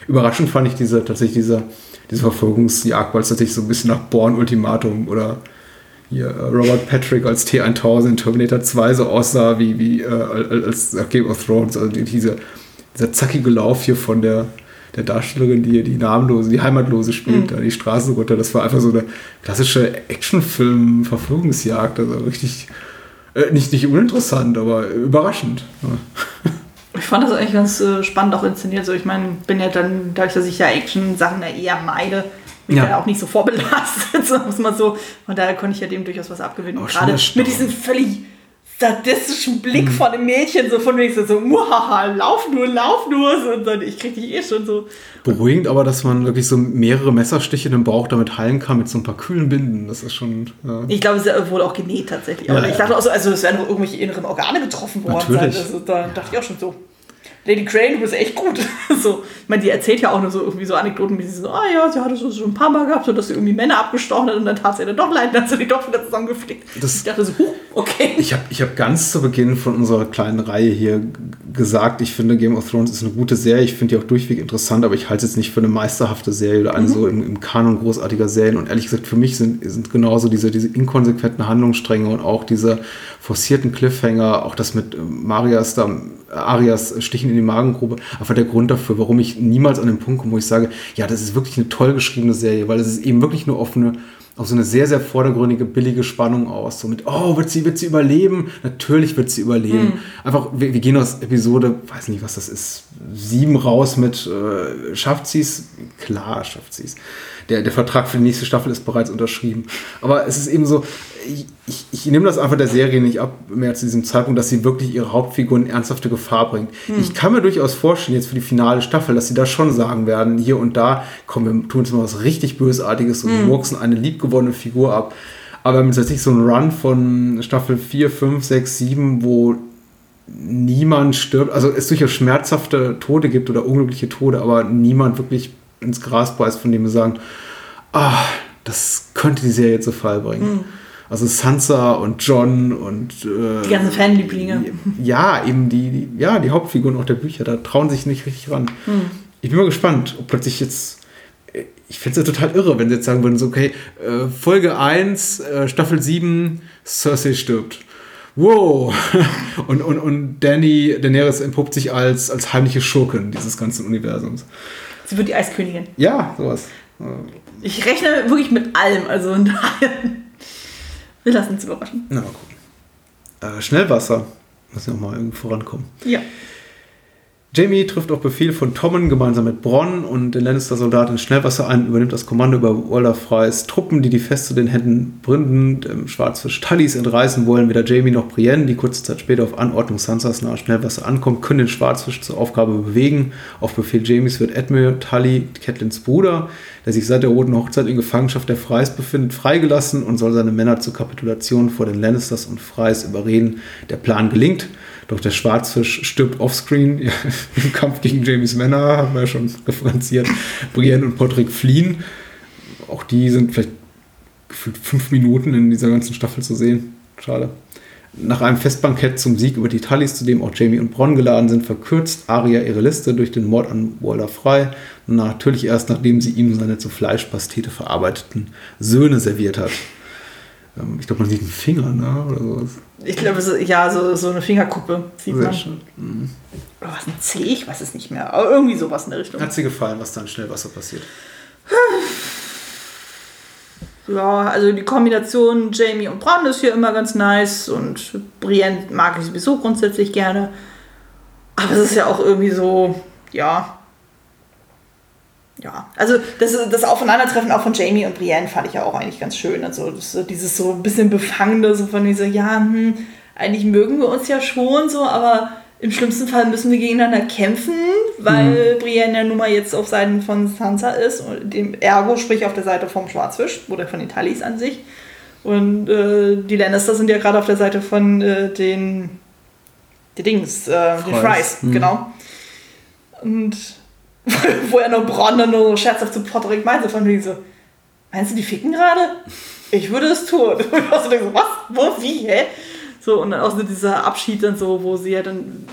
Überraschend fand ich diese tatsächlich diese, diese Verfolgungsjagd, weil es tatsächlich so ein bisschen nach Born-Ultimatum oder hier äh, Robert Patrick als T1000 in Terminator 2 so aussah wie, wie äh, als als Game of Thrones. Also die, diese, dieser zackige Lauf hier von der, der Darstellerin, die hier die namenlose, die Heimatlose spielt, da die Straße runter. Das war einfach so eine klassische Actionfilm-Verfolgungsjagd. Also richtig, äh, nicht, nicht uninteressant, aber überraschend. Ja. Ich fand das eigentlich ganz äh, spannend auch inszeniert. Also ich meine, bin ja dann, dadurch, dass ich ja Action-Sachen ja eher meide, bin ich Ja. ja auch nicht so vorbelastet, sagen wir mal so. Von daher konnte ich ja dem durchaus was abgewinnen. Und schon Gerade mit diesem völlig sadistischen Blick Mhm. von dem Mädchen, so von wegen so, so muhaha, lauf nur, lauf nur. Und dann, ich krieg dich eh schon so. Beruhigend aber, dass man wirklich so mehrere Messerstiche im Bauch damit heilen kann mit so ein paar kühlen Binden. Das ist schon. Ja. Ich glaube, es ist ja wohl auch genäht tatsächlich. Aber Ja, ich dachte auch so, also es werden wohl irgendwelche inneren Organe getroffen worden Natürlich. sein. Also, da dachte ich auch schon so. Lady Crane, du bist echt gut. so, ich meine, die erzählt ja auch nur so irgendwie so Anekdoten, wie sie so, ah ja, sie hatte so schon ein paar Mal gehabt, so dass sie irgendwie Männer abgestochen hat und dann tat sie dann doch leid, dann hat sie die doch wieder zusammengeflickt. Das- ich dachte so, huh, okay. Ich habe ich hab ganz zu Beginn von unserer kleinen Reihe hier gesagt, ich finde Game of Thrones ist eine gute Serie. Ich finde die auch durchweg interessant, aber ich halte es jetzt nicht für eine meisterhafte Serie oder eine so im, im Kanon großartiger Serien. Und ehrlich gesagt, für mich sind, sind genauso diese, diese inkonsequenten Handlungsstränge und auch diese forcierten Cliffhanger, auch das mit äh, Marias, da, Arias Stichen in die Magengrube, einfach der Grund dafür, warum ich niemals an den Punkt komme, wo ich sage, ja, das ist wirklich eine toll geschriebene Serie, weil es ist eben wirklich nur auf eine auf so eine sehr, sehr vordergründige, billige Spannung aus. So mit, oh, wird sie, wird sie überleben? Natürlich wird sie überleben. Einfach, wir, wir gehen aus Episode, weiß nicht, was das ist, sieben raus mit, äh, schafft sie es? Klar, schafft sie es. Der, der Vertrag für die nächste Staffel ist bereits unterschrieben. Aber es ist eben so, ich, ich, ich nehme das einfach der Serie nicht ab, mehr zu diesem Zeitpunkt, dass sie wirklich ihre Hauptfigur in ernsthafte Gefahr bringt. Ich kann mir durchaus vorstellen, jetzt für die finale Staffel, dass sie da schon sagen werden, hier und da, komm, wir tun jetzt mal was richtig Bösartiges und murksen eine liebgewonnene Figur ab. Aber wenn es jetzt nicht so ein Run von Staffel 4, 5, 6, 7, wo niemand stirbt, also es durchaus schmerzhafte Tode gibt oder unglückliche Tode, aber niemand wirklich ins Gras beißt, von dem wir sagen, ah, das könnte die Serie zu Fall bringen. Also Sansa und John und äh, Die ganzen Fanlieblinge. ja, eben die, die, ja, die Hauptfiguren auch der Bücher, da trauen sich nicht richtig ran. Ich bin mal gespannt, ob plötzlich jetzt. äh, Ich fände es ja total irre, wenn sie jetzt sagen würden: so, okay, äh, Folge 1, äh, Staffel 7, Cersei stirbt. Wow! Und, und, und Danny Daenerys entpuppt sich als, als heimliche Schurkin dieses ganzen Universums. Sie wird die Eiskönigin. Ja, sowas. Ich rechne wirklich mit allem, also von daher. Wir lassen uns überraschen. Na, mal gucken. Äh, Schnellwasser. Muss ja auch mal irgendwie vorankommen. Ja. Jamie trifft auf Befehl von Tommen gemeinsam mit Bronn und den Lannister-Soldat in Schnellwasser ein, übernimmt das Kommando über Walder Freys Truppen, die die Feste den Händen Brinden, dem Schwarzfisch Tullys entreißen wollen. Weder Jamie noch Brienne, die kurze Zeit später auf Anordnung Sansas nahe Schnellwasser ankommt, können den Schwarzfisch zur Aufgabe bewegen. Auf Befehl Jamies wird Edmure Tully, Catelins Bruder, der sich seit der Roten Hochzeit in Gefangenschaft der Freys befindet, freigelassen und soll seine Männer zur Kapitulation vor den Lannisters und Freys überreden. Der Plan gelingt. Doch der Schwarzfisch stirbt offscreen ja, im Kampf gegen Jamies Männer, haben wir ja schon referenziert. Brienne und Podrick fliehen. Auch die sind vielleicht gefühlt fünf Minuten in dieser ganzen Staffel zu sehen. Schade. Nach einem Festbankett zum Sieg über die Tullys, zu dem auch Jamie und Bronn geladen sind, verkürzt Arya ihre Liste durch den Mord an Walder Frey. Natürlich erst, nachdem sie ihm seine zu Fleischpastete verarbeiteten Söhne serviert hat. Ähm, Ich glaube, man sieht einen Finger, ne? Oder sowas. Ich glaube, so, ja, so, so eine Fingerkuppe sieht Sehr man. schön. Mhm. Oder was, ein C? Ich weiß es nicht mehr. Aber irgendwie sowas in der Richtung. Hat sie gefallen, was da in Schnellwasser passiert? Ja, also die Kombination Jamie und Bronn ist hier immer ganz nice und Brienne mag ich sowieso grundsätzlich gerne. Aber es ist ja auch irgendwie so, ja. Ja, also das, das Aufeinandertreffen auch von Jamie und Brienne fand ich ja auch eigentlich ganz schön. Also das, so dieses so ein bisschen Befangene, so von dieser, ja, hm, eigentlich mögen wir uns ja schon so, aber im schlimmsten Fall müssen wir gegeneinander kämpfen, weil Brienne ja nun mal jetzt auf Seiten von Sansa ist und dem Ergo, sprich auf der Seite vom Schwarzfisch oder von den Tullys an sich. Und äh, die Lannister sind ja gerade auf der Seite von äh, den, die Dings, äh, den Frys. Frys, Mhm. genau. Und wo er noch Bronn nur so scherzhaft zu Podrick meinte, von wegen so, meinst du, die ficken gerade? Ich würde es tun. Und ich so, denke was? Wo? Wie? Hä? So, und dann auch so dieser Abschied dann so, wo sie ja dann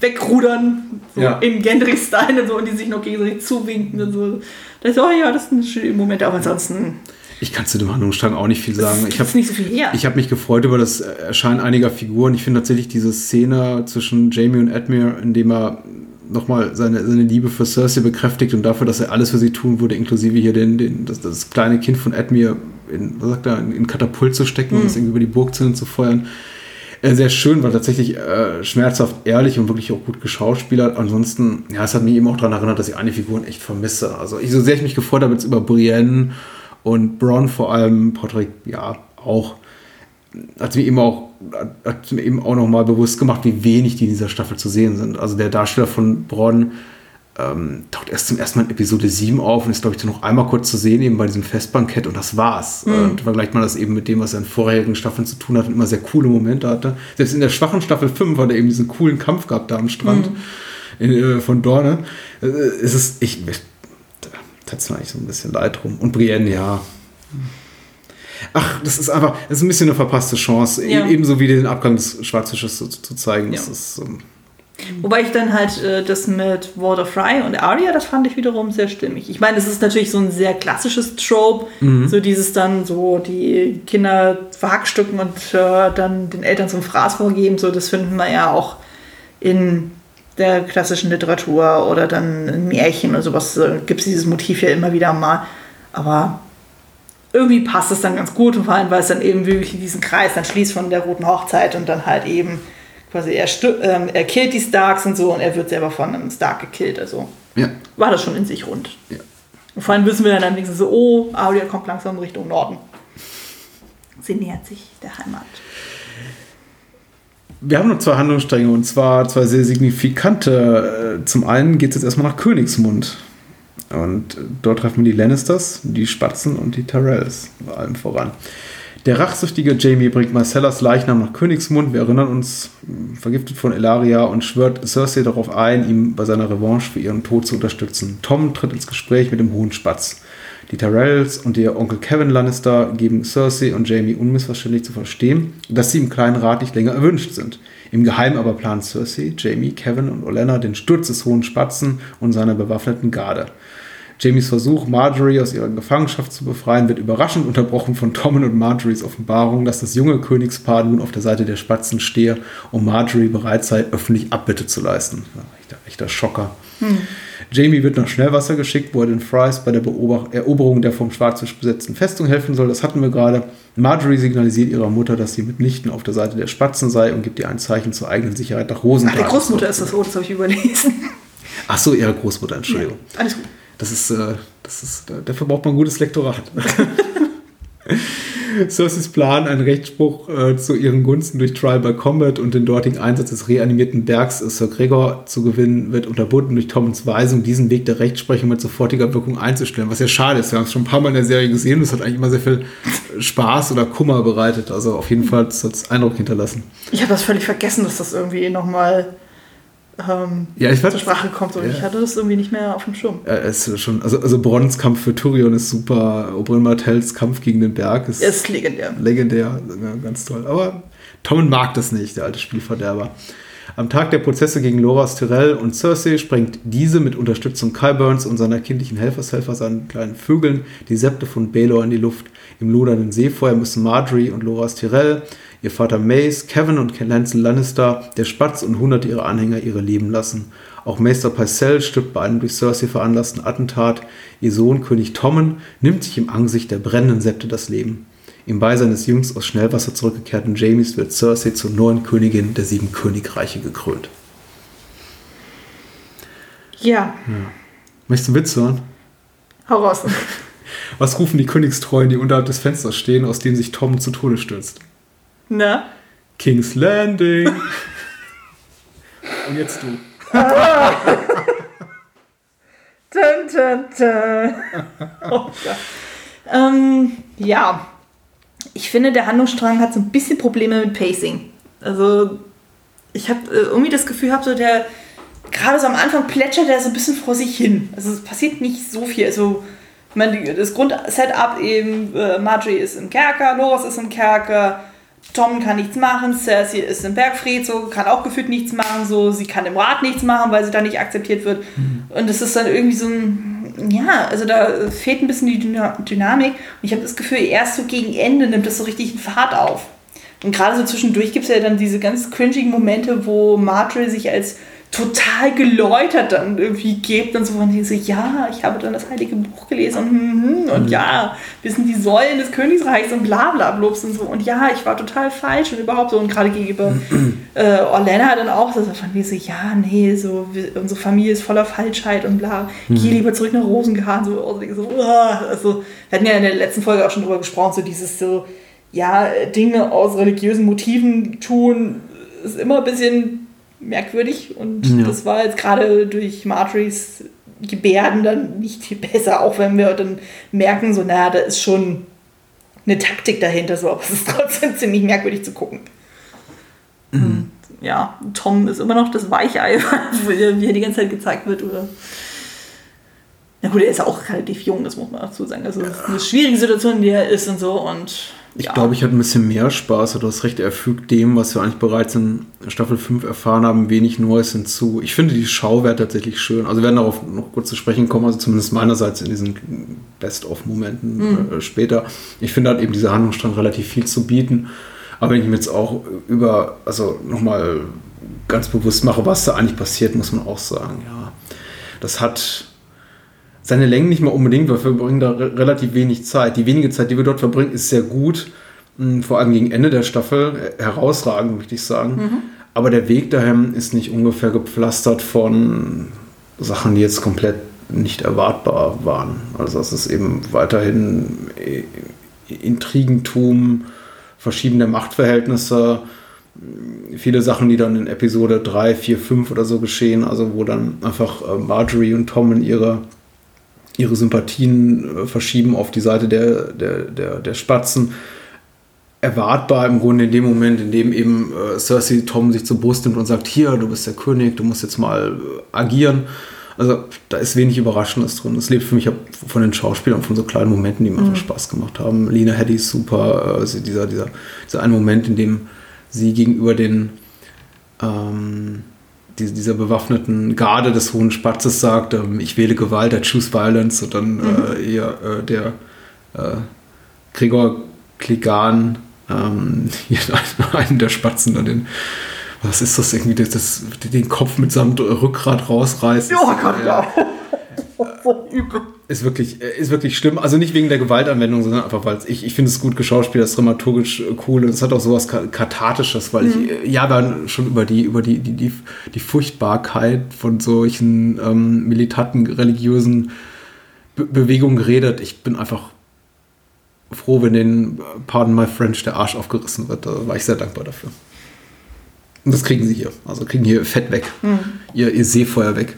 wegrudern, so Ja. in Gendry-Style und so, und die sich noch gegenseitig zuwinken und so. Da ist so, oh ja, das sind schöne Momente, aber ansonsten Ich kann zu dem Handlungsstrang auch nicht viel sagen. Ich habe nicht so viel her. ich hab mich gefreut über das Erscheinen einiger Figuren. Ich finde tatsächlich diese Szene zwischen Jamie und Edmure, in dem er nochmal seine, seine Liebe für Cersei bekräftigt und dafür, dass er alles für sie tun würde, inklusive hier den, den, das, das kleine Kind von Edmure in, was sagt er, in, Katapult zu stecken und das irgendwie über die Burgzinnen zu feuern. Äh, Sehr schön, weil tatsächlich äh, schmerzhaft ehrlich und wirklich auch gut geschauspielert. Ansonsten, ja, es hat mich eben auch daran erinnert, dass ich einige Figuren echt vermisse. Also, ich, so sehr ich mich gefreut habe jetzt über Brienne und Bronn vor allem, Patrick, ja, auch, hat mir eben auch, hat mir eben auch nochmal bewusst gemacht, wie wenig die in dieser Staffel zu sehen sind. Also, der Darsteller von Bronn ähm, taucht erst zum ersten Mal in Episode 7 auf und ist, glaube ich, noch einmal kurz zu sehen, eben bei diesem Festbankett und das war's. Äh, Und vergleicht man das eben mit dem, was er in vorherigen Staffeln zu tun hat und immer sehr coole Momente hatte. Selbst in der schwachen Staffel 5 hat er eben diesen coolen Kampf gehabt da am Strand in, äh, von Dorne. Äh, es ist, ich, da tat's mir eigentlich so ein bisschen leid drum. Und Brienne, ja. Ach, das ist einfach, das ist ein bisschen eine verpasste Chance, Ja. e- ebenso wie den Abgang des Schwarzfisches zu, zu zeigen. Ja. ist, ähm, Wobei ich dann halt äh, das mit Walter Fry und Arya, das fand ich wiederum sehr stimmig. Ich meine, das ist natürlich so ein sehr klassisches Trope, so dieses dann so die Kinder verhackstücken und äh, dann den Eltern zum Fraß vorgeben, so das finden wir ja auch in der klassischen Literatur oder dann in Märchen oder sowas äh, gibt es dieses Motiv ja immer wieder mal. Aber irgendwie passt es dann ganz gut, und vor allem, weil es dann eben wirklich diesen Kreis dann schließt von der roten Hochzeit und dann halt eben quasi er, ähm, er killt die Starks und so und er wird selber von einem Stark gekillt. Also ja. war das schon in sich rund. Ja. Und vor allem wissen wir dann wenigstens so, oh, Arya kommt langsam Richtung Norden. Sie nähert sich der Heimat. Wir haben noch zwei Handlungsstränge und zwar zwei sehr signifikante. Äh, Zum einen geht es jetzt erstmal nach Königsmund. Und dort treffen wir die Lannisters, die Spatzen und die Tyrells, vor allem voran. Der rachsüchtige Jamie bringt Marcellas Leichnam nach Königsmund. Wir erinnern uns, vergiftet von Elaria und schwört Cersei darauf ein, ihm bei seiner Revanche für ihren Tod zu unterstützen. Tom tritt ins Gespräch mit dem Hohen Spatz. Die Tyrells und ihr Onkel Kevin Lannister geben Cersei und Jamie unmissverständlich zu verstehen, dass sie im kleinen Rat nicht länger erwünscht sind. Im Geheimen aber planen Cersei, Jamie, Kevin und Olenna den Sturz des Hohen Spatzen und seiner bewaffneten Garde. Jamies Versuch, Marjorie aus ihrer Gefangenschaft zu befreien, wird überraschend unterbrochen von Tommen und Marjories Offenbarung, dass das junge Königspaar nun auf der Seite der Spatzen stehe und Marjorie bereit sei, öffentlich Abbitte zu leisten. Ja, echter, echter Schocker. Jamie wird nach Schnellwasser geschickt, wo er den Frys bei der Beobacht Eroberung der vom Schwarzfisch besetzten Festung helfen soll. Das hatten wir gerade. Marjorie signalisiert ihrer Mutter, dass sie mitnichten auf der Seite der Spatzen sei und gibt ihr ein Zeichen zur eigenen Sicherheit nach Ach, Rosenthal. die Großmutter ist das, oh, das habe ich überlesen. Ach so, ihre Großmutter, Entschuldigung. Alles gut. Das ist, äh, das ist, da- dafür braucht man ein gutes Lektorat. Cerseis Plan, einen Rechtsspruch äh, zu ihren Gunsten durch Trial by Combat und den dortigen Einsatz des reanimierten Bergs äh, Sir Gregor zu gewinnen, wird unterbunden durch Tommens Weisung, diesen Weg der Rechtsprechung mit sofortiger Wirkung einzustellen. Was ja schade ist. Wir haben es schon ein paar Mal in der Serie gesehen und es hat eigentlich immer sehr viel Spaß oder Kummer bereitet. Also auf jeden Fall hat es Eindruck hinterlassen. Ich habe das völlig vergessen, dass das irgendwie nochmal ähm, Ja, ich zur Sprache kommt. Und Ja. ich hatte das irgendwie nicht mehr auf dem Schirm. es ist schon, also, also Brons Kampf für Tyrion ist super. Oberyn Martells Kampf gegen den Berg ist ist legendär. legendär, ja, ganz toll. Aber Tommen mag das nicht, der alte Spielverderber. Am Tag der Prozesse gegen Loras Tyrell und Cersei sprengt diese mit Unterstützung Kyburns und seiner kindlichen Helfershelfer seinen kleinen Vögeln die Septe von Baelor in die Luft. Im lodernden Seefeuer müssen Marjorie und Loras Tyrell, ihr Vater Mace, Kevin und Lancel Lannister, der Spatz und hunderte ihrer Anhänger ihre Leben lassen. Auch Meister Pycelle stirbt bei einem durch Cersei veranlassten Attentat. Ihr Sohn König Tommen nimmt sich im Angesicht der brennenden Septe das Leben. Im Beisein des jüngst aus Schnellwasser zurückgekehrten Jamies wird Cersei zur neuen Königin der sieben Königreiche gekrönt. Ja, Möchtest du einen Witz hören? hau raus. Was rufen die Königstreuen, die unterhalb des Fensters stehen, aus dem sich Tom zu Tode stürzt? Na? King's Landing. Und jetzt du. Dun, dun, dun. Oh Gott. ähm, ja, ich finde, der Handlungsstrang hat so ein bisschen Probleme mit Pacing. Also, ich habe äh, irgendwie das Gefühl, habe so der, gerade so am Anfang plätschert er so ein bisschen vor sich hin. Also, es passiert nicht so viel. Also, ich meine, das Grundsetup eben, äh, Marjorie ist im Kerker, Loras ist im Kerker, Tom kann nichts machen, Cersei ist im Bergfried, so kann auch gefühlt nichts machen, so sie kann im Rat nichts machen, weil sie da nicht akzeptiert wird. Und es ist dann irgendwie so ein, ja, also da fehlt ein bisschen die Dyna Dynamik. Und ich habe das Gefühl, erst so gegen Ende nimmt das so richtig einen Fahrt auf. Und gerade so zwischendurch gibt es ja dann diese ganz cringigen Momente, wo Marjorie sich als total geläutert dann irgendwie gibt und so von so, ja, ich habe dann das heilige Buch gelesen und, hm, hm, und ja, wir sind die Säulen des Königsreichs und bla bla blubs und so. Und ja, ich war total falsch und überhaupt so. Und gerade gegenüber äh, Orlena dann auch so von mir so, ja, nee, so wir, unsere Familie ist voller Falschheit und bla, geh lieber zurück nach Rosengarten, so, so also wir hatten ja in der letzten Folge auch schon drüber gesprochen, so dieses so, ja, Dinge aus religiösen Motiven tun, ist immer ein bisschen merkwürdig und Ja. das war jetzt gerade durch Marjories Gebärden dann nicht viel besser, auch wenn wir dann merken, so, naja, da ist schon eine Taktik dahinter, so, aber es ist trotzdem ziemlich merkwürdig zu gucken. Und, Ja, Tom ist immer noch das Weichei, er wie er die ganze Zeit gezeigt wird, oder? Na gut, er ist auch relativ jung, das muss man dazu sagen. Also, es ist eine schwierige Situation, in der er ist und so und. Ich ja. glaube, ich hatte ein bisschen mehr Spaß. Du hast recht, er fügt dem, was wir eigentlich bereits in Staffel 5 erfahren haben, wenig Neues hinzu. Ich finde die Schau wäre tatsächlich schön. Also wir werden darauf noch kurz zu sprechen kommen, also zumindest meinerseits in diesen Best-of-Momenten äh, später. Ich finde hat eben dieser Handlungsstrang relativ viel zu bieten. Aber wenn ich mir jetzt auch über, also nochmal ganz bewusst mache, was da eigentlich passiert, muss man auch sagen, ja, das hat seine Längen nicht mal unbedingt, weil wir verbringen da re relativ wenig Zeit. Die wenige Zeit, die wir dort verbringen, ist sehr gut. Mh, Vor allem gegen Ende der Staffel äh, herausragend, möchte ich sagen. Aber der Weg dahin ist nicht ungefähr gepflastert von Sachen, die jetzt komplett nicht erwartbar waren. Also es ist eben weiterhin äh, Intrigentum, verschiedene Machtverhältnisse, viele Sachen, die dann in Episode 3, 4, 5 oder so geschehen, also wo dann einfach äh, Marjorie und Tom in ihre, ihre Sympathien äh, verschieben auf die Seite der, der, der, der Spatzen. Erwartbar im Grunde in dem Moment, in dem eben äh, Cersei Tom sich zur Brust nimmt und sagt, hier, du bist der König, du musst jetzt mal äh, agieren. Also da ist wenig Überraschendes drin. Es lebt für mich von den Schauspielern, von so kleinen Momenten, die mir einfach Spaß gemacht haben. Lena Headey ist super. Also dieser, dieser, dieser ein Moment, in dem sie gegenüber den ähm, dieser bewaffneten Garde des Hohen Spatzes sagt, ähm, ich wähle Gewalt, I choose violence. Und dann äh, ihr, äh, der äh, Gregor Kligan, ähm, einen der Spatzen, dann den was ist das irgendwie, das, das, den Kopf mit seinem Rückgrat rausreißt. Oh Gott, ja. Ist wirklich, äh, ist wirklich schlimm. Also nicht wegen der Gewaltanwendung, sondern einfach, weil ich, ich finde es gut geschauspielt, das ist dramaturgisch äh, cool und es hat auch sowas Ka- Kathartisches, weil ich äh, ja dann schon über die, über die, die, die, die Furchtbarkeit von solchen ähm, militanten religiösen Be Bewegungen geredet. Ich bin einfach froh, wenn den, pardon my French, der Arsch aufgerissen wird. Da war ich sehr dankbar dafür. Und das kriegen sie hier. Also kriegen hier Fett weg. Ihr, ihr Seefeuer weg.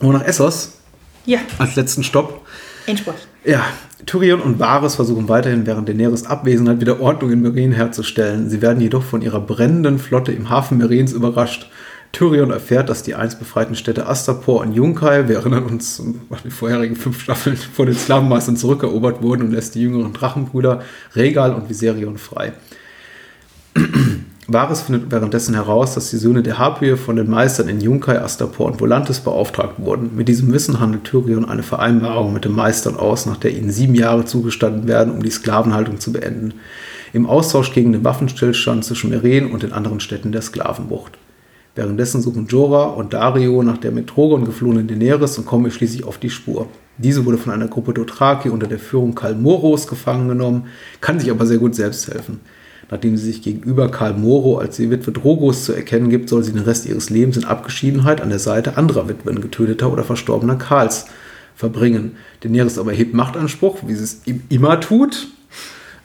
Und nach Essos Ja, als letzten Stopp. Endspurt. Ja, Tyrion und Varys versuchen weiterhin während Daenerys Abwesenheit wieder Ordnung in Meereen herzustellen. Sie werden jedoch von ihrer brennenden Flotte im Hafen Mereens überrascht. Tyrion erfährt, dass die einst befreiten Städte Astapor und Yunkai, wir erinnern uns an die vorherigen fünf Staffeln, vor den Sklavenmeistern zurückerobert wurden und lässt die jüngeren Drachenbrüder Regal und Viserion frei. Varys findet währenddessen heraus, dass die Söhne der Harpie von den Meistern in Yunkai, Astapor und Volantis beauftragt wurden. Mit diesem Wissen handelt Tyrion eine Vereinbarung mit den Meistern aus, nach der ihnen sieben Jahre zugestanden werden, um die Sklavenhaltung zu beenden. Im Austausch gegen den Waffenstillstand zwischen Meren und den anderen Städten der Sklavenbucht. Währenddessen suchen Jorah und Dario nach der mit Drogon geflohenen Daenerys und kommen schließlich auf die Spur. Diese wurde von einer Gruppe Dothraki unter der Führung Karl Moros gefangen genommen, kann sich aber sehr gut selbst helfen. Nachdem sie sich gegenüber Karl Moro als die Witwe Drogos zu erkennen gibt, soll sie den Rest ihres Lebens in Abgeschiedenheit an der Seite anderer Witwen getöteter oder verstorbener Karls verbringen. Daenerys aber hebt Machtanspruch, wie sie es immer tut,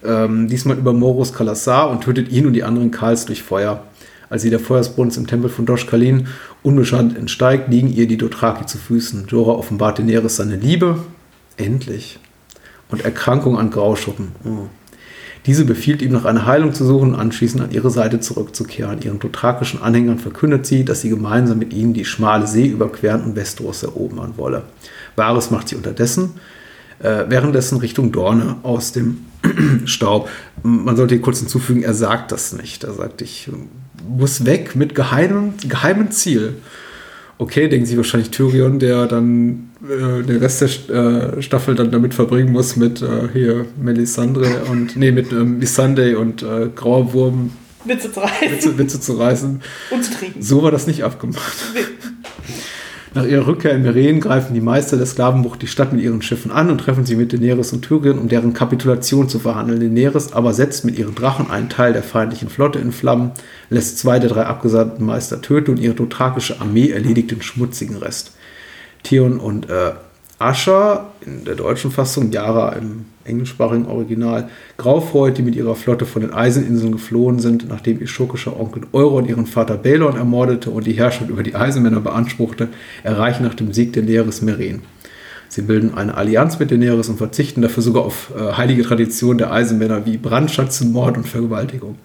ähm, diesmal über Moros Kalassar und tötet ihn und die anderen Karls durch Feuer. Als sie der Feuersbrunst im Tempel von Doshkalin unbeschadet entsteigt, liegen ihr die Dothraki zu Füßen. Jorah offenbart Daenerys seine Liebe, endlich, und Erkrankung an Grauschuppen. Oh. Diese befiehlt ihm, nach einer Heilung zu suchen und anschließend an ihre Seite zurückzukehren. Ihren dothrakischen Anhängern verkündet sie, dass sie gemeinsam mit ihnen die schmale See überqueren und Westeros erobern wolle. Varys macht sie unterdessen, äh, währenddessen Richtung Dorne aus dem Staub. Man sollte hier kurz hinzufügen, er sagt das nicht. Er sagt, ich muss weg mit geheimem, geheimem Ziel. Okay, denken Sie wahrscheinlich Tyrion, der dann äh, den Rest der äh, Staffel dann damit verbringen muss mit äh, hier Melisandre und nee, mit ähm, Missandei und äh, Grauer Wurm Witze zu reißen. Witze, Witze zu reißen. Und zu trinken. So war das nicht abgemacht. Nach ihrer Rückkehr in Meren greifen die Meister der Sklavenbucht die Stadt mit ihren Schiffen an und treffen sie mit Daenerys und Tyrion, um deren Kapitulation zu verhandeln. Daenerys aber setzt mit ihren Drachen einen Teil der feindlichen Flotte in Flammen, lässt zwei der drei abgesandten Meister töten und ihre dothrakische Armee erledigt den schmutzigen Rest. Theon und äh, Asha in der deutschen Fassung, Yara im englischsprachigen Original, Graufreud, die mit ihrer Flotte von den Eiseninseln geflohen sind, nachdem ihr schurkischer Onkel Euron ihren Vater Balon ermordete und die Herrschaft über die Eisenmänner beanspruchte, erreichen nach dem Sieg Daenerys Meren. Sie bilden eine Allianz mit Daenerys und verzichten dafür sogar auf äh, heilige Traditionen der Eisenmänner wie Brandschatz, Mord und Vergewaltigung.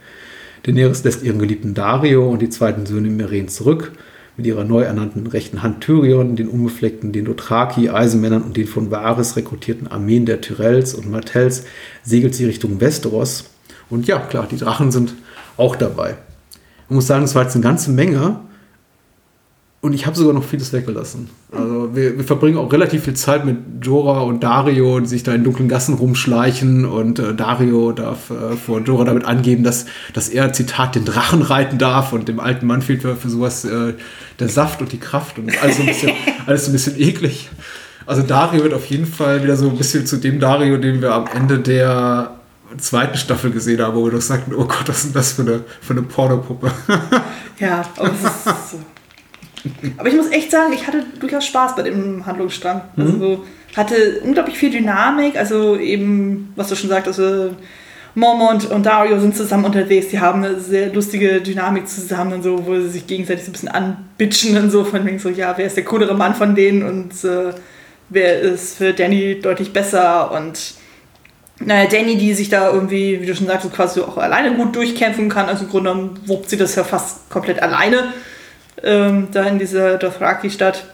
Daenerys lässt ihren geliebten Dario und die zweiten Söhne Meren zurück mit ihrer neu ernannten rechten Hand Tyrion, den unbefleckten, den Dothraki, Eisenmännern und den von Varys rekrutierten Armeen der Tyrells und Martells segelt sie Richtung Westeros. Und ja, klar, die Drachen sind auch dabei. Man muss sagen, es war jetzt eine ganze Menge, und ich habe sogar noch vieles weggelassen. Also wir, wir, verbringen auch relativ viel Zeit mit Jorah und Dario, die sich da in dunklen Gassen rumschleichen. Und äh, Dario darf äh, vor Jorah damit angeben, dass, dass er, Zitat, den Drachen reiten darf. Und dem alten Mann fehlt für, für sowas äh, der Saft und die Kraft. Und alles so, ein bisschen, alles so ein bisschen eklig. Also Dario wird auf jeden Fall wieder so ein bisschen zu dem Dario, den wir am Ende der zweiten Staffel gesehen haben, wo wir doch sagten, oh Gott, was ist denn das für eine, für eine Pornopuppe? Ja, aber es ist so aber ich muss echt sagen, ich hatte durchaus Spaß bei dem Handlungsstrang. Mhm. Also hatte unglaublich viel Dynamik. Also eben, was du schon sagtest, also Mormont und Dario sind zusammen unterwegs. Die haben eine sehr lustige Dynamik zusammen und so, wo sie sich gegenseitig so ein bisschen anbitschen und so von wegen so, ja, wer ist der coolere Mann von denen und äh, wer ist für Danny deutlich besser und naja, Danny, die sich da irgendwie, wie du schon sagst, quasi auch alleine gut durchkämpfen kann. Also im Grunde genommen wuppt sie das ja fast komplett alleine ähm, da in dieser Dothraki-Stadt.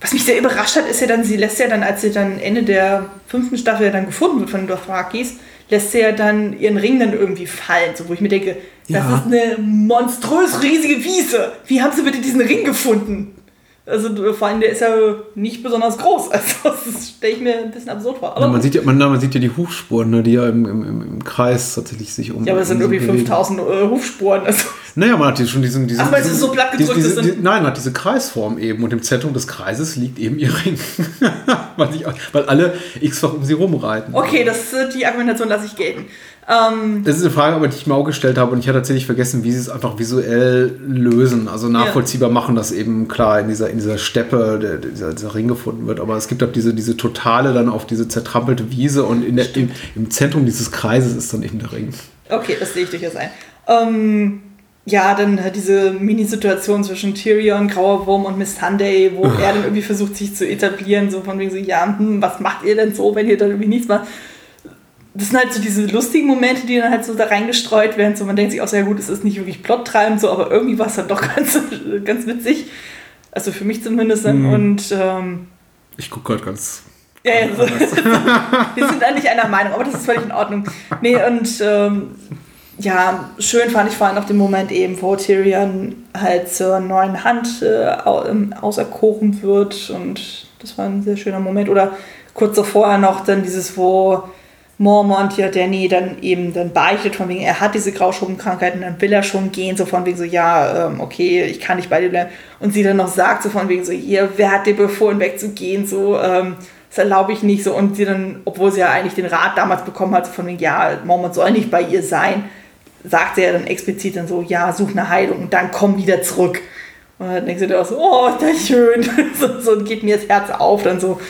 Was mich sehr überrascht hat, ist ja dann, sie lässt ja dann, als sie dann Ende der fünften Staffel ja dann gefunden wird von den Dothrakis, lässt sie ja dann ihren Ring dann irgendwie fallen, so wo ich mir denke, das ja. ist eine monströs riesige Wiese. Wie haben sie bitte diesen Ring gefunden? Also vor allem, der ist ja nicht besonders groß. Also das stelle ich mir ein bisschen absurd vor. Aber ja, man, sieht ja, man, man, sieht ja die Hufspuren, ne, die ja im, im, im Kreis tatsächlich sich um. Ja, aber es sind irgendwie 5000 äh, Hufspuren. Also. Naja, man hat schon diesen. diesen Ach, weil es so platt gedrückt diese, diese, Nein, man hat diese Kreisform eben und im Zentrum des Kreises liegt eben ihr Ring. weil, ich, weil alle x-fach um sie rumreiten. Okay, das, die Argumentation lasse ich gelten. Ähm, das ist eine Frage, die ich mir auch gestellt habe und ich hatte tatsächlich vergessen, wie sie es einfach visuell lösen. Also nachvollziehbar ja. machen, dass eben klar in dieser, in dieser Steppe der, dieser, dieser, Ring gefunden wird. Aber es gibt auch diese, diese totale dann auf diese zertrampelte Wiese und in der, im, im, Zentrum dieses Kreises ist dann eben der Ring. Okay, das sehe ich durchaus ein. Ähm, ja, dann diese Mini-Situation zwischen Tyrion, Grauer Wurm und Miss Sunday, wo er dann irgendwie versucht, sich zu etablieren, so von wegen so, ja, hm, was macht ihr denn so, wenn ihr dann irgendwie nichts macht? das sind halt so diese lustigen Momente, die dann halt so da reingestreut werden. So man denkt sich auch sehr gut, es ist nicht wirklich plottreibend, so, aber irgendwie war es dann doch ganz, ganz witzig. Also für mich zumindest. dann. Mhm. Und ähm, Ich gucke gerade ganz. ja, ja, so. wir sind da nicht einer Meinung, aber das ist völlig in Ordnung. Nee, und ähm, ja, schön fand ich vor allem noch den Moment eben, wo Tyrion halt zur neuen Hand äh, ähm, auserkoren wird und das war ein sehr schöner Moment. Oder kurz davor noch dann dieses, wo Mormont ja Danny dann eben dann beichtet, von wegen, er hat diese Grauschuppenkrankheit und dann will er schon gehen, so von wegen so, ja, ähm, okay, ich kann nicht bei dir bleiben. Und sie dann noch sagt, so von wegen so, hier, wer hat dir befohlen, wegzugehen, so, ähm, das erlaube ich nicht so. Und sie dann, obwohl sie ja eigentlich den Rat damals bekommen hat, so von wegen, ja, Mormont soll nicht bei ihr sein, sagt sie ja dann explizit dann so, ja, such eine Heilung und dann komm wieder zurück. Und dann denkst du dir auch so, oh, ist das schön. so, so geht mir das Herz auf dann so.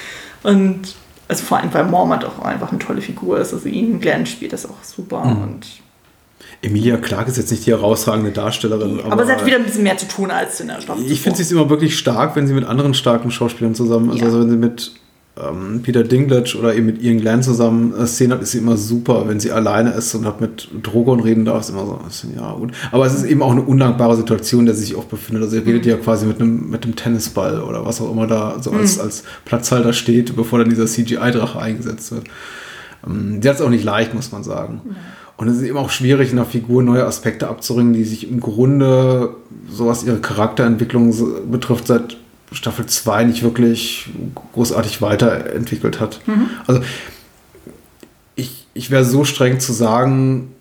Und also vor allem, weil Mormont auch einfach eine tolle Figur ist. Also ihn, Glenn spielt das auch super. Und, Emilia Clarke ist jetzt nicht die herausragende Darstellerin. aber, sie hat wieder ein bisschen mehr zu tun als in der Staffel. Ich finde sie ist immer wirklich stark, wenn sie mit anderen starken Schauspielern zusammen, also, Ja. also wenn sie mit ähm, Peter Dinklage oder eben mit Ian Glenn zusammen äh, Szenen hat, ist sie immer super. Wenn sie alleine ist und hat mit Drogon reden darf, ist immer so, ein bisschen, ja gut. Aber es ist eben auch eine undankbare Situation, in der sie sich oft befindet. Also sie redet Mhm. ja quasi mit einem, mit einem Tennisball oder was auch immer da so als, als Platzhalter steht, bevor dann dieser CGI-Drache eingesetzt wird. Ähm, sie hat es auch nicht leicht, muss man sagen. Und es ist eben auch schwierig, in der Figur neue Aspekte abzuringen, die sich im Grunde, so was ihre Charakterentwicklung betrifft, seit Staffel 2 nicht wirklich großartig weiterentwickelt hat. Also ich, ich wäre so streng zu sagen,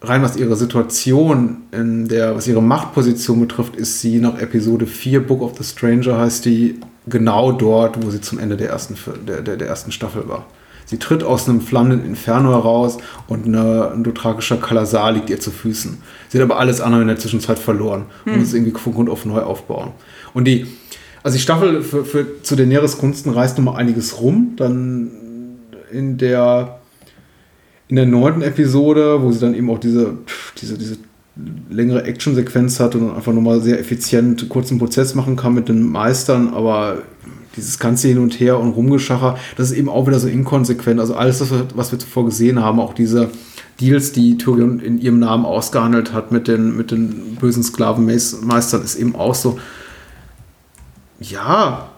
rein was ihre Situation, in der, was ihre Machtposition betrifft, ist sie nach Episode 4, Book of the Stranger, heißt die, genau dort, wo sie zum Ende der ersten, der, der, der ersten Staffel war. Sie tritt aus einem flammenden Inferno heraus und eine, ein dothrakischer Kalasar liegt ihr zu Füßen. Sie hat aber alles andere in der Zwischenzeit verloren und muss irgendwie von Grund auf neu aufbauen. Und die, also die Staffel für, für, zu Daenerys Gunsten reißt nochmal einiges rum. Dann in der in der neunten Episode, wo sie dann eben auch diese, diese, diese längere Actionsequenz hatte und einfach nochmal sehr effizient kurzen Prozess machen kann mit den Meistern, aber dieses ganze Hin und Her und Rumgeschacher, das ist eben auch wieder so inkonsequent. Also alles, was wir, was wir zuvor gesehen haben, auch diese Deals, die Tyrion in ihrem Namen ausgehandelt hat mit den, mit den bösen Sklavenmeistern, ist eben auch so, ja,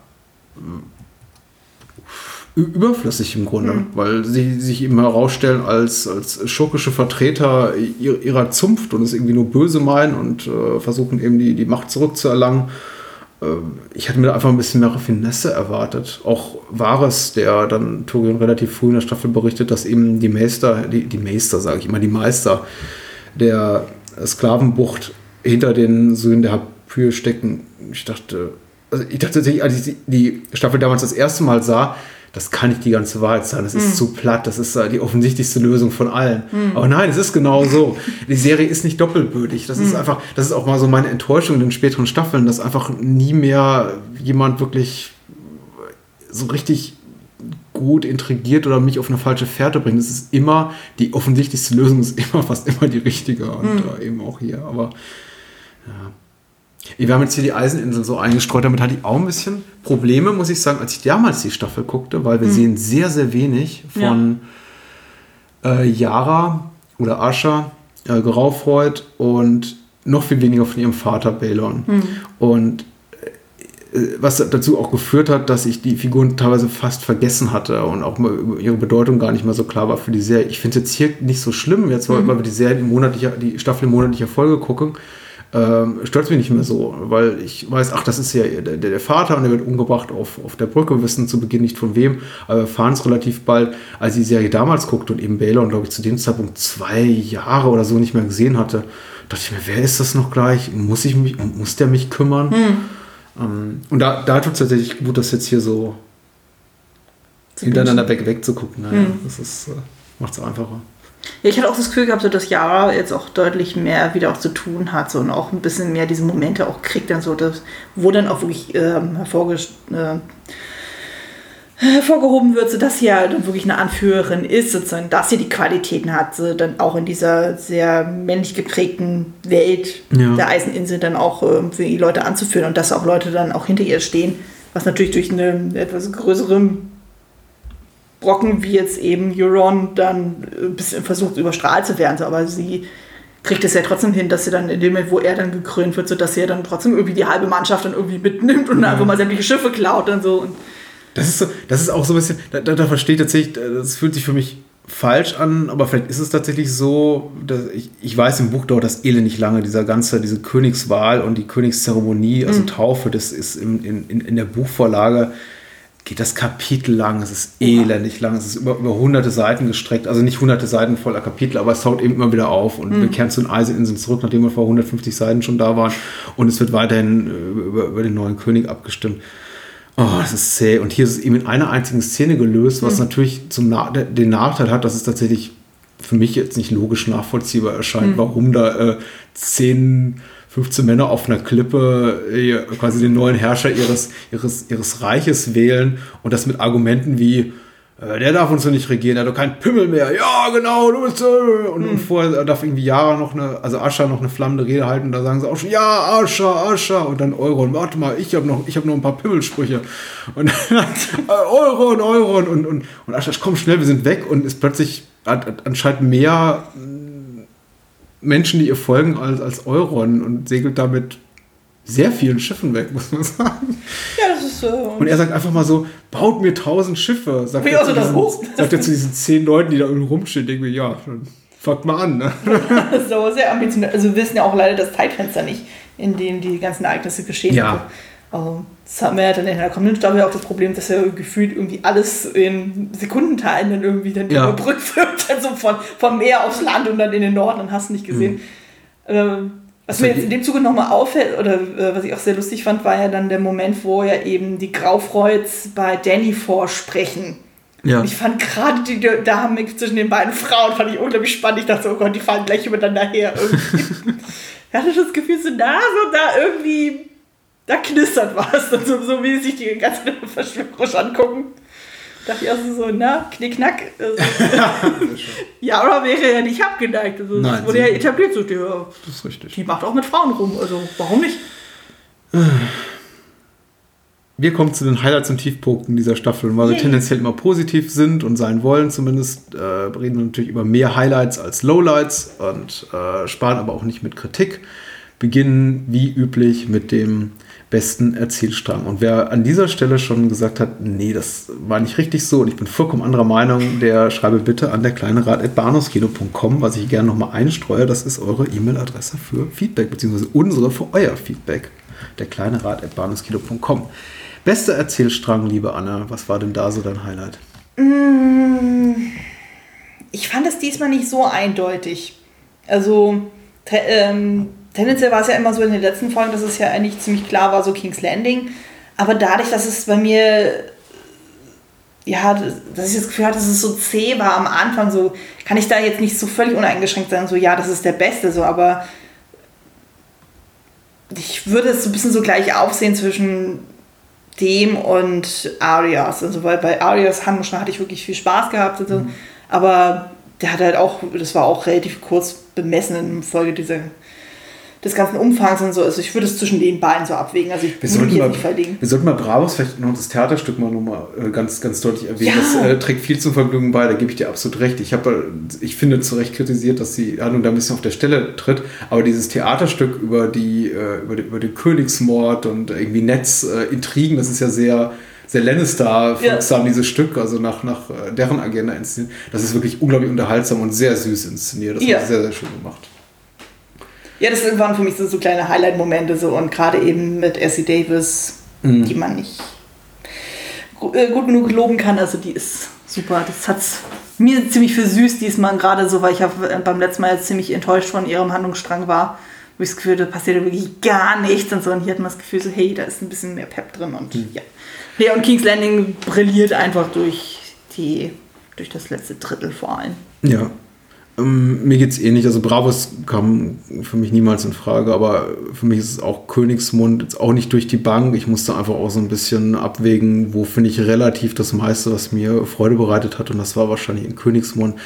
überflüssig im Grunde, weil sie sich eben herausstellen als, als schurkische Vertreter ihrer, Zunft und es irgendwie nur böse meinen und äh, versuchen eben die, die Macht zurückzuerlangen. Äh, ich hatte mir da einfach ein bisschen mehr Raffinesse erwartet. Auch Varys, der dann Tyrion relativ früh in der Staffel berichtet, dass eben die Meister, die, die Meister sage ich immer, die Meister der Sklavenbucht hinter den Söhnen der Hapyr stecken. Ich dachte, also ich dachte tatsächlich, als ich die Staffel damals das erste Mal sah, das kann nicht die ganze Wahrheit sein. Das ist zu platt. Das ist äh, die offensichtlichste Lösung von allen. Aber nein, es ist genau so. Die Serie ist nicht doppelbödig. Das ist einfach, das ist auch mal so meine Enttäuschung in den späteren Staffeln, dass einfach nie mehr jemand wirklich so richtig gut intrigiert oder mich auf eine falsche Fährte bringt. Es ist immer, die offensichtlichste Lösung ist immer fast immer die richtige. Und äh, eben auch hier. Aber ja. Wir haben jetzt hier die Eiseninsel so eingestreut, damit hatte ich auch ein bisschen Probleme, muss ich sagen, als ich damals die Staffel guckte, weil wir sehen sehr, sehr wenig von äh, Yara oder Asha, äh, Geraufreud und noch viel weniger von ihrem Vater Balon. Und äh, was dazu auch geführt hat, dass ich die Figuren teilweise fast vergessen hatte und auch ihre Bedeutung gar nicht mehr so klar war für die Serie. Ich finde es jetzt hier nicht so schlimm, jetzt weil wir die Serie monatlicher, die Staffel in monatlicher Folge gucken ähm, stört mich nicht mehr so, weil ich weiß, ach, das ist ja der, der Vater und der wird umgebracht auf, auf der Brücke, wir wissen zu Beginn nicht von wem, aber wir erfahren es relativ bald, als ich die Serie damals guckte und eben Baylor, glaube ich, zu dem Zeitpunkt zwei Jahre oder so nicht mehr gesehen hatte, dachte ich mir, wer ist das noch gleich? Muss ich mich, muss der mich kümmern? Ähm, und da, da tut es tatsächlich gut, das jetzt hier so hintereinander weg, wegzugucken. Naja, Das ist, äh, macht es einfacher. Ja, ich hatte auch das Gefühl gehabt, so, dass Yara jetzt auch deutlich mehr wieder auch zu tun hat so, und auch ein bisschen mehr diese Momente auch kriegt, dann so, dass, wo dann auch wirklich ähm, hervorges äh, hervorgehoben wird, so dass sie ja dann wirklich eine Anführerin ist, sozusagen, dass sie die Qualitäten hat, so, dann auch in dieser sehr männlich geprägten Welt Ja. der Eiseninsel dann auch ähm, für die Leute anzuführen und dass auch Leute dann auch hinter ihr stehen, was natürlich durch eine etwas größere Brocken, wie jetzt eben Euron dann ein bisschen versucht, überstrahlt zu werden. So, aber sie kriegt es ja trotzdem hin, dass sie dann in dem Moment, wo er dann gekrönt wird, so dass sie ja dann trotzdem irgendwie die halbe Mannschaft dann irgendwie mitnimmt und einfach mal sämtliche Schiffe klaut und so. Und Das ist, so, das ist auch so ein bisschen, da, da, da versteht tatsächlich, das fühlt sich für mich falsch an, aber vielleicht ist es tatsächlich so, dass ich, ich weiß, im Buch dauert das Elend nicht lange, dieser ganze, diese Königswahl und die Königszeremonie, also Taufe, das ist in, in, in der Buchvorlage, geht das Kapitel lang, es ist elendig lang, es ist über, über hunderte Seiten gestreckt, also nicht hunderte Seiten voller Kapitel, aber es taucht eben immer wieder auf. Und wir kehren zu den Eiseninseln zurück, nachdem wir vor 150 Seiten schon da waren. Und es wird weiterhin äh, über, über den neuen König abgestimmt. Oh, das ist zäh. Und hier ist es eben in einer einzigen Szene gelöst, was natürlich zum Na den Nachteil hat, dass es tatsächlich für mich jetzt nicht logisch nachvollziehbar erscheint, warum da äh, 10, 15 Männer auf einer Klippe äh, quasi den neuen Herrscher ihres, ihres, ihres Reiches wählen und das mit Argumenten wie, äh, der darf uns doch nicht regieren, der hat doch keinen Pimmel mehr. Ja, genau, du bist. Äh. Und, und vorher darf irgendwie Yara noch eine, also Ascha noch eine flammende Rede halten. Da sagen sie auch schon, ja, Ascha, Ascha. Und dann Euron, warte mal, ich habe noch, ich hab noch ein paar Pimmelsprüche. Und dann äh, Euron, Euron. Und, und, und Ascha, komm schnell, wir sind weg. Und ist plötzlich hat, hat anscheinend mehr Menschen, die ihr folgen, als, als Euron. Und segelt damit sehr vielen Schiffen weg, muss man sagen. ja, das ist so. Und er sagt einfach mal so, baut mir tausend Schiffe. Sagt, er zu, diesen, hoch? sagt er zu diesen zehn Leuten, die da irgendwie rumstehen. Mir, ja, dann fangt mal an. Ne? so sehr ambitioniert. Also wir wissen ja auch leider das Zeitfenster nicht, in dem die ganzen Ereignisse geschehen. Ja. Also das haben wir ja dann in der kommenden Staffel auch das Problem, dass ja gefühlt irgendwie alles in Sekundenteilen dann irgendwie dann Ja. überbrückt wird. Also von, vom Meer aufs Land und dann in den Norden, dann hast du nicht gesehen. Ähm, was mir jetzt in dem Zuge nochmal auffällt, oder äh, was ich auch sehr lustig fand, war ja dann der Moment, wo ja eben die Graufreuds bei Danny vorsprechen. Ja. Ich fand gerade die Dynamik zwischen den beiden Frauen fand ich unglaublich spannend. Ich dachte so, oh Gott, die fallen gleich übereinander her. Irgendwie. ich hatte das Gefühl, so da, so da irgendwie, da knistert was. Und so, so wie sich die ganze Verschwörung angucken. Dachte ich also so, na, knickknack. Also, Yara wäre ja nicht abgeneigt. Also, Nein, das wurde ja etabliert. So, die, Das ist richtig. die macht auch mit Frauen rum. Also warum nicht? Wir kommen zu den Highlights und Tiefpunkten dieser Staffel. Und weil wir tendenziell immer positiv sind und sein wollen, zumindest äh, reden wir natürlich über mehr Highlights als Lowlights und äh, sparen aber auch nicht mit Kritik. Beginnen wie üblich mit dem besten Erzählstrang. Und wer an dieser Stelle schon gesagt hat, nee, das war nicht richtig so und ich bin vollkommen anderer Meinung, der schreibe bitte an der kleine Rat.bahnhofskino.com, was ich gerne nochmal einstreue. Das ist eure E-Mail-Adresse für Feedback, beziehungsweise unsere für euer Feedback. Der kleine Rat.bahnhofskino.com. Bester Erzählstrang, liebe Anna, was war denn da so dein Highlight? Ich fand es diesmal nicht so eindeutig. Also, ähm, tendenziell war es ja immer so in den letzten Folgen, dass es ja eigentlich ziemlich klar war, so King's Landing. Aber dadurch, dass es bei mir, ja, dass ich das Gefühl hatte, dass es so zäh war am Anfang, so kann ich da jetzt nicht so völlig uneingeschränkt sagen, so ja, das ist der Beste, so, aber ich würde es so ein bisschen so gleich aufsehen zwischen dem und Arias. Also weil bei Arias Handlungsstrang hatte ich wirklich viel Spaß gehabt. Also, Aber der hat halt auch, das war auch relativ kurz bemessen in Folge dieser, des ganzen Umfangs und so. Also ich würde es zwischen den beiden so abwägen. Also ich Wir würde sollten, mich mal, nicht verlegen. wir sollten mal Bravos vielleicht noch das Theaterstück mal nochmal äh, ganz, ganz deutlich erwähnen. Ja. Das äh, trägt viel zum Vergnügen bei, da gebe ich dir absolut recht. Ich habe, äh, ich finde zu Recht kritisiert, dass die Handlung da ein bisschen auf der Stelle tritt, aber dieses Theaterstück über die, äh, über, die über den Königsmord und irgendwie Netzintrigen, das ist ja sehr sehr Lannister wirksam dieses Stück, also nach, nach äh, deren Agenda inszeniert. Das ist wirklich unglaublich unterhaltsam und sehr süß inszeniert. Das Ja. ist sehr, sehr schön gemacht. Ja, das waren für mich so, so kleine Highlight-Momente so und gerade eben mit Essie Davis, die man nicht äh, gut genug loben kann. Also die ist super. Das hat's mir ziemlich für süß diesmal gerade so, weil ich ja beim letzten Mal jetzt ziemlich enttäuscht von ihrem Handlungsstrang war. Wo ich das Gefühl, hatte, da passiert wirklich gar nichts und so. Und hier hat man das Gefühl so, hey, da ist ein bisschen mehr Pep drin und ja. Ja, und King's Landing brilliert einfach durch die, durch das letzte Drittel vor allem. Ja. Ähm, mir geht's ähnlich. Also Bravos kam für mich niemals in Frage, aber für mich ist es auch Königsmund, jetzt auch nicht durch die Bank. Ich musste einfach auch so ein bisschen abwägen, wo finde ich relativ das meiste, was mir Freude bereitet hat. Und das war wahrscheinlich in Königsmund.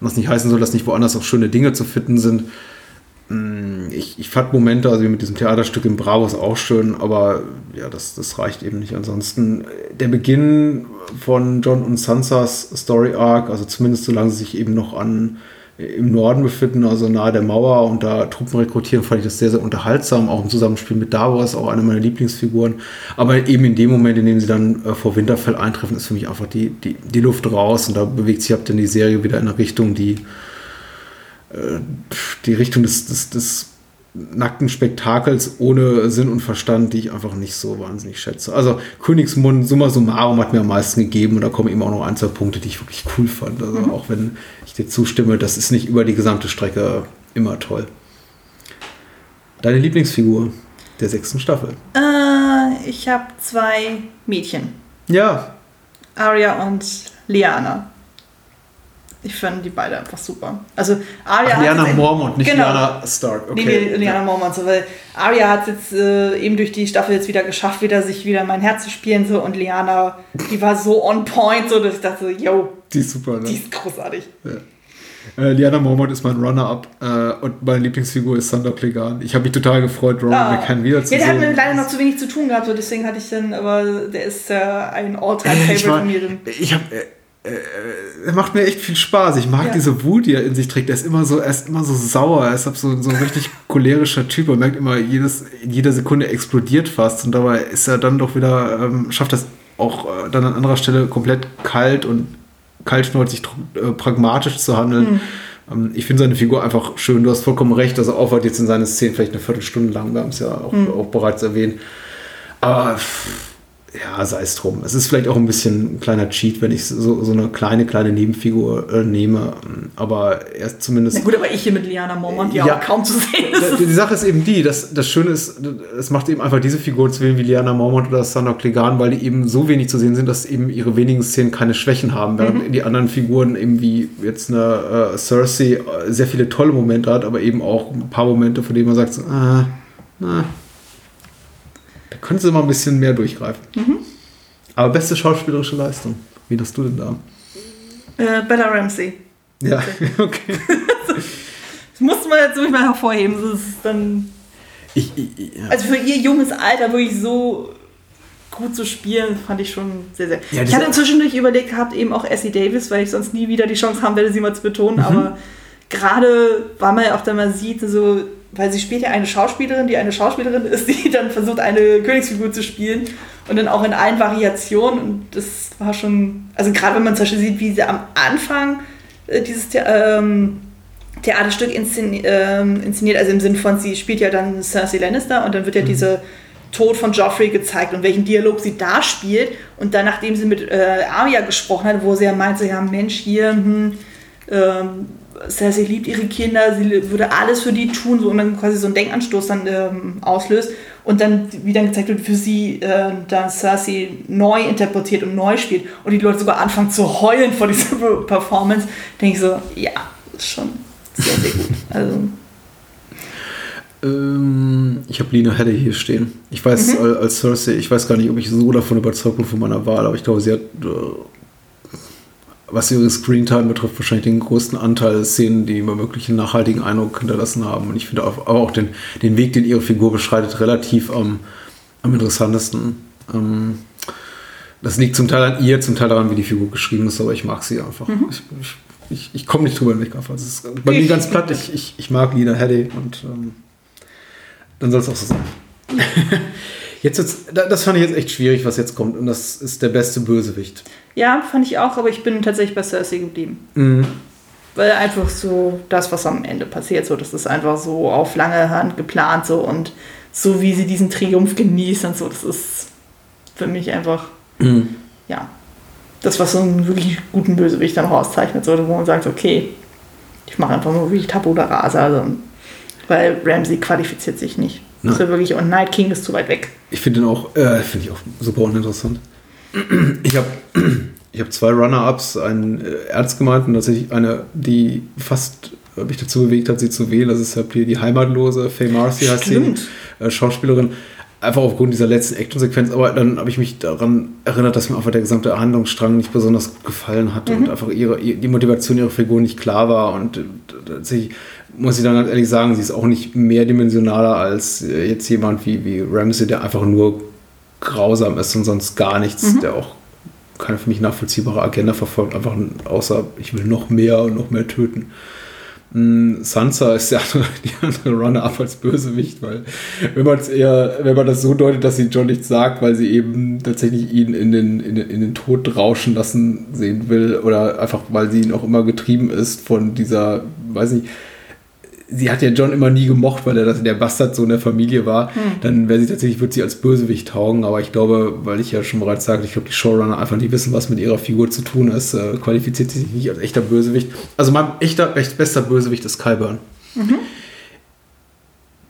Was nicht heißen soll, dass nicht woanders auch schöne Dinge zu finden sind. mh, ich, ich fand Momente, also wie mit diesem Theaterstück in Bravos auch schön, aber ja, das, das reicht eben nicht. Ansonsten äh, der Beginn von John und Sansas Story Arc, also zumindest solange sie sich eben noch an im Norden befinden, also nahe der Mauer und da Truppen rekrutieren, fand ich das sehr, sehr unterhaltsam. Auch im Zusammenspiel mit Davos, auch eine meiner Lieblingsfiguren. Aber eben in dem Moment, in dem sie dann äh, vor Winterfell eintreffen, ist für mich einfach die, die, die Luft raus und da bewegt sich ab dann die Serie wieder in eine Richtung, die äh, die Richtung des, des, des nackten Spektakels ohne Sinn und Verstand, die ich einfach nicht so wahnsinnig schätze. Also Königsmund, summa summarum, hat mir am meisten gegeben und da kommen eben auch noch ein, zwei Punkte, die ich wirklich cool fand. Also auch wenn dir zustimme, das ist nicht über die gesamte Strecke immer toll. Deine Lieblingsfigur der sechsten Staffel? Äh, ich habe zwei Mädchen. Ja, Arya und Liana. Ich fand die beide einfach super. Also Arya Ach, Liana Mormont, nicht Genau. Liana Stark. Okay. Nee, Liana Mormont, so, weil Arya hat jetzt äh, eben durch die Staffel jetzt wieder geschafft, wieder sich wieder in mein Herz zu spielen so und Liana, die war so on point, so dass ich dachte, yo, Die ist super, ne? die ist großartig. Äh, Liana Mormont ist mein Runner-up äh, und meine Lieblingsfigur ist Sander Clegane. Ich habe mich total gefreut, Rowan Ah. McCann wiederzusehen. Ja, der hat mir leider noch zu wenig zu tun gehabt, so deswegen hatte ich dann, aber der ist äh, ein All-Time-Favorite war, von mir. Dann. ich habe äh, äh, er macht mir echt viel Spaß. Ich mag Ja. diese Wut, die er in sich trägt. Er ist immer so, er ist immer so sauer. Er ist so, so ein richtig cholerischer Typ. Man merkt immer, jedes, in jeder Sekunde explodiert fast. Und dabei ist er dann doch wieder, ähm, schafft das auch äh, dann an anderer Stelle komplett kalt und kaltschnäuzig äh, pragmatisch zu handeln. Ähm, ich finde seine Figur einfach schön. Du hast vollkommen recht, dass er aufhört jetzt in seine Szenen vielleicht eine Viertelstunde lang. Wir haben es ja auch, auch bereits erwähnt. Aber pff, ja, sei es drum. Es ist vielleicht auch ein bisschen ein kleiner Cheat, wenn ich so, so eine kleine, kleine Nebenfigur äh, nehme. Aber er ist zumindest. Na gut, aber ich hier mit Liana Mormont, die Ja. auch kaum zu sehen ist. Die die Sache ist eben die, dass das Schöne ist, es macht eben einfach diese Figuren zu wählen wie Liana Mormont oder Sandra Clegane, weil die eben so wenig zu sehen sind, dass eben ihre wenigen Szenen keine Schwächen haben, während die anderen Figuren eben wie jetzt eine äh, Cersei äh, sehr viele tolle Momente hat, aber eben auch ein paar Momente, von denen man sagt, so, ah, na, da könnte sie mal ein bisschen mehr durchgreifen. Aber beste schauspielerische Leistung. Wie hast du denn da? Äh, Bella Ramsey. Ja, okay. Das musste man jetzt wirklich mal hervorheben. Das ist dann, Ich, ich, ja. also für ihr junges Alter wirklich so gut zu spielen, fand ich schon sehr, sehr. Ja, ich hatte zwischendurch überlegt gehabt, eben auch Essie Davis, weil ich sonst nie wieder die Chance haben werde, sie mal zu betonen. Mhm. Aber gerade, weil man ja auch dann mal sieht, so, weil sie spielt ja eine Schauspielerin, die eine Schauspielerin ist, die dann versucht, eine Königsfigur zu spielen. Und dann auch in allen Variationen. Und das war schon, also gerade wenn man zum Beispiel sieht, wie sie am Anfang äh, dieses The ähm, Theaterstück inszeni ähm, inszeniert, also im Sinn von, sie spielt ja dann Cersei Lannister und dann wird ja diese Tod von Joffrey gezeigt und welchen Dialog sie da spielt. Und dann, nachdem sie mit äh, Arya gesprochen hat, wo sie ja meinte, ja Mensch, hier, hm, ähm, Cersei liebt ihre Kinder, sie würde alles für die tun, so und dann quasi so einen Denkanstoß dann ähm, auslöst und dann, wie dann gezeigt wird, für sie äh, dann Cersei neu interpretiert und neu spielt und die Leute sogar anfangen zu heulen vor dieser Performance, denke ich so, ja, ist schon sehr, sehr gut. Also, Ähm, ich habe Lina Headey hier stehen. Ich weiß, Mhm. äh, als Cersei, ich weiß gar nicht, ob ich so davon überzeugt bin von meiner Wahl, aber ich glaube, sie hat, äh, was ihre Screentime betrifft, wahrscheinlich den größten Anteil der Szenen, die mir wirklich einen nachhaltigen Eindruck hinterlassen haben. Und ich finde auch, aber auch den, den Weg, den ihre Figur beschreitet, relativ am, am interessantesten. Ähm, das liegt zum Teil an ihr, zum Teil daran, wie die Figur geschrieben ist, aber ich mag sie einfach. Ich, ich, ich, ich komme nicht drüber hinweg. einfach. Es ist bei mir ganz platt. Ich, ich, ich mag Lina Headey und ähm, dann soll es auch so sein. jetzt da- das fand ich jetzt echt schwierig, was jetzt kommt. Und das ist der beste Bösewicht. ja, fand ich auch, aber ich bin tatsächlich bei Cersei geblieben. Weil einfach so das, was am Ende passiert, so, das ist einfach so auf lange Hand geplant so und so wie sie diesen Triumph genießt und so, das ist für mich einfach, ja, das, was so einen wirklich guten Bösewicht dann auch auszeichnet, so, wo man sagt, okay, ich mache einfach nur wirklich Tabula Rasa, also, weil Ramsey qualifiziert sich nicht. Das ist ja wirklich, und Night King ist zu weit weg. Ich finde den auch, äh, finde ich auch super uninteressant. Ich habe ich hab zwei Runner-Ups, einen äh, ernst gemeinten, tatsächlich eine, die fast äh, mich dazu bewegt hat, sie zu wählen. Das ist ja hier die heimatlose Faye Marcy heißt sie, äh, Schauspielerin. Einfach aufgrund dieser letzten Actionsequenz, aber dann habe ich mich daran erinnert, dass mir einfach der gesamte Handlungsstrang nicht besonders gut gefallen hat und einfach ihre, die Motivation ihrer Figur nicht klar war und äh, tatsächlich muss ich dann ganz ehrlich sagen, sie ist auch nicht mehrdimensionaler als äh, jetzt jemand wie, wie Ramsey, der einfach nur grausam ist und sonst gar nichts, der auch keine für mich nachvollziehbare Agenda verfolgt, einfach außer ich will noch mehr und noch mehr töten. Mm, Sansa ist andere, die andere Runner-up als Bösewicht, weil wenn man es eher, wenn man das so deutet, dass sie John nichts sagt, weil sie eben tatsächlich ihn in den, in den, in den Tod rauschen lassen sehen will oder einfach weil sie ihn auch immer getrieben ist von dieser, weiß nicht, sie hat ja John immer nie gemocht, weil er das der Bastardsohn der Familie war, dann wäre sie tatsächlich, wird sie als Bösewicht taugen, aber ich glaube, weil ich ja schon bereits sagte, ich glaube, die Showrunner einfach nicht wissen, was mit ihrer Figur zu tun ist, äh, qualifiziert sie sich nicht als echter Bösewicht. Also mein echter, echt bester Bösewicht ist Kyburn.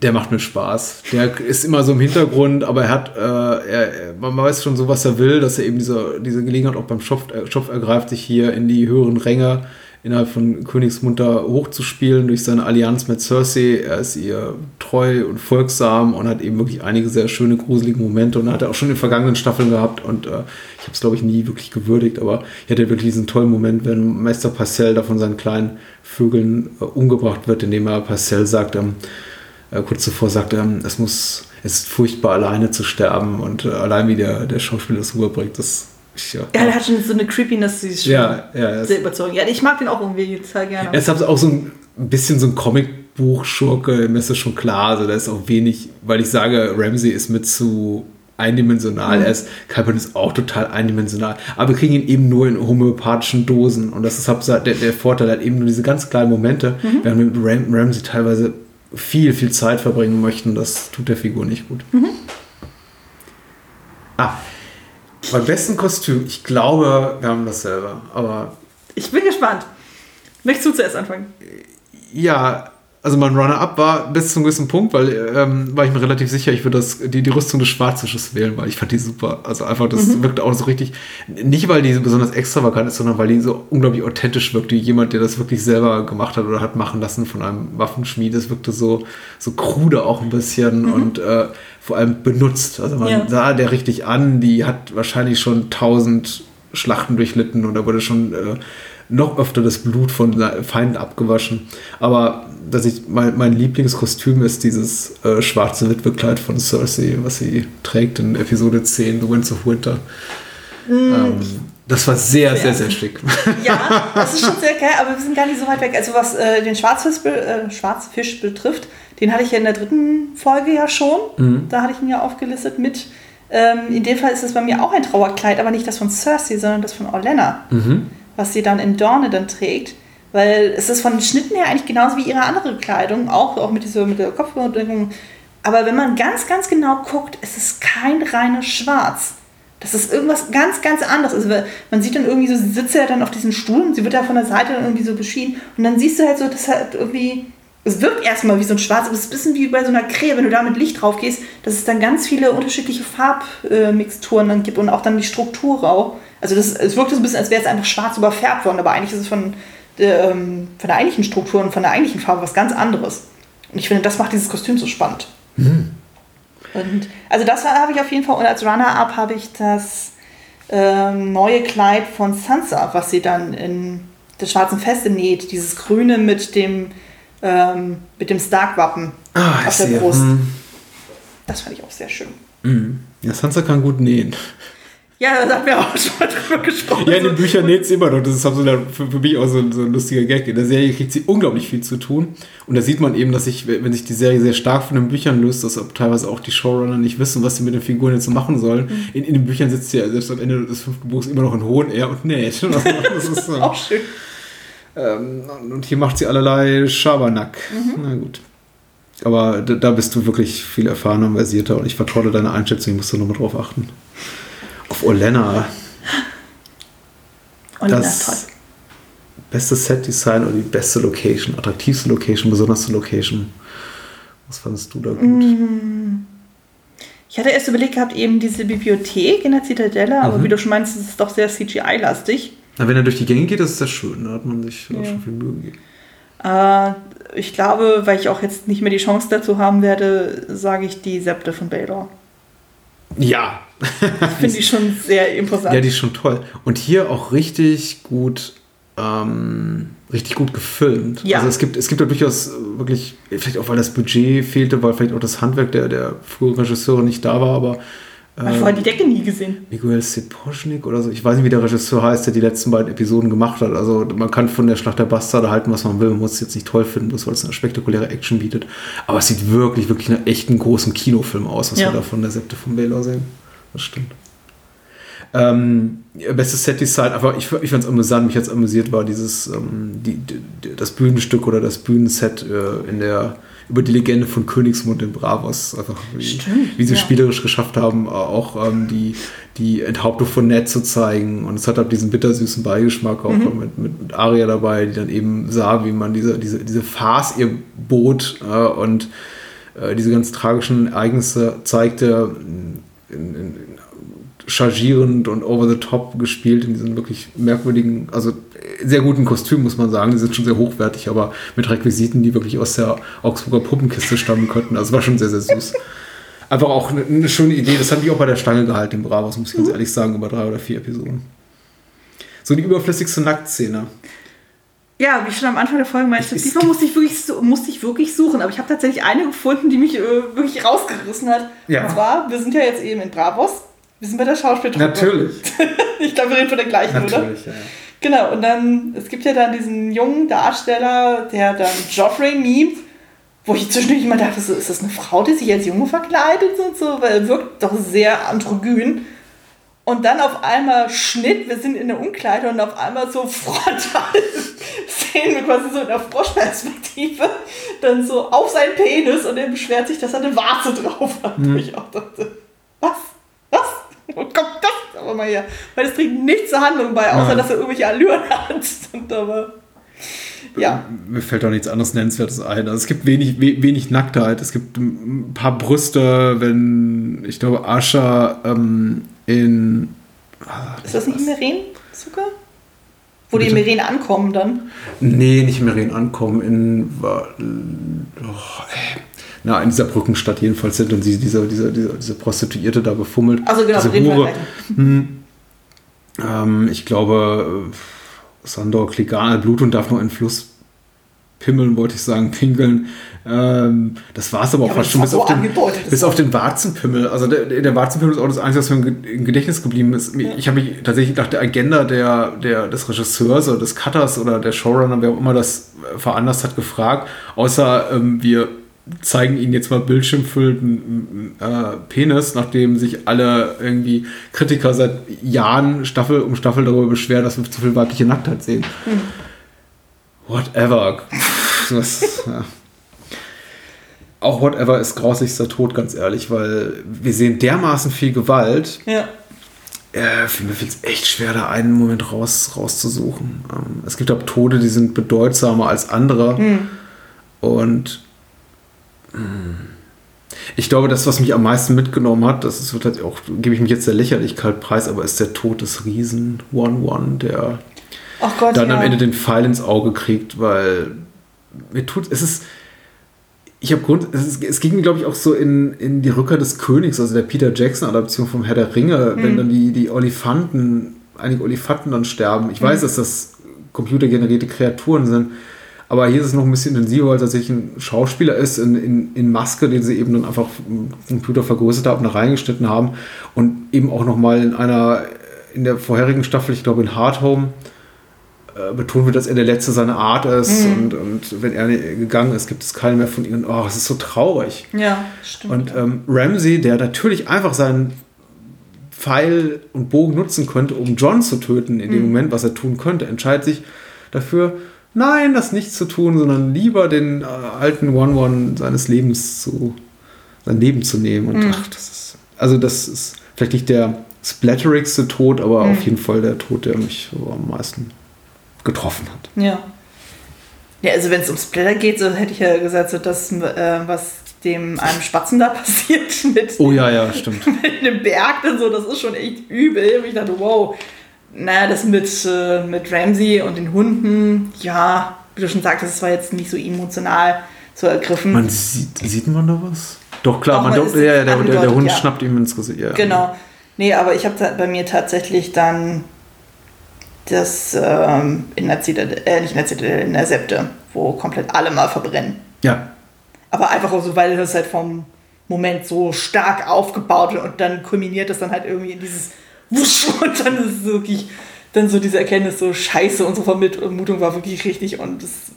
Der macht mir Spaß. Der ist immer so im Hintergrund, aber er hat, äh, er, man weiß schon so, was er will, dass er eben diese, diese Gelegenheit auch beim Schopf, äh, Schopf ergreift, sich hier in die höheren Ränge innerhalb von Königsmunter hochzuspielen durch seine Allianz mit Cersei. Er ist ihr treu und folgsam und hat eben wirklich einige sehr schöne, gruselige Momente und hat er auch schon in den vergangenen Staffeln gehabt und äh, ich habe es, glaube ich, nie wirklich gewürdigt, aber er hatte wirklich diesen tollen Moment, wenn Meister Parcell da von seinen kleinen Vögeln äh, umgebracht wird, indem er Parcell sagt, ähm, äh, kurz zuvor sagt er, es muss, es ist furchtbar alleine zu sterben und äh, allein wie der, der Schauspieler das rüberbringt, das ich, ja. Der hat schon so eine Creepiness, die ist schon Ja, ja, sehr überzeugend. Ja, ich mag den auch irgendwie total gerne. Er ist halt auch so ein bisschen so ein Comicbuch-Schurke, mir ist das schon klar. Also da ist auch wenig, weil ich sage, Ramsey ist mit zu eindimensional. Er ist, Kyburn ist auch total eindimensional. Aber wir kriegen ihn eben nur in homöopathischen Dosen. Und das ist halt der, der Vorteil, halt eben nur diese ganz kleinen Momente, während wir mit Ram, Ramsey teilweise viel, viel Zeit verbringen möchten. Das tut der Figur nicht gut. Ah, beim besten Kostüm, ich glaube, wir haben das selber. Aber Ich bin gespannt. Möchtest du zuerst anfangen? Ja, also mein Runner-Up war bis zu einem gewissen Punkt, weil ähm, war ich mir relativ sicher, ich würde das die, die Rüstung des Schwarzfisches wählen, weil ich fand die super. Also einfach, das wirkt auch so richtig, nicht weil die so besonders extravagant ist, sondern weil die so unglaublich authentisch wirkt, wie jemand, der das wirklich selber gemacht hat oder hat machen lassen von einem Waffenschmied. Es wirkte so, so krude auch ein bisschen und äh, vor allem benutzt. Also man Ja. sah der richtig an, die hat wahrscheinlich schon tausend Schlachten durchlitten und da wurde schon äh, noch öfter das Blut von Feinden abgewaschen. Aber dass ich, mein, mein Lieblingskostüm ist dieses äh, schwarze Witwekleid von Cersei, was sie trägt in Episode 10, The Winds of Winter. Ähm, das war sehr, sehr, sehr schick. Ja, das ist schon sehr geil, aber wir sind gar nicht so weit weg. Also was äh, den Schwarzfisch, äh, Schwarzfisch betrifft, den hatte ich ja in der dritten Folge ja schon. Mhm. Da hatte ich ihn ja aufgelistet mit. Ähm, in dem Fall ist es bei mir auch ein Trauerkleid, aber nicht das von Cersei, sondern das von Orlena, Mhm. Was sie dann in Dorne dann trägt. Weil es ist von den Schnitten her eigentlich genauso wie ihre andere Kleidung, auch, auch mit, dieser, mit der Kopfbedeckung. Aber wenn man ganz, ganz genau guckt, es ist kein reines Schwarz. Das ist irgendwas ganz, ganz anderes. Also man sieht dann irgendwie so, sie sitzt ja dann auf diesem Stuhl und sie wird da von der Seite dann irgendwie so beschienen. Und dann siehst du halt so, dass halt irgendwie, es wirkt erstmal wie so ein Schwarz, aber es ist ein bisschen wie bei so einer Krähe, wenn du da mit Licht drauf gehst, dass es dann ganz viele unterschiedliche Farbmixturen dann gibt und auch dann die Struktur auch. Also das, es wirkt so ein bisschen, als wäre es einfach schwarz überfärbt worden, aber eigentlich ist es von, ähm, von der eigentlichen Struktur und von der eigentlichen Farbe was ganz anderes. Und ich finde, das macht dieses Kostüm so spannend. Und also das habe ich auf jeden Fall. Und als Runner-up habe ich das ähm, neue Kleid von Sansa, was sie dann in des schwarzen Feste näht. Dieses Grüne mit dem, ähm, mit dem Stark-Wappen Ah, auf der. Brust. Hm. Das fand ich auch sehr schön. Ja, Sansa kann gut nähen. Ja, da haben wir auch schon mal drüber gesprochen. Ja, in den Büchern näht sie immer noch. Das ist für, für mich auch so, ein- so ein lustiger Gag. In der Serie kriegt sie unglaublich viel zu tun. Und da sieht man eben, dass sich, wenn sich die Serie sehr stark von den Büchern löst, dass auch teilweise auch die Showrunner nicht wissen, was sie mit den Figuren jetzt so machen sollen. Mhm. In, in den Büchern sitzt sie ja selbst am Ende des fünften Buchs immer noch in hohen Air und näht. Das ist so. auch schön. Ähm, und hier macht sie allerlei Schabernack. Mhm. Na gut. Aber da, da bist du wirklich viel erfahrener und versierter und ich vertraue deiner Einschätzung, ich muss da nochmal drauf achten. Auf Olenna, Und na, das toll. beste Set-Design oder die beste Location, attraktivste Location, besonderste Location. Was fandest du da gut? Mm. Ich hatte erst überlegt gehabt, eben diese Bibliothek in der Zitadelle, aber Mhm. wie du schon meinst, ist es doch sehr CGI-lastig. Na, wenn er durch die Gänge geht, das ist sehr schön. Da hat man sich auch Ja. schon viel Mühe gegeben. Äh, ich glaube, weil ich auch jetzt nicht mehr die Chance dazu haben werde, sage ich die Septe von Baylor. Ja, Finde ich schon sehr imposant. Ja, die ist schon toll. Und hier auch richtig gut ähm, richtig gut gefilmt. Ja. Also es gibt, es gibt da durchaus wirklich, vielleicht auch weil das Budget fehlte, weil vielleicht auch das Handwerk der, der früheren Regisseure nicht da war, aber hat vorher die Decke nie gesehen. Miguel Seposchnik oder so, ich weiß nicht, wie der Regisseur heißt, der die letzten beiden Episoden gemacht hat. Also man kann von der Schlacht der Bastarde halten, was man will, man muss es jetzt nicht toll finden, bloß weil es eine spektakuläre Action bietet. Aber es sieht wirklich, wirklich nach echten großen Kinofilm aus, was Ja. wir da von der Septe von Baylor sehen. Das stimmt. Ähm, bestes Set-Design, aber ich, ich fand es amüsant, mich jetzt amüsiert war dieses, ähm, die, die, das Bühnenstück oder das Bühnenset äh, in der, über die Legende von Königsmund in Bravos, einfach wie, Stimmt, wie sie ja. spielerisch geschafft haben, äh, auch ähm, die, die Enthauptung von Ned zu zeigen und es hat halt diesen bittersüßen Beigeschmack auch Mhm. mit, mit, mit Aria dabei, die dann eben sah, wie man diese, diese, diese Farce ihr bot äh, und äh, diese ganz tragischen Ereignisse zeigte, in, in, chargierend und over the top gespielt in diesen wirklich merkwürdigen, also sehr guten Kostümen, muss man sagen. Die sind schon sehr hochwertig, aber mit Requisiten, die wirklich aus der Augsburger Puppenkiste stammen könnten. Also war schon sehr, sehr süß. Einfach auch eine, eine schöne Idee. Das hat mich auch bei der Stange gehalten, im Bravos, muss ich ganz ehrlich sagen, über drei oder vier Episoden. So die überflüssigste Nacktszene. Ja, wie schon am Anfang der Folge meinte, Es diesmal musste ich wirklich, musste ich wirklich suchen. Aber ich habe tatsächlich eine gefunden, die mich äh, wirklich rausgerissen hat. Ja. Und zwar, wir sind ja jetzt eben in Bravos. Wir sind bei der Schauspieltruppe. Natürlich. Ich glaube, wir reden von der gleichen, oder? Natürlich, ja. Genau, und dann, es gibt ja dann diesen jungen Darsteller, der dann Joffrey mimt, wo ich zwischendurch immer dachte, so, ist das eine Frau, die sich als Junge verkleidet und so, weil er wirkt doch sehr androgyn. Und dann auf einmal Schnitt, wir sind in der Umkleide und auf einmal so frontal sehen wir quasi so in der Froschperspektive dann so auf seinen Penis und er beschwert sich, dass er eine Warze drauf hat. Wo ich auch dachte, was? Was? Wo kommt das aber mal her? Weil es trägt nichts zur Handlung bei, außer Nein. dass er irgendwelche Allüren hat. Und aber, ja. Mir fällt auch nichts anderes Nennenswertes ein. Also es gibt wenig, we, wenig Nacktheit. Es gibt ein paar Brüste, wenn, ich glaube, Ascha ähm, in. Ist das nicht Meren sogar? Wo die in Bitte? Meren ankommen dann. Nee, nicht in Ankommen. In. Oh, na, in dieser Brückenstadt jedenfalls sind und sie, diese, diese, diese, diese Prostituierte da befummelt. Also genau, diese Hure. Hm. Ähm, ich glaube, äh, Sandor Kligan, Bluthund darf nur in Fluss pimmeln, wollte ich sagen, pinkeln. Ähm, das war es aber auch Ja, fast schon bis, so auf den, bis auf den Warzenpimmel. Also der, der Warzenpimmel ist auch das Einzige, was mir im Ge- im Gedächtnis geblieben ist. Ich habe mich tatsächlich nach der Agenda der, der, des Regisseurs oder des Cutters oder der Showrunner, wer auch immer das äh, veranlasst hat, gefragt. Außer ähm, wir zeigen ihnen jetzt mal bildschirmfüllten äh, Penis, nachdem sich alle irgendwie Kritiker seit Jahren Staffel um Staffel darüber beschweren, dass wir zu viel weibliche Nacktheit sehen. Whatever. Das, ja. Auch Whatever ist grausigster Tod, ganz ehrlich, weil wir sehen dermaßen viel Gewalt. Ja. Äh, für mich fällt es echt schwer, da einen Moment raus, rauszusuchen. Ähm, es gibt auch Tode, die sind bedeutsamer als andere. Und mh, ich glaube, das, was mich am meisten mitgenommen hat, das ist, wird halt auch, gebe ich mich jetzt der Lächerlichkeit preis, aber ist der Tod des Riesen One-One, der Ach Gott, dann ja. am Ende den Pfeil ins Auge kriegt, weil mir tut, es ist, ich habe Grund, es, ist, es ging mir, glaube ich, auch so in, in die Rückkehr des Königs, also der Peter Jackson-Adaption vom Herr der Ringe, Mhm. wenn dann die, die Olifanten, einige Olifanten dann sterben. Ich Mhm. weiß, dass das computergenerierte Kreaturen sind, aber hier ist es noch ein bisschen intensiver, weil tatsächlich ein Schauspieler ist in, in, in Maske, den sie eben dann einfach im Computer vergrößert haben, da reingeschnitten haben und eben auch nochmal in einer, in der vorherigen Staffel, ich glaube in Hard Home, äh, betont wird, dass er der Letzte seiner Art ist und, und wenn er gegangen ist, gibt es keinen mehr von ihnen. Oh, es ist so traurig. Ja, stimmt. Und ähm, Ramsey, der natürlich einfach seinen Pfeil und Bogen nutzen könnte, um John zu töten in dem Moment, was er tun könnte, entscheidet sich dafür, nein, das nicht zu tun, sondern lieber den äh, alten One-One seines Lebens zu, sein Leben zu nehmen. Und ach, das ist, also das ist vielleicht nicht der splatterigste Tod, aber auf jeden Fall der Tod, der mich so am meisten getroffen hat. Ja. Ja, also wenn es um Splatter geht, so hätte ich ja gesagt, so das, äh, was dem einem Spatzen da passiert mit, Oh ja, ja, stimmt. mit einem Berg und so, das ist schon echt übel. Und ich dachte, wow. Naja, das mit, äh, mit Ramsey und den Hunden, ja, wie du schon sagtest, das war jetzt nicht so emotional so ergriffen. Man sieht, sieht man da was? Doch, klar, Doch, man, man ja, ja, der, der, Hund ja. schnappt ihm ins Gesicht. Ja. Genau. Nee, aber ich habe bei mir tatsächlich dann das ähm, in der Zitadelle, äh, nicht in der Zitadelle, in der Septe, wo komplett alle mal verbrennen. Ja. Aber einfach auch so, weil das halt vom Moment so stark aufgebaut wird und dann kulminiert das dann halt irgendwie in dieses Wusch und dann ist es wirklich dann so diese Erkenntnis so scheiße, unsere Vermutung war wirklich richtig und es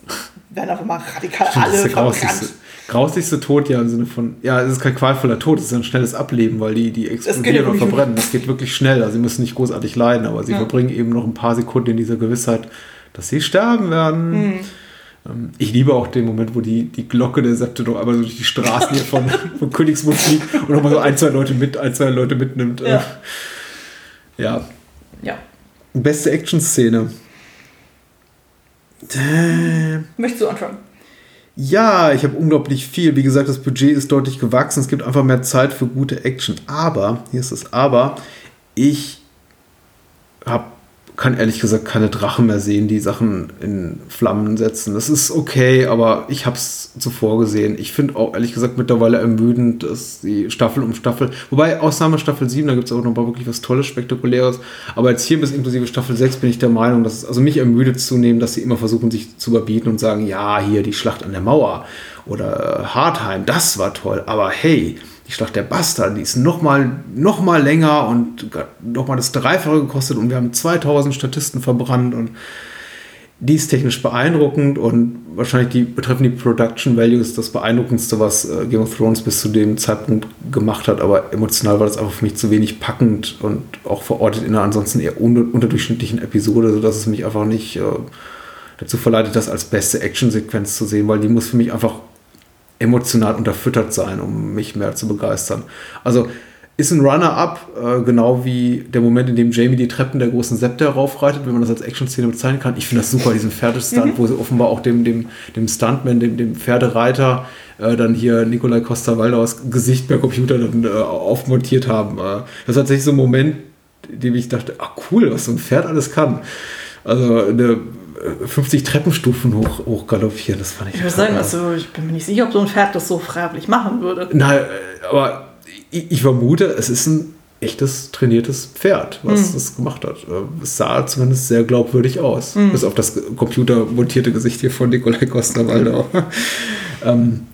werden einfach mal radikal Stimmt, das alle ist der grauslichste Tod ja im Sinne von, ja, es ist kein qualvoller Tod, es ist ein schnelles Ableben, weil die, die explodieren und verbrennen. Das geht wirklich schnell, also sie müssen nicht großartig leiden, aber sie Ja. verbringen eben noch ein paar Sekunden in dieser Gewissheit, dass sie sterben werden. Mhm. Ich liebe auch den Moment, wo die, die Glocke der Septe noch einmal so durch die Straßen hier von, von Königsmund fliegt und nochmal so ein, zwei Leute mit, ein, zwei Leute mitnimmt. Ja. ja. Ja. Beste Action-Szene. Damn. Möchtest du anfangen? Ja, ich habe unglaublich viel. Wie gesagt, das Budget ist deutlich gewachsen. Es gibt einfach mehr Zeit für gute Action. Aber, hier ist das Aber, ich hab, kann ehrlich gesagt keine Drachen mehr sehen, die Sachen in Flammen setzen. Das ist okay, aber ich habe es zuvor gesehen. Ich finde auch ehrlich gesagt mittlerweile ermüdend, dass die Staffel um Staffel, wobei Ausnahme Staffel 7, da gibt es auch noch mal wirklich was Tolles, Spektakuläres. Aber jetzt hier bis inklusive Staffel 6 bin ich der Meinung, dass es also mich ermüdet zunehmend, dass sie immer versuchen, sich zu überbieten und sagen, ja, hier die Schlacht an der Mauer oder Hartheim, das war toll. Aber hey, die Schlacht der Bastarde, die ist noch mal, noch mal länger und noch mal das Dreifache gekostet und wir haben 2000 Statisten verbrannt und die ist technisch beeindruckend und wahrscheinlich die betreffen die Production Values das beeindruckendste, was äh, Game of Thrones bis zu dem Zeitpunkt gemacht hat, aber emotional war das einfach für mich zu wenig packend und auch verortet in einer ansonsten eher un unterdurchschnittlichen Episode, sodass es mich einfach nicht äh, dazu verleitet, das als beste Actionsequenz zu sehen, weil die muss für mich einfach emotional unterfüttert sein, um mich mehr zu begeistern. Also ist ein Runner-up, äh, genau wie der Moment, in dem Jamie die Treppen der großen Septe raufreitet, wenn man das als Action-Szene bezeichnen kann. Ich finde das super, diesen Pferdestunt, wo sie offenbar auch dem, dem, dem Stuntman, dem, dem Pferdereiter, äh, dann hier Nikolai Costa-Waldauers Gesicht per Computer dann äh, aufmontiert haben. Äh, das ist tatsächlich so ein Moment, in dem ich dachte, ah cool, was so ein Pferd alles kann. Also eine 50 Treppenstufen hoch, galoppieren, das fand ich Ich würde sagen, also ich bin mir nicht sicher, ob so ein Pferd das so freiwillig machen würde. Nein, äh, aber ich, ich vermute, es ist ein echtes trainiertes Pferd, was Hm. das gemacht hat. Äh, Es sah zumindest sehr glaubwürdig aus. Hm. Bis auf das computermontierte Gesicht hier von Nikolai Costa-Waldau. ähm,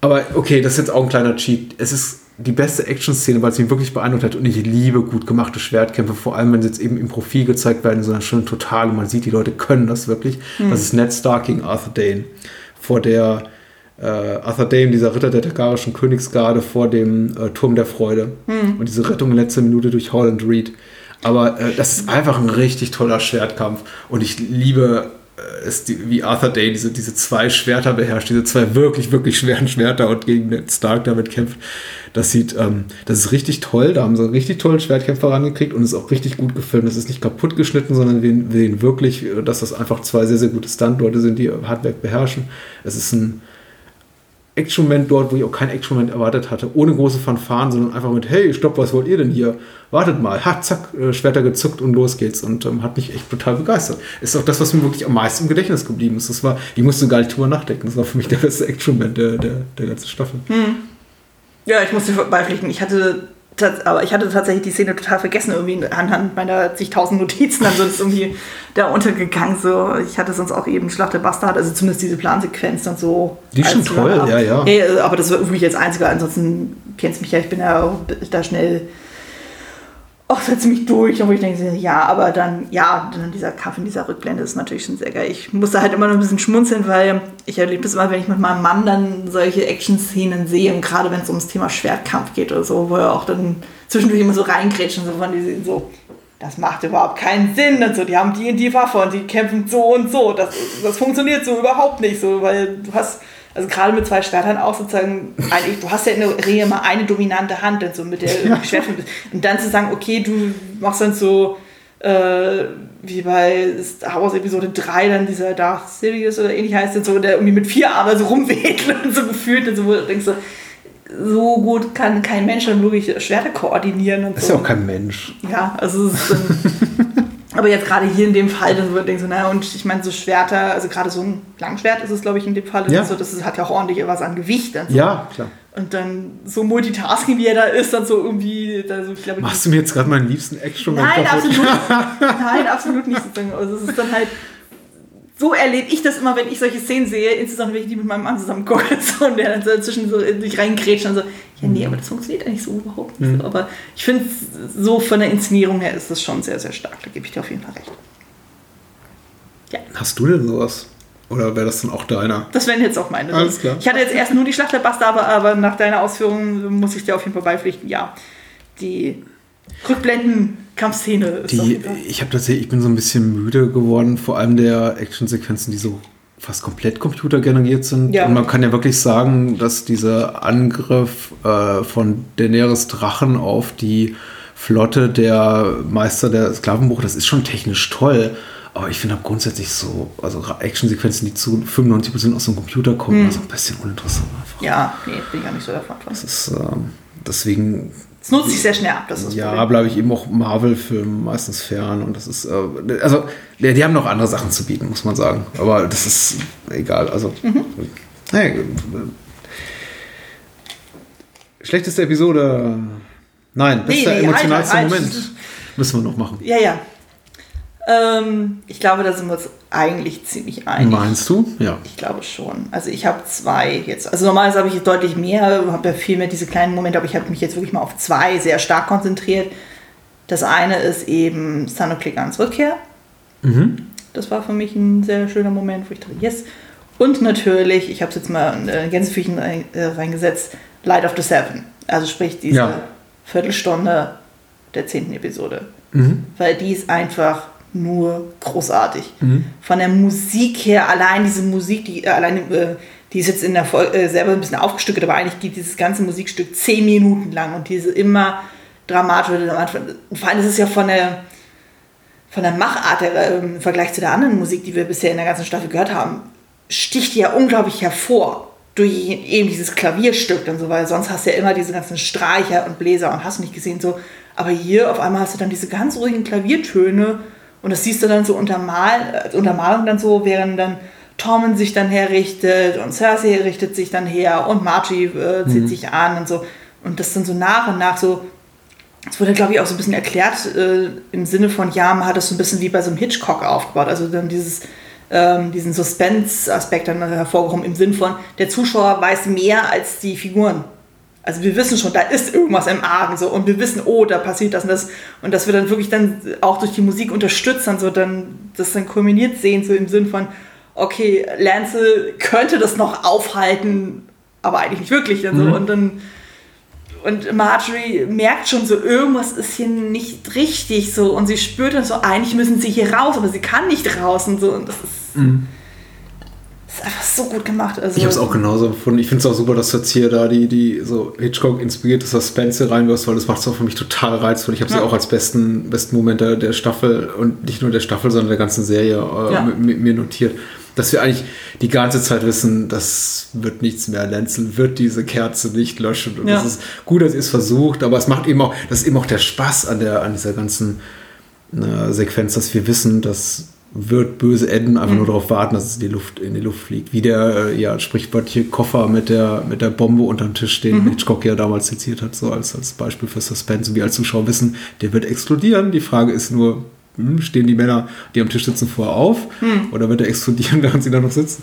aber okay, das ist jetzt auch ein kleiner Cheat. Es ist die beste Action-Szene, weil es mich wirklich beeindruckt hat. Und ich liebe gut gemachte Schwertkämpfe, vor allem wenn sie jetzt eben im Profil gezeigt werden, in so einer schönen Total. Und man sieht, die Leute können das wirklich. Das ist Ned Stark gegen Arthur Dane. Vor der äh, Arthur Dane, dieser Ritter der tagarischen Königsgarde, vor dem äh, Turm der Freude. Und diese Rettung in letzter Minute durch Holland Reed. Aber äh, das ist einfach ein richtig toller Schwertkampf. Und ich liebe es, die, wie Arthur Dane diese, diese zwei Schwerter beherrscht, diese zwei wirklich, wirklich schweren Schwerter und gegen Ned Stark damit kämpft. Das sieht, ähm, das ist richtig toll. Da haben sie einen richtig tollen Schwertkämpfer rangekriegt und ist auch richtig gut gefilmt. Das ist nicht kaputt geschnitten, sondern wir wir sehen wirklich, äh, dass das einfach zwei sehr, sehr gute Stunt-Leute sind, die Handwerk beherrschen. Es ist ein Action-Moment dort, wo ich auch kein Action-Moment erwartet hatte, ohne große Fanfaren, sondern einfach mit, hey, stopp, was wollt ihr denn hier? Wartet mal, ha, zack, äh, Schwerter gezuckt und los geht's und ähm, hat mich echt total begeistert. Ist auch das, was mir wirklich am meisten im Gedächtnis geblieben ist. Das war, ich musste gar nicht drüber nachdenken, das war für mich der beste Action-Moment der, der, der ganzen Staffel. Ja, ich muss dir beipflichten. Ich hatte, aber ich hatte tatsächlich die Szene total vergessen, irgendwie anhand meiner zigtausend Notizen. Also das ist irgendwie da untergegangen. So. Ich hatte sonst auch eben Schlacht der Bastard, also zumindest diese Plansequenz dann so. Die ist schon toll, ja, ja. ja. Aber das war wirklich als einziger. Ansonsten kennst mich ja, ich bin ja auch da schnell auch da ziemlich durch, wo ich denke, ja, aber dann, ja, dann dieser Kampf in dieser Rückblende ist natürlich schon sehr geil. Ich musste halt immer noch ein bisschen schmunzeln, weil ich erlebe das immer, wenn ich mit meinem Mann dann solche Action-Szenen sehe und gerade wenn es ums Thema Schwertkampf geht oder so, wo er auch dann zwischendurch immer so reingrätscht und so von die so, das macht überhaupt keinen Sinn und so, die haben die und die Waffe und die kämpfen so und so, das, das funktioniert so überhaupt nicht so, weil du hast also gerade mit zwei Schwertern auch sozusagen, eigentlich, du hast ja in der Regel immer eine dominante Hand, dann so mit der du Schwert bist. Und dann zu sagen, okay, du machst dann so, äh, wie bei Star Wars Episode 3, dann dieser Darth Sidious oder ähnlich heißt es so, der irgendwie mit vier Armen so rumwedelt und so gefühlt und so, wo du denkst so, so gut kann kein Mensch dann wirklich Schwerter koordinieren und Das ist so. ja auch kein Mensch. Ja, also es ist dann, aber jetzt gerade hier in dem Fall, dann würde ich so, naja, und ich meine, so Schwerter, also gerade so ein Langschwert ist es, glaube ich, in dem Fall, Ja. so, das ist, hat ja auch ordentlich was an Gewicht. Dann so. Ja, klar. Und dann so Multitasking, wie er da ist, dann so irgendwie, da so, ich glaube, Machst du mir jetzt gerade meinen liebsten action Nein, absolut, nein, absolut nicht. Also es ist dann halt, so erlebe ich das immer, wenn ich solche Szenen sehe, insbesondere wenn ich die mit meinem Mann zusammen gucke so, und der dann so dazwischen so durch reingrätscht und so, ja nee, aber das funktioniert eigentlich so überhaupt nicht. So. Aber ich finde, so von der Inszenierung her ist das schon sehr, sehr stark. Da gebe ich dir auf jeden Fall recht. Hast du denn sowas? Oder wäre das dann auch deiner? Das wären jetzt auch meine. Alles klar. Ich hatte jetzt erst nur die Schlacht der Basta, aber, aber nach deiner Ausführung muss ich dir auf jeden Fall beipflichten, ja. Die Rückblenden-Kampfszene ist auf Die, ich habe tatsächlich, ich bin so ein bisschen müde geworden, vor allem der Actionsequenzen, die so fast komplett computergeneriert sind. Ja. Und man kann ja wirklich sagen, dass dieser Angriff äh, von Daenerys Drachen auf die Flotte der Meister der Sklavenbuch, das ist schon technisch toll. Aber ich finde grundsätzlich so, also Actionsequenzen, die zu 95% aus dem Computer kommen, also ein bisschen uninteressant einfach. Ja, nee, bin ich auch nicht so davon. Das ist ähm, deswegen Es nutzt sich sehr schnell ab, das ist ja, bleibe ich eben auch Marvel-Filmen meistens fern und das ist, äh, also, die, die haben noch andere Sachen zu bieten, muss man sagen. Aber das ist egal, also. Mhm. Hey, schlechteste Episode. Nein, Nee, bester nee, emotionalster halt, halt. Moment. Müssen wir noch machen. Ja, ja. Ähm, ich glaube, da sind wir uns eigentlich ziemlich einig. Meinst du? Ja. Ich glaube schon. Also ich habe zwei jetzt. Also normalerweise habe ich deutlich mehr, habe ja viel mehr diese kleinen Momente, aber ich habe mich jetzt wirklich mal auf zwei sehr stark konzentriert. Das eine ist eben Sano Klickans Rückkehr. Das war für mich ein sehr schöner Moment, wo ich dachte, yes. Und natürlich, ich habe es jetzt mal in äh, Gänsefüßchen rein- äh, reingesetzt, Light of the Seven. Also sprich diese Ja. Viertelstunde der zehnten Episode. Weil die ist einfach nur großartig. Von der Musik her, allein diese Musik, die äh, allein äh, die ist jetzt in der Folge äh, selber ein bisschen aufgestückelt, aber eigentlich geht dieses ganze Musikstück zehn Minuten lang und diese immer dramatisch. Vor allem ist es ja von der von der Machart der, äh, im Vergleich zu der anderen Musik, die wir bisher in der ganzen Staffel gehört haben, sticht die ja unglaublich hervor durch eben dieses Klavierstück und so, weil sonst hast du ja immer diese ganzen Streicher und Bläser und hast nicht gesehen so. Aber hier auf einmal hast du dann diese ganz ruhigen Klaviertöne und das siehst du dann so untermal, äh, Untermalung dann so, während dann Tormund sich dann herrichtet und Cersei richtet sich dann her und Margie äh, zieht sich an und so. Und das dann so nach und nach so es wurde, glaube ich, auch so ein bisschen erklärt äh, im Sinne von, ja, man hat das so ein bisschen wie bei so einem Hitchcock aufgebaut. Also dann dieses, ähm, diesen Suspense-Aspekt dann hervorgehoben im Sinn von, der Zuschauer weiß mehr als die Figuren. Also wir wissen schon, da ist irgendwas im Argen so und wir wissen, oh, da passiert das und das und dass wir dann wirklich dann auch durch die Musik unterstützt dann so dann das dann kulminiert sehen so im Sinn von okay, Lance könnte das noch aufhalten, aber eigentlich nicht wirklich dann so und dann und Marjorie merkt schon so, irgendwas ist hier nicht richtig so. Und sie spürt dann so, eigentlich müssen sie hier raus, aber sie kann nicht raus und so. Und das ist, das ist einfach so gut gemacht. Also, Ich habe es auch genauso empfunden. Ich finde es auch super, dass du jetzt hier da die, die so Hitchcock inspirierte Suspense reinwirfst, weil das macht es auch für mich total reizvoll. Ich habe sie Ja. auch als besten, besten Moment der, der Staffel und nicht nur der Staffel, sondern der ganzen Serie äh, Ja. mir notiert. Dass wir eigentlich die ganze Zeit wissen, das wird nichts mehr. Lenzel wird diese Kerze nicht löschen. Und Ja. es ist gut, dass ihr es versucht, aber es macht eben auch, das ist eben auch der Spaß an, der, an dieser ganzen äh, Sequenz, dass wir wissen, das wird böse enden, einfach nur darauf warten, dass es in die Luft, in die Luft fliegt. Wie der äh, ja, sprichwörtliche Koffer mit der, mit der Bombe unterm Tisch, den Hitchcock ja damals zitiert hat, so als, als Beispiel für Suspense. Und wir als Zuschauer wissen, der wird explodieren. Die Frage ist nur, hm, stehen die Männer, die am Tisch sitzen, vorher auf? Oder wird er explodieren, während sie da noch sitzen?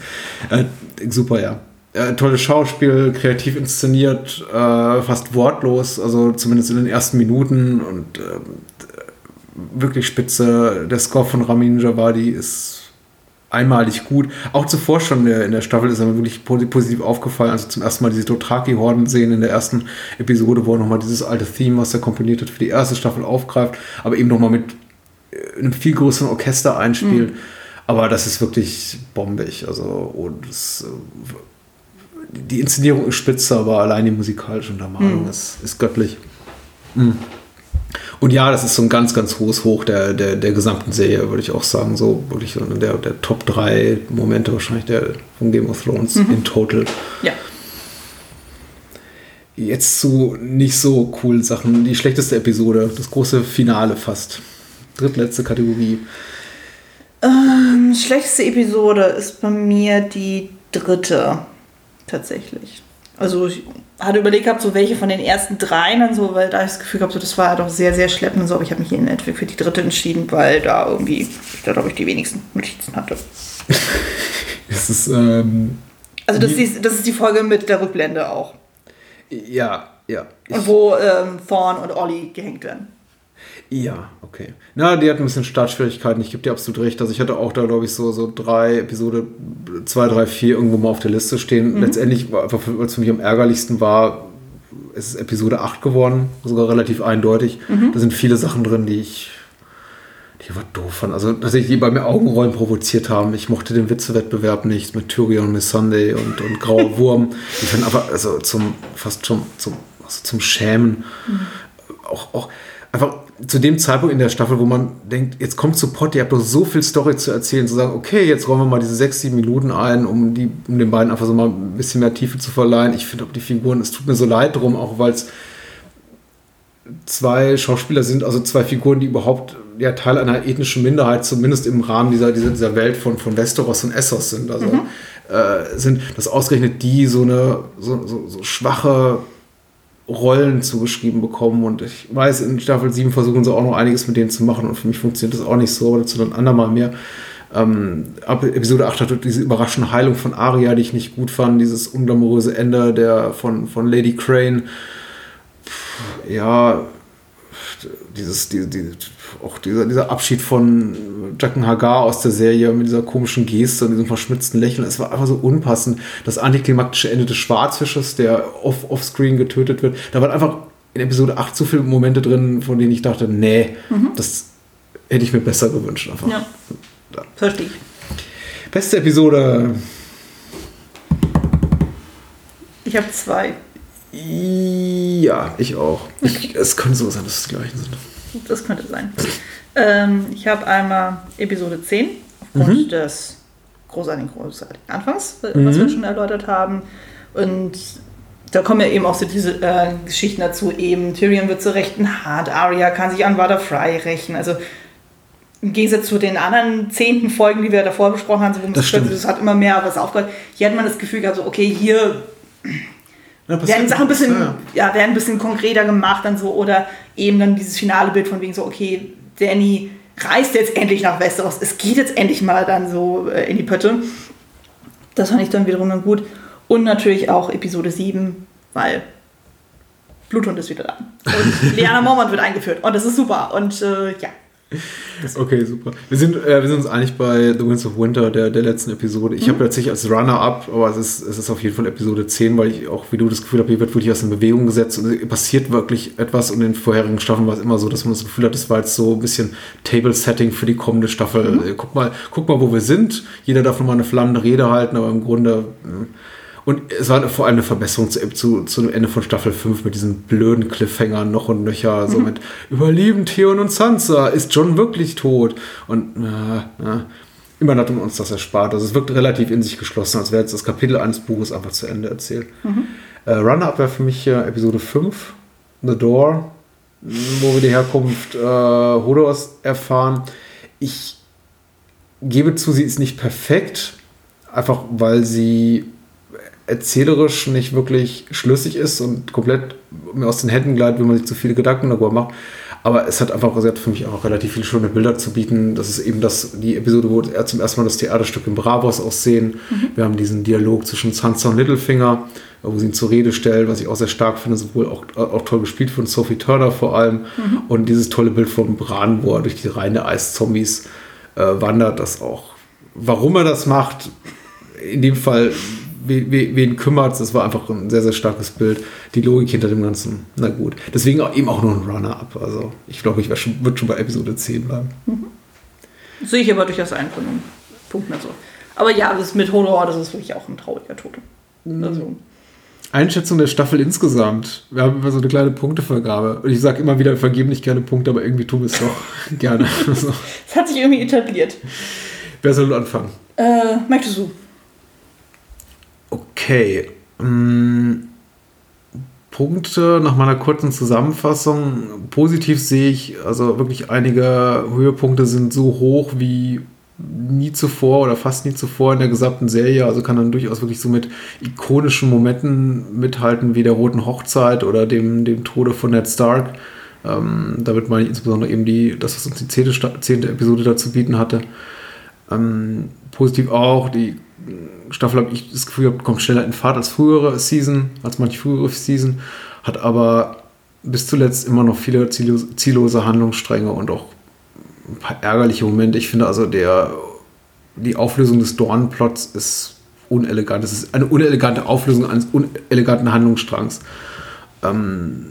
Äh, super, ja. Äh, tolles Schauspiel, kreativ inszeniert, äh, fast wortlos, also zumindest in den ersten Minuten und ähm, wirklich spitze. Der Score von Ramin Javadi ist einmalig gut. Auch zuvor schon in der, Staffel ist er mir wirklich posi- positiv aufgefallen. Also zum ersten Mal diese Dothraki-Horden sehen in der ersten Episode, wo er nochmal dieses alte Theme, was er komponiert hat, für die erste Staffel aufgreift, aber eben nochmal mit äh, einem viel größeren Orchester einspielt. Aber das ist wirklich bombig. Also und es, äh, die Inszenierung ist spitze, aber allein die musikalische Untermalung ist, ist göttlich. Mhm. Und ja, das ist so ein ganz, ganz hohes Hoch der, der, der gesamten Serie, würde ich auch sagen. So wirklich so der, der Top 3 Momente wahrscheinlich der, von Game of Thrones in total. ja. Jetzt zu nicht so coolen Sachen. Die schlechteste Episode, das große Finale fast. Drittletzte Kategorie. Ähm, schlechteste Episode ist bei mir die dritte. Tatsächlich. Also ich- hatte überlegt gehabt, so welche von den ersten dreien dann so, weil da ich das Gefühl habe, so, das war doch sehr, sehr schleppend und so, aber ich habe mich in Endeffekt für die dritte entschieden, weil da irgendwie, ich da glaube ich die wenigsten Notizen hatte. Es ist, ähm, Also das ist, das ist die Folge mit der Rückblende auch. ja, ja. Und wo ähm, Thorn und Ollie gehängt werden. Ja, okay. Na, die hat ein bisschen Startschwierigkeiten. Ich gebe dir absolut recht. Also ich hatte auch da, glaube ich, so, so drei Episode 2, 3, 4 irgendwo mal auf der Liste stehen. Letztendlich, war einfach, weil es für mich am ärgerlichsten war, ist es Episode 8 geworden. Sogar relativ eindeutig. Da sind viele Sachen drin, die ich die ich aber doof fand. Also tatsächlich, die bei mir Augenrollen provoziert haben. Ich mochte den Witzewettbewerb nicht mit Tyrion, Miss Sunday und, und Grauer Wurm. Ich fand aber also zum fast schon zum, also zum Schämen. Auch, auch einfach zu dem Zeitpunkt in der Staffel, wo man denkt, jetzt kommt zu Pott, ihr habt doch so viel Story zu erzählen, zu sagen, okay, jetzt räumen wir mal diese sechs, sieben Minuten ein, um, die, um den beiden einfach so mal ein bisschen mehr Tiefe zu verleihen. Ich finde auch die Figuren, es tut mir so leid drum, auch weil es zwei Schauspieler sind, also zwei Figuren, die überhaupt ja, Teil einer ethnischen Minderheit, zumindest im Rahmen dieser, dieser, dieser Welt von, von Westeros und Essos sind. Also äh, sind, dass ausgerechnet die so eine so, so, so schwache Rollen zugeschrieben bekommen. Und ich weiß, in Staffel 7 versuchen sie auch noch einiges mit denen zu machen und für mich funktioniert das auch nicht so, aber dazu dann andermal mehr. Ähm, ab Episode 8 hatte diese überraschende Heilung von Arya, die ich nicht gut fand, dieses unglamouröse Ende der, von, von Lady Crane. Pff, ja, dieses, die, die, auch dieser, dieser Abschied von Jacken Hagar aus der Serie mit dieser komischen Geste und diesem verschmitzten Lächeln, es war einfach so unpassend. Das antiklimaktische Ende des Schwarzfisches, der off, offscreen getötet wird, da waren einfach in Episode 8 so viele Momente drin, von denen ich dachte, nee, das hätte ich mir besser gewünscht. Einfach. Ja. Verstehe ich. Beste Episode. Ich habe zwei. Ja, ich auch. Ich, es könnte so sein, dass es die gleichen sind. Das könnte sein. Ähm, ich habe einmal Episode 10, aufgrund des großartigen, großartigen Anfangs, äh, was wir schon erläutert haben. Und da kommen ja eben auch so diese äh, Geschichten dazu, eben Tyrion wird zu Rechten hart, Arya kann sich an Water Fry rächen. Also im Gegensatz zu den anderen zehnten Folgen, die wir davor besprochen haben, so, wo man Das das hat immer mehr was aufgehört. Hier hat man das Gefühl gehabt, so, okay, hier Ja, werden Sachen ein bisschen, ja. ja, werden ein bisschen konkreter gemacht dann so oder eben dann dieses finale Bild von wegen so, okay, Danny reist jetzt endlich nach Westeros, es geht jetzt endlich mal dann so äh, in die Pötte. Das fand ich dann wiederum dann gut. Und natürlich auch Episode 7, weil Bluthund ist wieder da. Und Liana Mormont wird eingeführt. Und das ist super. Und äh, ja. Okay, super. Wir sind, äh, wir sind uns einig bei The Winds of Winter, der, der letzten Episode. Ich habe tatsächlich als Runner-up, aber es ist, es ist auf jeden Fall Episode 10, weil ich auch, wie du das Gefühl habe, hier wird wirklich was in Bewegung gesetzt und es passiert wirklich etwas. Und in den vorherigen Staffeln war es immer so, dass man das Gefühl hat, das war jetzt so ein bisschen Table-Setting für die kommende Staffel. Äh, Guck, mal, guck mal, wo wir sind. Jeder darf nochmal eine flammende Rede halten, aber im Grunde. mh. Und es war vor allem eine Verbesserung zu, zu, zu dem Ende von Staffel 5 mit diesen blöden Cliffhangern noch und nöcher, so mit Überleben Theon und Sansa, ist John wirklich tot? Und äh, äh, immerhin hat man uns das erspart. Also es wirkt relativ in sich geschlossen, als wäre jetzt das Kapitel eines Buches einfach zu Ende erzählt. Äh, Runner-Up wäre für mich äh, Episode 5, The Door, wo wir die Herkunft äh, Hodors erfahren. Ich gebe zu, sie ist nicht perfekt, einfach weil sie erzählerisch nicht wirklich schlüssig ist und komplett mir aus den Händen gleitet, wenn man sich zu viele Gedanken darüber macht. Aber es hat einfach, sie hat für mich einfach relativ viele schöne Bilder zu bieten. Das ist eben das, die Episode, wo wir zum ersten Mal das Theaterstück in Bravos aussehen. Wir haben diesen Dialog zwischen Sansa und Littlefinger, wo sie ihn zur Rede stellt, was ich auch sehr stark finde, sowohl auch, auch toll gespielt von Sophie Turner vor allem. Und dieses tolle Bild von Bran, wo er durch die Reihen der Eiszombies äh, wandert, das auch. Warum er das macht, in dem Fall, we- we- wen kümmert das war einfach ein sehr, sehr starkes Bild. Die Logik hinter dem Ganzen, na gut. Deswegen auch, eben auch nur ein Runner-up. Also ich glaube, ich würde schon bei Episode 10 bleiben. Sehe ich aber durchaus ein von den Punkten. Also. Aber ja, das mit Hodor, das ist wirklich auch ein trauriger Tod. Also, Einschätzung der Staffel insgesamt. Wir haben immer so eine kleine Punktevergabe. Und ich sage immer wieder, wir vergeben nicht gerne Punkte, aber irgendwie tun wir es doch gerne. Es hat sich irgendwie etabliert. wer soll anfangen? Äh, möchtest du? Okay. Mm, Punkte nach meiner kurzen Zusammenfassung. Positiv sehe ich, also wirklich einige Höhepunkte sind so hoch wie nie zuvor oder fast nie zuvor in der gesamten Serie. Also kann dann durchaus wirklich so mit ikonischen Momenten mithalten, wie der Roten Hochzeit oder dem, dem Tode von Ned Stark. Ähm, damit meine ich insbesondere eben die, das, was uns die zehnte, zehnte Episode dazu bieten hatte. Ähm, positiv auch, die Staffel habe ich das Gefühl, kommt schneller in Fahrt als frühere Season, als manche frühere Season, hat aber bis zuletzt immer noch viele ziellose Handlungsstränge und auch ein paar ärgerliche Momente. Ich finde also, der, die Auflösung des Dornplots ist unelegant. Es ist eine unelegante Auflösung eines uneleganten Handlungsstrangs. Ähm,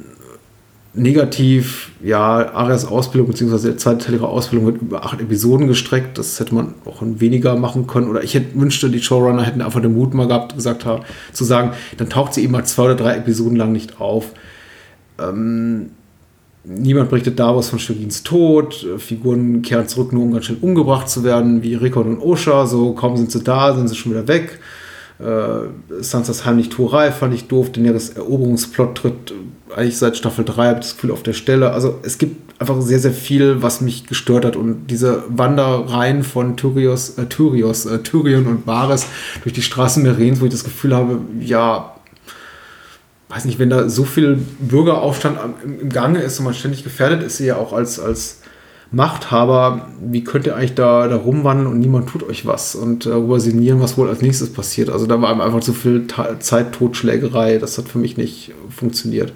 negativ, ja, Arias Ausbildung bzw. der zweiteilige Ausbildung wird über acht Episoden gestreckt. Das hätte man auch in weniger machen können. Oder ich hätte, wünschte, die Showrunner hätten einfach den Mut mal gehabt, gesagt haben, zu sagen, dann taucht sie eben mal zwei oder drei Episoden lang nicht auf. Ähm, niemand berichtet Davos von Shirins Tod. Figuren kehren zurück, nur um ganz schnell umgebracht zu werden, wie Rickon und Osha. So, kaum sind sie da, sind sie schon wieder weg. Äh, Sansas heimlich Tuerei fand ich doof. Daenerys Eroberungsplot tritt eigentlich seit Staffel 3, habe ich das Gefühl, auf der Stelle. Also es gibt einfach sehr, sehr viel, was mich gestört hat. Und diese Wandereien von Tyrios, äh, Tyrios, äh, Tyrion und Varys durch die Straßen Merens, wo ich das Gefühl habe, ja, weiß nicht, wenn da so viel Bürgeraufstand im, im Gange ist und man ständig gefährdet ist, ja auch als, als Machthaber, wie könnt ihr eigentlich da, da rumwandeln und niemand tut euch was und darüber äh, sinnieren, was wohl als nächstes passiert. Also da war einfach zu viel Zeit, Totschlägerei, das hat für mich nicht funktioniert.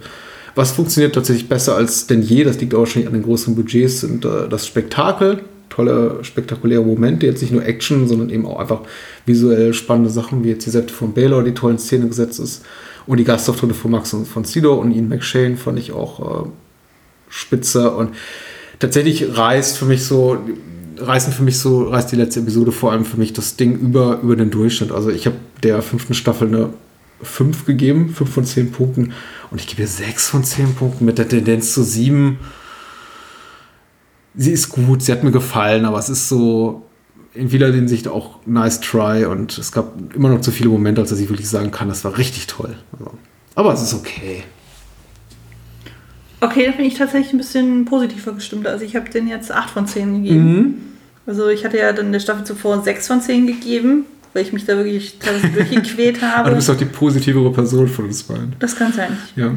Was funktioniert tatsächlich besser als denn je, das liegt auch wahrscheinlich an den großen Budgets, sind äh, das Spektakel, tolle, spektakuläre Momente, jetzt nicht nur Action, sondern eben auch einfach visuell spannende Sachen, wie jetzt die Septe von Baylor, die tollen Szene gesetzt ist. Und die Gastauftritte von Max und von Sido und Ian McShane fand ich auch äh, spitze. Und tatsächlich reißt für mich so, reißen für mich so, reißt die letzte Episode vor allem für mich das Ding über, über den Durchschnitt. Also ich habe der fünften Staffel eine 5 gegeben, 5 von 10 Punkten. Und ich gebe ihr 6 von 10 Punkten mit der Tendenz zu 7. Sie ist gut, sie hat mir gefallen, aber es ist so in vieler Hinsicht auch nice try und es gab immer noch zu viele Momente, als dass ich wirklich sagen kann, das war richtig toll. Also, aber es ist okay. Okay, da bin ich tatsächlich ein bisschen positiver gestimmt. Also ich habe den jetzt 8 von 10 gegeben. Mhm. Also ich hatte ja dann der Staffel zuvor 6 von 10 gegeben, weil ich mich da wirklich teilweise durchgequält habe. Aber du bist auch die positivere Person von uns beiden. Das kann sein. Ja.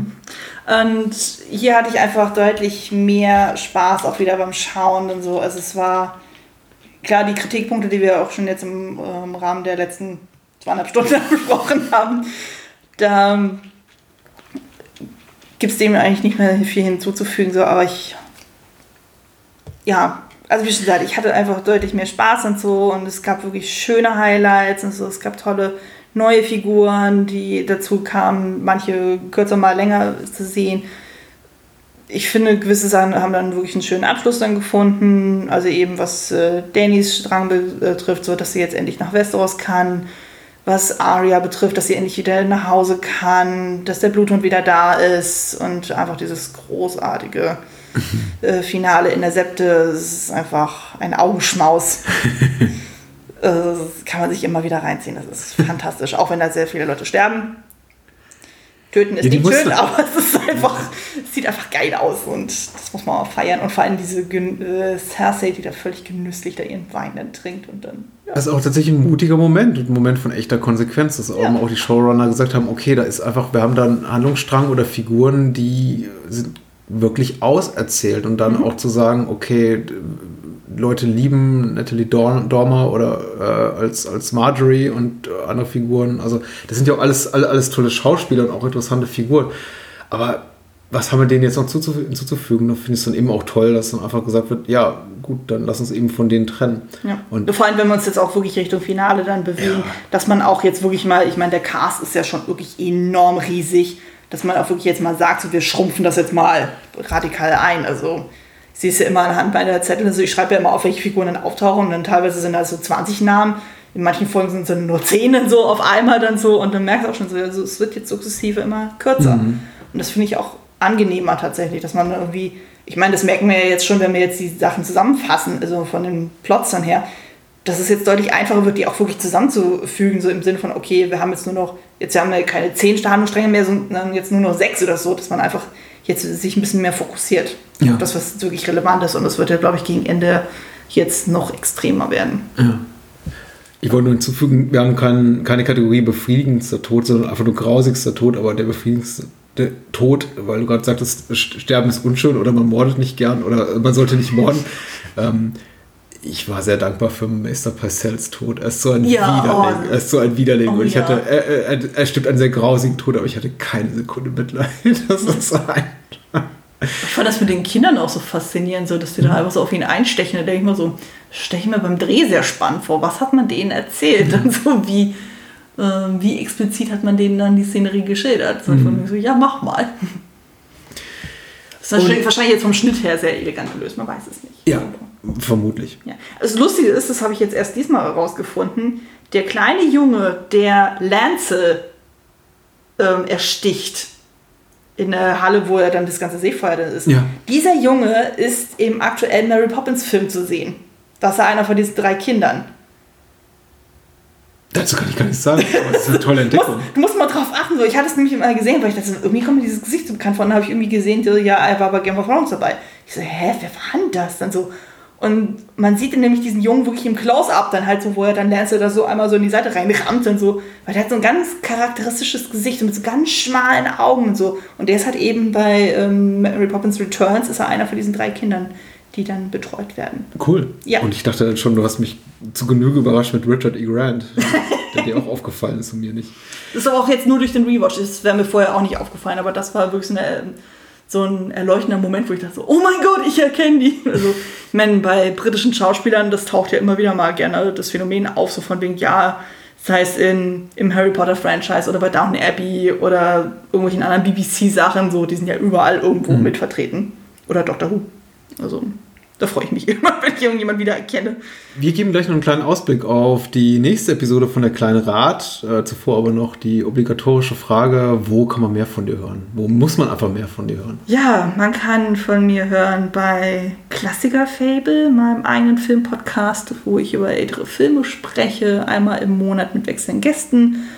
Und hier hatte ich einfach deutlich mehr Spaß auch wieder beim Schauen und so. Also es war klar, die Kritikpunkte, die wir auch schon jetzt im, im Rahmen der letzten zweieinhalb Stunden besprochen haben, da gibt es dem eigentlich nicht mehr viel hinzuzufügen, so, aber ich, ja, also wie schon gesagt, ich hatte einfach deutlich mehr Spaß und so und es gab wirklich schöne Highlights und so, es gab tolle neue Figuren, die dazu kamen, manche kürzer mal länger zu sehen. Ich finde, gewisse Sachen haben dann wirklich einen schönen Abschluss dann gefunden. Also eben was äh, Dannys Strang betrifft, so dass sie jetzt endlich nach Westeros kann was Arya betrifft, dass sie endlich wieder nach Hause kann, dass der Bluthund wieder da ist und einfach dieses großartige äh, Finale in der Septe. Das ist einfach ein Augenschmaus. äh, kann man sich immer wieder reinziehen. Das ist fantastisch, auch wenn da sehr viele Leute sterben. Töten ist ja, nicht schön, aber es ist einfach, es sieht einfach geil aus und das muss man auch feiern. Und vor allem diese äh, Cersei, die da völlig genüsslich da ihren Wein dann trinkt und dann. Ja. Das ist auch tatsächlich ein mutiger Moment, ein Moment von echter Konsequenz, dass ja. auch die Showrunner gesagt haben, okay, da ist einfach, wir haben da einen Handlungsstrang oder Figuren, die sind wirklich auserzählt und dann mhm. auch zu sagen, okay, Leute lieben Natalie Dormer oder äh, als, als Marjorie und äh, andere Figuren. Also, das sind ja auch alles, alle, alles tolle Schauspieler und auch interessante Figuren. Aber was haben wir denen jetzt noch hinzuzufügen? Da finde ich es dann eben auch toll, dass dann einfach gesagt wird, ja, gut, dann lass uns eben von denen trennen. Ja. Und Vor allem, wenn wir uns jetzt auch wirklich Richtung Finale dann bewegen, ja. dass man auch jetzt wirklich mal, ich meine, der Cast ist ja schon wirklich enorm riesig, dass man auch wirklich jetzt mal sagt, so, wir schrumpfen das jetzt mal radikal ein. Also sie ist ja immer anhand meiner Zettel, also ich schreibe ja immer auf, welche Figuren dann auftauchen und dann teilweise sind da so 20 Namen. In manchen Folgen sind es dann nur 10 so auf einmal dann so und dann merkst du auch schon so, also es wird jetzt sukzessive immer kürzer. Mhm. Und das finde ich auch angenehmer tatsächlich, dass man irgendwie, ich meine, das merken wir ja jetzt schon, wenn wir jetzt die Sachen zusammenfassen, also von den Plots dann her, dass es jetzt deutlich einfacher wird, die auch wirklich zusammenzufügen, so im Sinne von, okay, wir haben jetzt nur noch, jetzt haben wir keine zehn Handlungsstränge mehr, sondern jetzt nur noch sechs oder so, dass man einfach jetzt sich ein bisschen mehr fokussiert ja. auf das, was wirklich relevant ist. Und das wird ja, glaube ich, gegen Ende jetzt noch extremer werden. Ich wollte nur hinzufügen, wir haben kein, keine Kategorie befriedigendster Tod, sondern einfach nur grausigster Tod, aber der befriedigendste Tod, weil du gerade sagtest, Sterben ist unschön oder man mordet nicht gern oder man sollte nicht morden. ähm, ich war sehr dankbar für Meister Parcells Tod. Er ist so ein Ja, Widerling. oh. Er ist so ein Widerling. Oh, und ich ja. hatte, er, er, er stirbt einen sehr grausigen Tod, aber ich hatte keine Sekunde Mitleid. Das ist ein. Ich fand das mit den Kindern auch so faszinierend, so dass die da einfach so auf ihn einstechen. Da denke ich mir so, stelle ich mir beim Dreh sehr spannend vor. Was hat man denen erzählt? Und so wie, ähm, wie explizit hat man denen dann die Szenerie geschildert? So mir so, ja, mach mal. Das ist wahrscheinlich, wahrscheinlich jetzt vom Schnitt her sehr elegant gelöst, man weiß es nicht. Ja, vermutlich. Ja. Das Lustige ist, das habe ich jetzt erst diesmal herausgefunden, der kleine Junge, der Lance ähm, ersticht in der Halle, wo er dann das ganze Seefeuer dann ist. Ja. Dieser Junge ist im aktuellen Mary Poppins Film zu sehen. Das ist einer von diesen drei Kindern. Dazu kann ich gar nichts sagen, das ist eine tolle Du musst, Entdeckung. du musst mal drauf achten. So. Ich hatte es nämlich immer gesehen, weil ich dachte, irgendwie kommt mir dieses Gesicht so bekannt vor. Und dann habe ich irgendwie gesehen, so, ja, er war bei Game of Thrones dabei. Ich so, hä, wer war denn das? Dann so. Und man sieht dann nämlich diesen Jungen wirklich im Close-Up dann halt so, wo er dann Lance da so einmal so in die Seite reinrammt und so. Weil der hat so ein ganz charakteristisches Gesicht und mit so ganz schmalen Augen und so. Und der ist halt eben bei ähm, Mary Poppins Returns, ist er einer von diesen drei Kindern, die dann betreut werden. Cool. Ja. Und ich dachte dann schon, du hast mich zu Genüge überrascht mit Richard E. Grant, der dir auch aufgefallen ist und mir nicht. Das ist aber auch jetzt nur durch den Rewatch. Das wäre mir vorher auch nicht aufgefallen, aber das war wirklich so, eine, so ein erleuchtender Moment, wo ich dachte so, oh mein Gott, ich erkenne die. Also, ich meine, bei britischen Schauspielern, das taucht ja immer wieder mal gerne das Phänomen auf, so von wegen, ja, sei es in, im Harry Potter Franchise oder bei Downton Abbey oder irgendwelchen anderen BBC-Sachen, so, die sind ja überall irgendwo mit vertreten. Oder Doctor Who. Also, da freue ich mich immer, wenn ich irgendjemand wieder erkenne. Wir geben gleich noch einen kleinen Ausblick auf die nächste Episode von Der kleine Rat. Äh, zuvor aber noch die obligatorische Frage, wo kann man mehr von dir hören? Wo muss man einfach mehr von dir hören? Ja, man kann von mir hören bei Klassiker Fable, meinem eigenen Filmpodcast, wo ich über ältere Filme spreche, einmal im Monat mit wechselnden Gästen.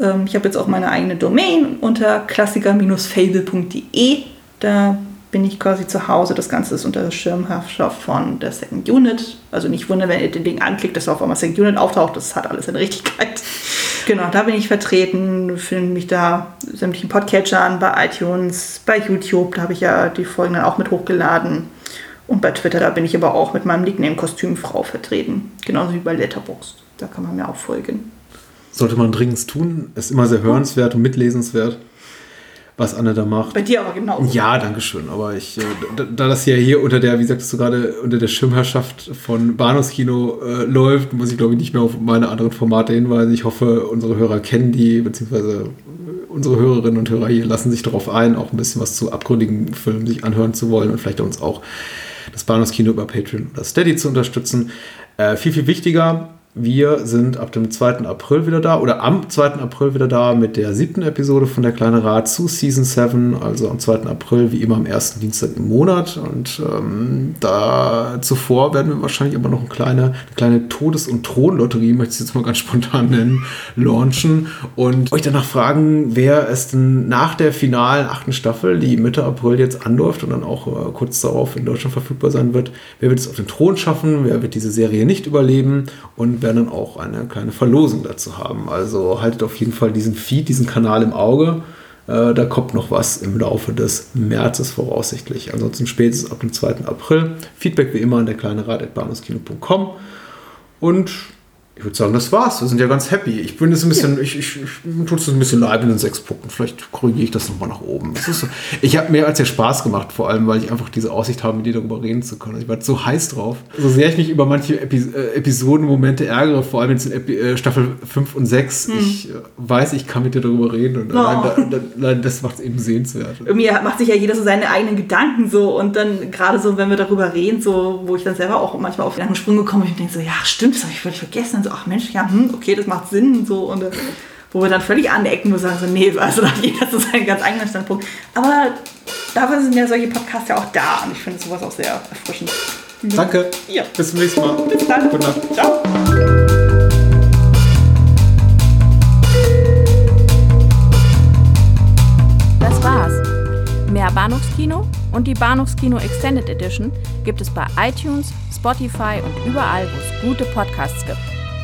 Ähm, ich habe jetzt auch meine eigene Domain unter klassiker-fable.de. Da bin ich quasi zu Hause. Das Ganze ist unter Schirmherrschaft von der Second Unit. Also nicht wundern, wenn ihr den Ding anklickt, dass auf einmal Second Unit auftaucht. Das hat alles eine Richtigkeit. Genau, da bin ich vertreten. Finden mich da sämtlichen Podcatchern, bei iTunes, bei YouTube. Da habe ich ja die Folgen dann auch mit hochgeladen. Und bei Twitter, da bin ich aber auch mit meinem Nickname Kostümfrau vertreten. Genauso wie bei Letterboxd. Da kann man mir auch folgen. Sollte man dringend tun. Ist immer sehr hörenswert und mitlesenswert, was Anne da macht. Bei dir aber genauso. Ja, danke schön. Aber ich, äh, da, da das ja hier unter der, wie sagtest du gerade, unter der Schirmherrschaft von Bahnhofskino äh, läuft, muss ich glaube ich nicht mehr auf meine anderen Formate hinweisen. Ich hoffe, unsere Hörer kennen die, beziehungsweise unsere Hörerinnen und Hörer hier lassen sich darauf ein, auch ein bisschen was zu abgründigen Filmen sich anhören zu wollen und vielleicht uns auch das Bahnhofskino über Patreon oder Steady zu unterstützen. Äh, viel, viel wichtiger, wir sind ab dem 2. April wieder da oder am 2. April wieder da mit der siebten Episode von Der kleine Rat zu Season 7, also am 2. April, wie immer am ersten Dienstag im Monat. Und ähm, da zuvor werden wir wahrscheinlich aber noch eine kleine, eine kleine Todes- und Thronlotterie, möchte ich jetzt mal ganz spontan nennen, launchen und euch danach fragen, wer es denn nach der finalen achten Staffel, die Mitte April jetzt anläuft und dann auch äh, kurz darauf in Deutschland verfügbar sein wird, wer wird es auf den Thron schaffen, wer wird diese Serie nicht überleben und werden dann auch eine kleine Verlosung dazu haben. Also haltet auf jeden Fall diesen Feed, diesen Kanal im Auge. Äh, da kommt noch was im Laufe des Märzes voraussichtlich. Ansonsten spätestens ab dem 2. April. Feedback wie immer an der kleine Rat.bahnhofskino.com. Und ich würde sagen, das war's. Wir sind ja ganz happy. Ich bin jetzt ein bisschen, ich, ich, ich mir tut es ein bisschen leid mit den sechs Punkten. Vielleicht korrigiere ich das nochmal nach oben. So, ich habe mir als ja Spaß gemacht, vor allem, weil ich einfach diese Aussicht habe, mit dir darüber reden zu können. Ich war so heiß drauf. So sehr ich mich über manche Epi äh, Episodenmomente ärgere, vor allem jetzt in Epi äh, Staffel 5 und 6, ich äh, weiß, ich kann mit dir darüber reden und allein, Oh. da, da, allein das macht es eben sehenswert. Irgendwie macht sich ja jeder so seine eigenen Gedanken so und dann gerade so, wenn wir darüber reden, so, wo ich dann selber auch manchmal auf den Sprung gekommen bin und denke so, ja stimmt, das habe ich völlig vergessen. Und so, ach Mensch, ja, hm, okay, das macht Sinn und so und äh, wo wir dann völlig anecken und sagen so, nee, also da hat jeder so seinen ganz eigenen Standpunkt. Aber dafür sind ja solche Podcasts ja auch da und ich finde sowas auch sehr erfrischend. Danke. Ja. Bis zum nächsten Mal. Bis dann. Gute Nacht. Ciao. Das war's. Mehr Bahnhofskino und die Bahnhofskino Extended Edition gibt es bei iTunes, Spotify und überall, wo es gute Podcasts gibt.